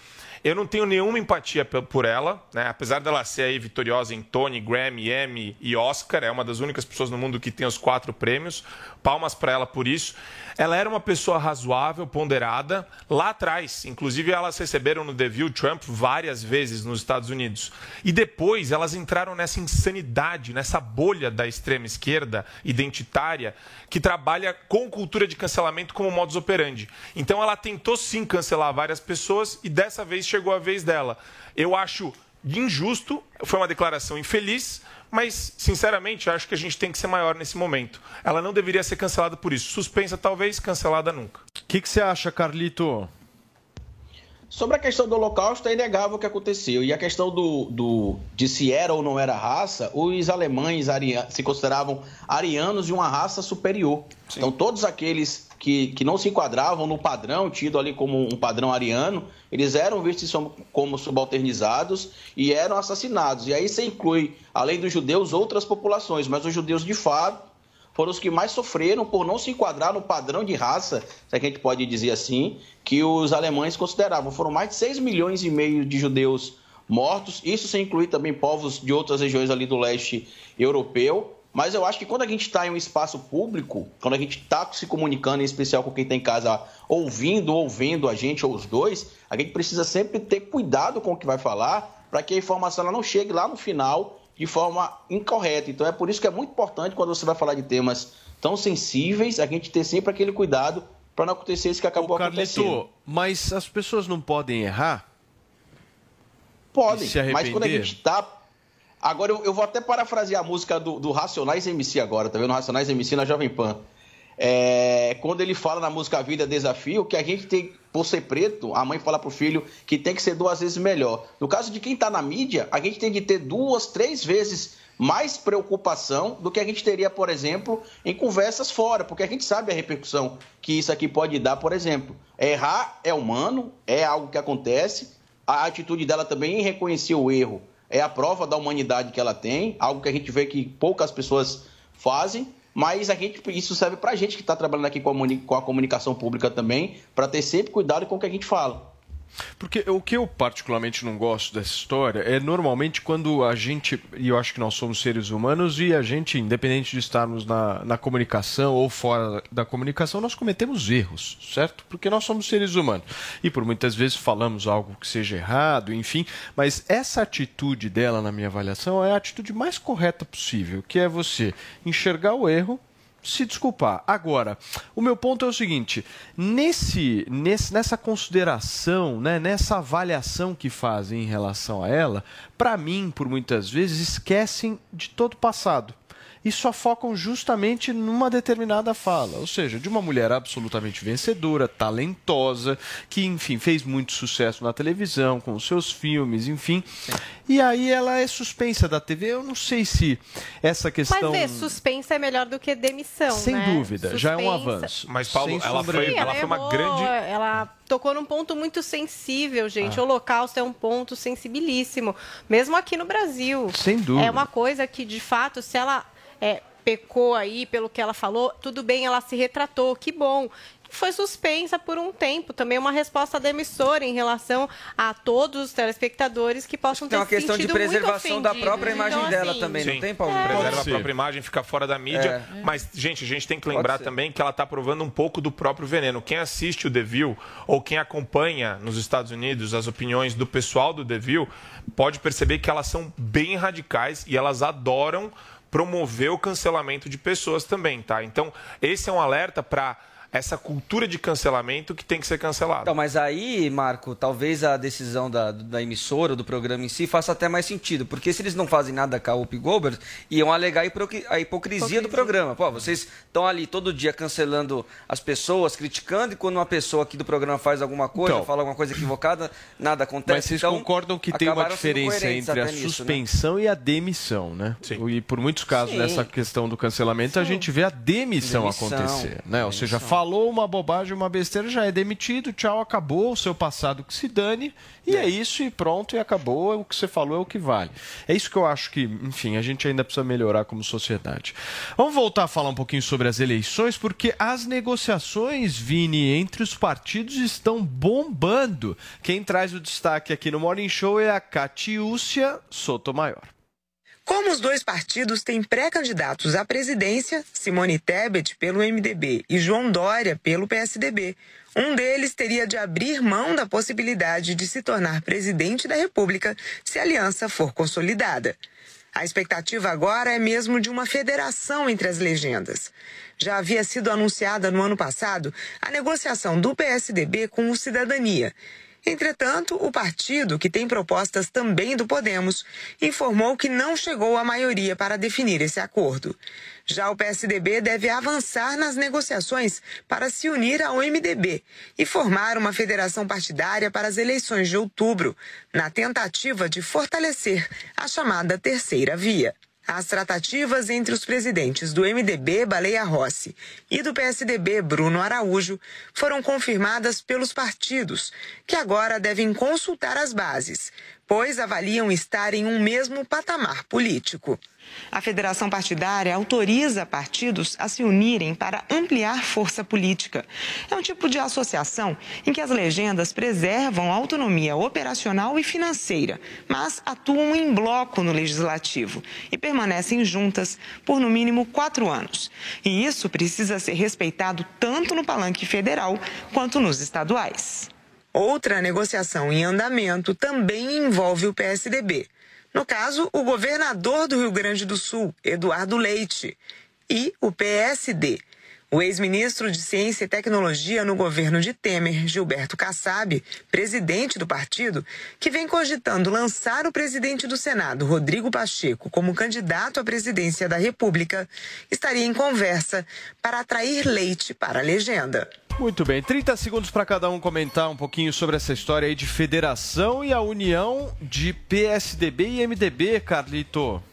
[SPEAKER 11] Eu não tenho nenhuma empatia por ela, né? apesar dela ser aí vitoriosa em Tony, Grammy, Emmy e Oscar, é uma das únicas pessoas no mundo que tem os quatro prêmios. Palmas para ela por isso. Ela era uma pessoa razoável, ponderada, lá atrás. Inclusive, elas receberam no View Trump várias vezes nos Estados Unidos. E depois elas entraram nessa insanidade, nessa bolha da extrema esquerda identitária, que trabalha com cultura de cancelamento como modus operandi. Então ela tentou sim cancelar várias pessoas e dessa vez chegou a vez dela. Eu acho injusto, foi uma declaração infeliz, mas sinceramente acho que a gente tem que ser maior nesse momento. Ela não deveria ser cancelada por isso. Suspensa talvez, cancelada nunca.
[SPEAKER 9] O que, que você acha, Carlito?
[SPEAKER 15] Sobre a questão do Holocausto, é inegável o que aconteceu. E a questão do, do- de se era ou não era raça, os alemães se consideravam arianos de uma raça superior. Então, todos aqueles que, que não se enquadravam no padrão, tido ali como um padrão ariano, eles eram vistos como subalternizados e eram assassinados. E aí você inclui, além dos judeus, outras populações, mas os judeus de fato foram os que mais sofreram por não se enquadrar no padrão de raça, se é a gente pode dizer assim, que os alemães consideravam. Foram mais de 6 milhões e meio de judeus mortos, isso sem incluir também povos de outras regiões ali do leste europeu. Mas eu acho que quando a gente está em um espaço público, quando a gente está se comunicando, em especial com quem está em casa ouvindo ou vendo a gente, ou os dois, a gente precisa sempre ter cuidado com o que vai falar, para que a informação ela não chegue lá no final de forma incorreta. Então é por isso que é muito importante quando você vai falar de temas tão sensíveis, a gente ter sempre aquele cuidado para não acontecer isso que acabou acontecendo.
[SPEAKER 9] Carlito, mas as pessoas não podem errar?
[SPEAKER 15] Podem, mas quando a gente tá. Agora eu, eu vou até parafrasear a música do, do Racionais MC agora, tá vendo? Racionais MC na Jovem Pan. É, quando ele fala na música Vida Desafio, que a gente tem, por ser preto, a mãe fala pro filho que tem que ser duas vezes melhor. No caso de quem tá na mídia, a gente tem que ter duas, três vezes mais preocupação do que a gente teria, por exemplo, em conversas fora, porque a gente sabe a repercussão que isso aqui pode dar, por exemplo. Errar é humano, é algo que acontece, a atitude dela também reconhecer o erro é a prova da humanidade que ela tem, algo que a gente vê que poucas pessoas fazem, mas a gente, isso serve pra gente que está trabalhando aqui com a, com a comunicação pública também, para ter sempre cuidado com o que a gente fala.
[SPEAKER 9] Porque o que eu particularmente não gosto dessa história é normalmente quando a gente, e eu acho que nós somos seres humanos, e a gente, independente de estarmos na, na comunicação ou fora da comunicação, nós cometemos erros, certo? Porque nós somos seres humanos. E por muitas vezes falamos algo que seja errado, enfim. Mas essa atitude dela, na minha avaliação, é a atitude mais correta possível, que é você enxergar o erro se desculpar. Agora, o meu ponto é o seguinte: nesse, nesse nessa consideração, né, nessa avaliação que fazem em relação a ela, para mim, por muitas vezes, esquecem de todo o passado. E só focam justamente numa determinada fala, ou seja, de uma mulher absolutamente vencedora, talentosa, que, enfim, fez muito sucesso na televisão, com os seus filmes, enfim. E aí ela é suspensa da TV. Eu não sei se essa questão.
[SPEAKER 12] Mas é, suspensa é melhor do que demissão,
[SPEAKER 9] Sem
[SPEAKER 12] né?
[SPEAKER 9] dúvida, já é um
[SPEAKER 12] Suspensa-
[SPEAKER 9] avanço.
[SPEAKER 11] Mas, Paulo, ela
[SPEAKER 9] sombra
[SPEAKER 11] foi,
[SPEAKER 9] de
[SPEAKER 11] ela
[SPEAKER 9] dúvida.
[SPEAKER 11] foi uma
[SPEAKER 12] errou,
[SPEAKER 11] grande.
[SPEAKER 12] Ela tocou num ponto muito sensível, gente.
[SPEAKER 9] Ah.
[SPEAKER 12] O Holocausto é um ponto sensibilíssimo, mesmo aqui no Brasil.
[SPEAKER 9] Sem dúvida.
[SPEAKER 12] É uma coisa que, de fato, se ela é, pecou aí pelo que ela falou, tudo bem, ela se retratou, que bom. foi suspensa por um tempo. Também uma resposta da emissora em relação a todos os telespectadores que possam ter
[SPEAKER 10] Tem uma
[SPEAKER 12] se
[SPEAKER 10] questão de
[SPEAKER 12] sentido muito
[SPEAKER 10] preservação da própria imagem
[SPEAKER 12] Então,
[SPEAKER 10] dela
[SPEAKER 12] assim,
[SPEAKER 10] também, não
[SPEAKER 11] Sim.
[SPEAKER 10] tem, Paulo?
[SPEAKER 11] Preserva a própria imagem, fica fora da mídia.
[SPEAKER 10] É.
[SPEAKER 11] Mas, gente, a gente tem que lembrar também que ela está provando um pouco do próprio veneno. Quem assiste o The View ou quem acompanha nos Estados Unidos as opiniões do pessoal do The View pode perceber que elas são bem radicais e elas adoram promover o cancelamento de pessoas também, tá? Então, esse é um alerta para essa cultura de cancelamento que tem que ser cancelada.
[SPEAKER 10] Então, mas aí, Marco, talvez a decisão da, da emissora, do programa em si, faça até mais sentido. Porque se eles não fazem nada com a Whoopi Goldberg, iam alegar a hipocrisia, a hipocrisia do programa. Pô, vocês estão ali todo dia cancelando as pessoas, criticando, e quando uma pessoa aqui do programa faz alguma coisa,
[SPEAKER 9] Então.
[SPEAKER 10] fala alguma coisa equivocada, nada acontece.
[SPEAKER 9] Mas vocês
[SPEAKER 10] Então,
[SPEAKER 9] concordam que tem uma diferença entre a
[SPEAKER 10] nisso, né?
[SPEAKER 9] suspensão e a demissão, né? E por muitos casos
[SPEAKER 10] Sim.
[SPEAKER 9] nessa questão do cancelamento, a gente vê a demissão,
[SPEAKER 10] Demissão.
[SPEAKER 9] acontecer, né? Ou seja, falou uma bobagem, uma besteira, já é demitido, tchau, acabou, o seu passado que se dane, e é, isso, e pronto, e acabou, o que você falou é o que vale. É isso que eu acho que, enfim, a gente ainda precisa melhorar como sociedade. Vamos voltar a falar um pouquinho sobre as eleições, porque as negociações, Vini, entre os partidos estão bombando. Quem traz o destaque aqui no Morning Show é a Catiúcia Sotomayor.
[SPEAKER 34] Como os dois partidos têm pré-candidatos à presidência, Simone Tebet pelo MDB e João Dória pelo PSDB, um deles teria de abrir mão da possibilidade de se tornar presidente da República se a aliança for consolidada. A expectativa agora é mesmo de uma federação entre as legendas. Já havia sido anunciada no ano passado a negociação do PSDB com o Cidadania. Entretanto, o partido, que tem propostas também do Podemos, informou que não chegou à maioria para definir esse acordo. Já o PSDB deve avançar nas negociações para se unir ao MDB e formar uma federação partidária para as eleições de outubro, na tentativa de fortalecer a chamada terceira via. As tratativas entre os presidentes do MDB, Baleia Rossi, e do PSDB, Bruno Araújo, foram confirmadas pelos partidos, que agora devem consultar as bases, pois avaliam estar em um mesmo patamar político. A federação partidária autoriza partidos a se unirem para ampliar força política. É um tipo de associação em que as legendas preservam a autonomia operacional e financeira, mas atuam em bloco no legislativo e permanecem juntas por no mínimo quatro anos. E isso precisa ser respeitado tanto no palanque federal quanto nos estaduais. Outra negociação em andamento também envolve o PSDB. No caso, o governador do Rio Grande do Sul, Eduardo Leite, e o PSD. O ex-ministro de Ciência e Tecnologia no governo de Temer, Gilberto Kassab, presidente do partido, que vem cogitando lançar o presidente do Senado, Rodrigo Pacheco, como candidato à presidência da República, estaria em conversa para atrair leite para a legenda.
[SPEAKER 9] Muito bem, 30 segundos para cada um comentar um pouquinho sobre essa história aí de federação e a união de PSDB e MDB, Carlito.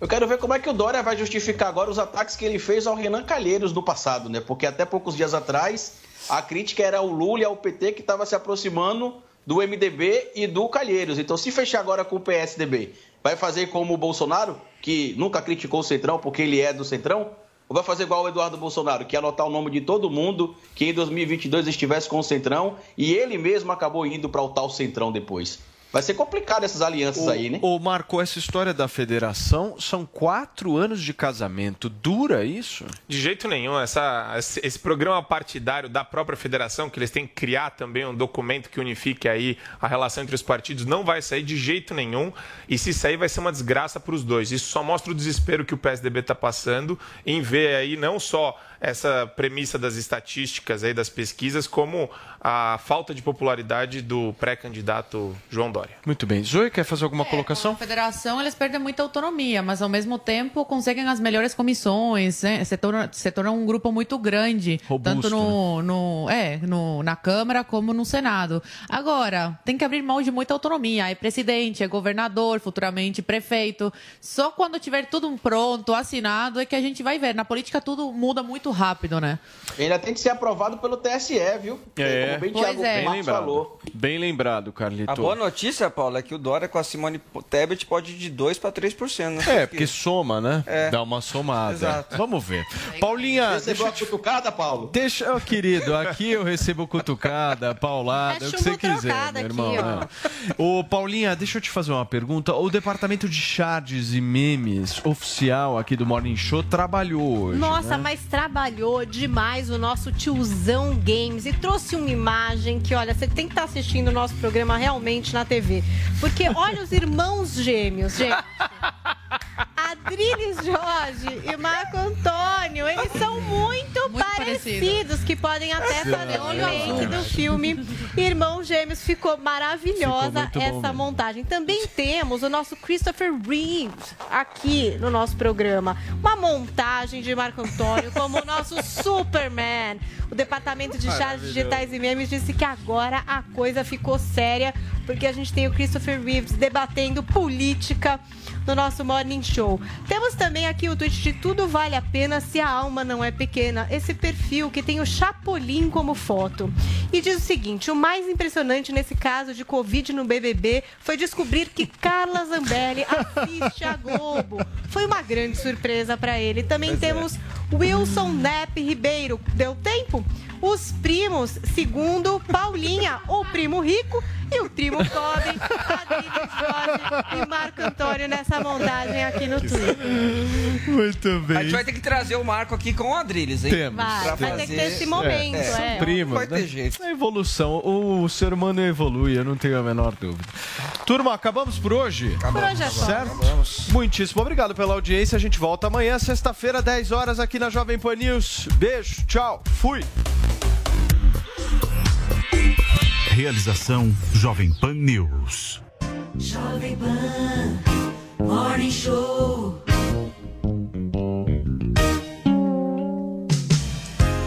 [SPEAKER 15] Eu quero ver como é que o Dória vai justificar agora os ataques que ele fez ao Renan Calheiros no passado, né? Porque até poucos dias atrás a crítica era o Lula e ao PT que estava se aproximando do MDB e do Calheiros. Então, se fechar agora com o PSDB, vai fazer como o Bolsonaro, que nunca criticou o Centrão porque ele é do Centrão? Ou vai fazer igual o Eduardo Bolsonaro, que anotar o nome de todo mundo que em 2022 estivesse com o Centrão e ele mesmo acabou indo para o tal Centrão depois? Vai ser complicado essas alianças aí, né?
[SPEAKER 9] Ô, Marco, essa história da federação são quatro anos de casamento. Dura isso?
[SPEAKER 11] De jeito nenhum. Essa, esse, esse programa partidário da própria federação, que eles têm que criar também um documento que unifique aí a relação entre os partidos, não vai sair de jeito nenhum. E se sair, vai ser uma desgraça para os dois. Isso só mostra o desespero que o PSDB está passando em ver aí não só essa premissa das estatísticas aí das pesquisas, como a falta de popularidade do pré-candidato João Dória.
[SPEAKER 9] Muito bem. Zoe, quer fazer alguma colocação?
[SPEAKER 16] A federação, eles perdem muita autonomia, mas ao mesmo tempo conseguem as melhores comissões, né? se, torna, se torna um grupo muito grande,
[SPEAKER 9] Robusto,
[SPEAKER 16] tanto no, no, é, no, na Câmara como no Senado. Agora, tem que abrir mão de muita autonomia. É presidente, é governador, futuramente prefeito. Só quando tiver tudo pronto, assinado, é que a gente vai ver. Na política tudo muda muito muito rápido, né?
[SPEAKER 15] Ainda tem que ser aprovado pelo TSE, viu?
[SPEAKER 9] É,
[SPEAKER 15] Como bem
[SPEAKER 16] Pois
[SPEAKER 15] Thiago
[SPEAKER 16] é.
[SPEAKER 9] bem lembrado.
[SPEAKER 15] falou.
[SPEAKER 9] Bem lembrado, Carlito.
[SPEAKER 10] A boa notícia, Paulo, é que o Dória com a Simone Tebet pode ir de 2 para 3%. Né?
[SPEAKER 9] É, porque soma, né?
[SPEAKER 10] É.
[SPEAKER 9] Dá uma somada.
[SPEAKER 10] Exato.
[SPEAKER 9] Vamos ver. Paulinha,
[SPEAKER 15] Recebeu
[SPEAKER 9] deixa
[SPEAKER 15] a cutucada, Paulo?
[SPEAKER 9] Deixa, ô, querido, aqui eu recebo cutucada, paulada,
[SPEAKER 12] É
[SPEAKER 9] o que você quiser, meu
[SPEAKER 12] aqui,
[SPEAKER 9] irmão.
[SPEAKER 12] ó.
[SPEAKER 9] né? Ô, Paulinha, deixa eu te fazer uma pergunta. O departamento de charges e memes oficial aqui do Morning Show trabalhou hoje.
[SPEAKER 12] Nossa,
[SPEAKER 9] né?
[SPEAKER 12] mas trabalhou demais o nosso tiozão Games e trouxe uma imagem que, olha, você tem que estar assistindo o nosso programa realmente na TV. Porque olha os irmãos gêmeos, gente. Adriles Jorge e Marco Antônio, eles são muito, parecidos, que podem até fazer o
[SPEAKER 16] Olho
[SPEAKER 12] remake do filme Irmãos Gêmeos. Ficou maravilhosa
[SPEAKER 9] Ficou muito bom
[SPEAKER 12] essa
[SPEAKER 9] mesmo.
[SPEAKER 12] montagem. Também temos o nosso Christopher Reeves aqui no nosso programa. Uma montagem de Marco Antônio como o nosso Superman. O Departamento de Charges. Digitais e Memes disse que agora a coisa ficou séria, porque a gente tem o Christopher Reeves debatendo política no nosso Morning Show. Temos também aqui o tweet de Tudo Vale a Pena se a alma não é pequena. Esse perfil que tem o Chapolin como foto. E diz o seguinte: o mais impressionante nesse caso de Covid no BBB foi descobrir que Carla Zambelli assiste a Globo. Foi uma grande surpresa para ele. Também
[SPEAKER 9] Pois é.
[SPEAKER 12] temos Wilson Nepp Ribeiro. Deu tempo? Os primos, segundo Paulinha, o primo rico e o primo pobre, Adriles Jorge e Marco Antônio nessa montagem aqui no Twitter.
[SPEAKER 9] Muito bem.
[SPEAKER 10] A gente vai ter que trazer o Marco aqui com o Adriles, hein?
[SPEAKER 9] Temos.
[SPEAKER 12] Vai,
[SPEAKER 10] Pra
[SPEAKER 12] vai ter que ter esse momento,
[SPEAKER 10] É,
[SPEAKER 12] é.
[SPEAKER 10] são
[SPEAKER 9] primos,
[SPEAKER 10] Vai
[SPEAKER 9] né?
[SPEAKER 10] ter jeito.
[SPEAKER 9] A evolução, o ser humano evolui, eu não tenho a menor dúvida. Turma, acabamos por hoje?
[SPEAKER 12] Por hoje é só.
[SPEAKER 9] Certo? Muitíssimo obrigado pela audiência. A gente volta amanhã, sexta-feira, 10 horas, aqui na Jovem Pan News. Beijo, tchau, fui.
[SPEAKER 14] Realização Jovem Pan News.
[SPEAKER 29] Jovem Pan Morning Show.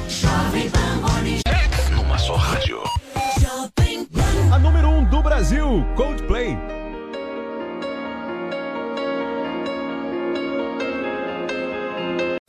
[SPEAKER 29] Jovem Pan Morning
[SPEAKER 35] Numa só rádio.
[SPEAKER 29] Jovem Pan.
[SPEAKER 36] A número 1 um do Brasil, Coldplay.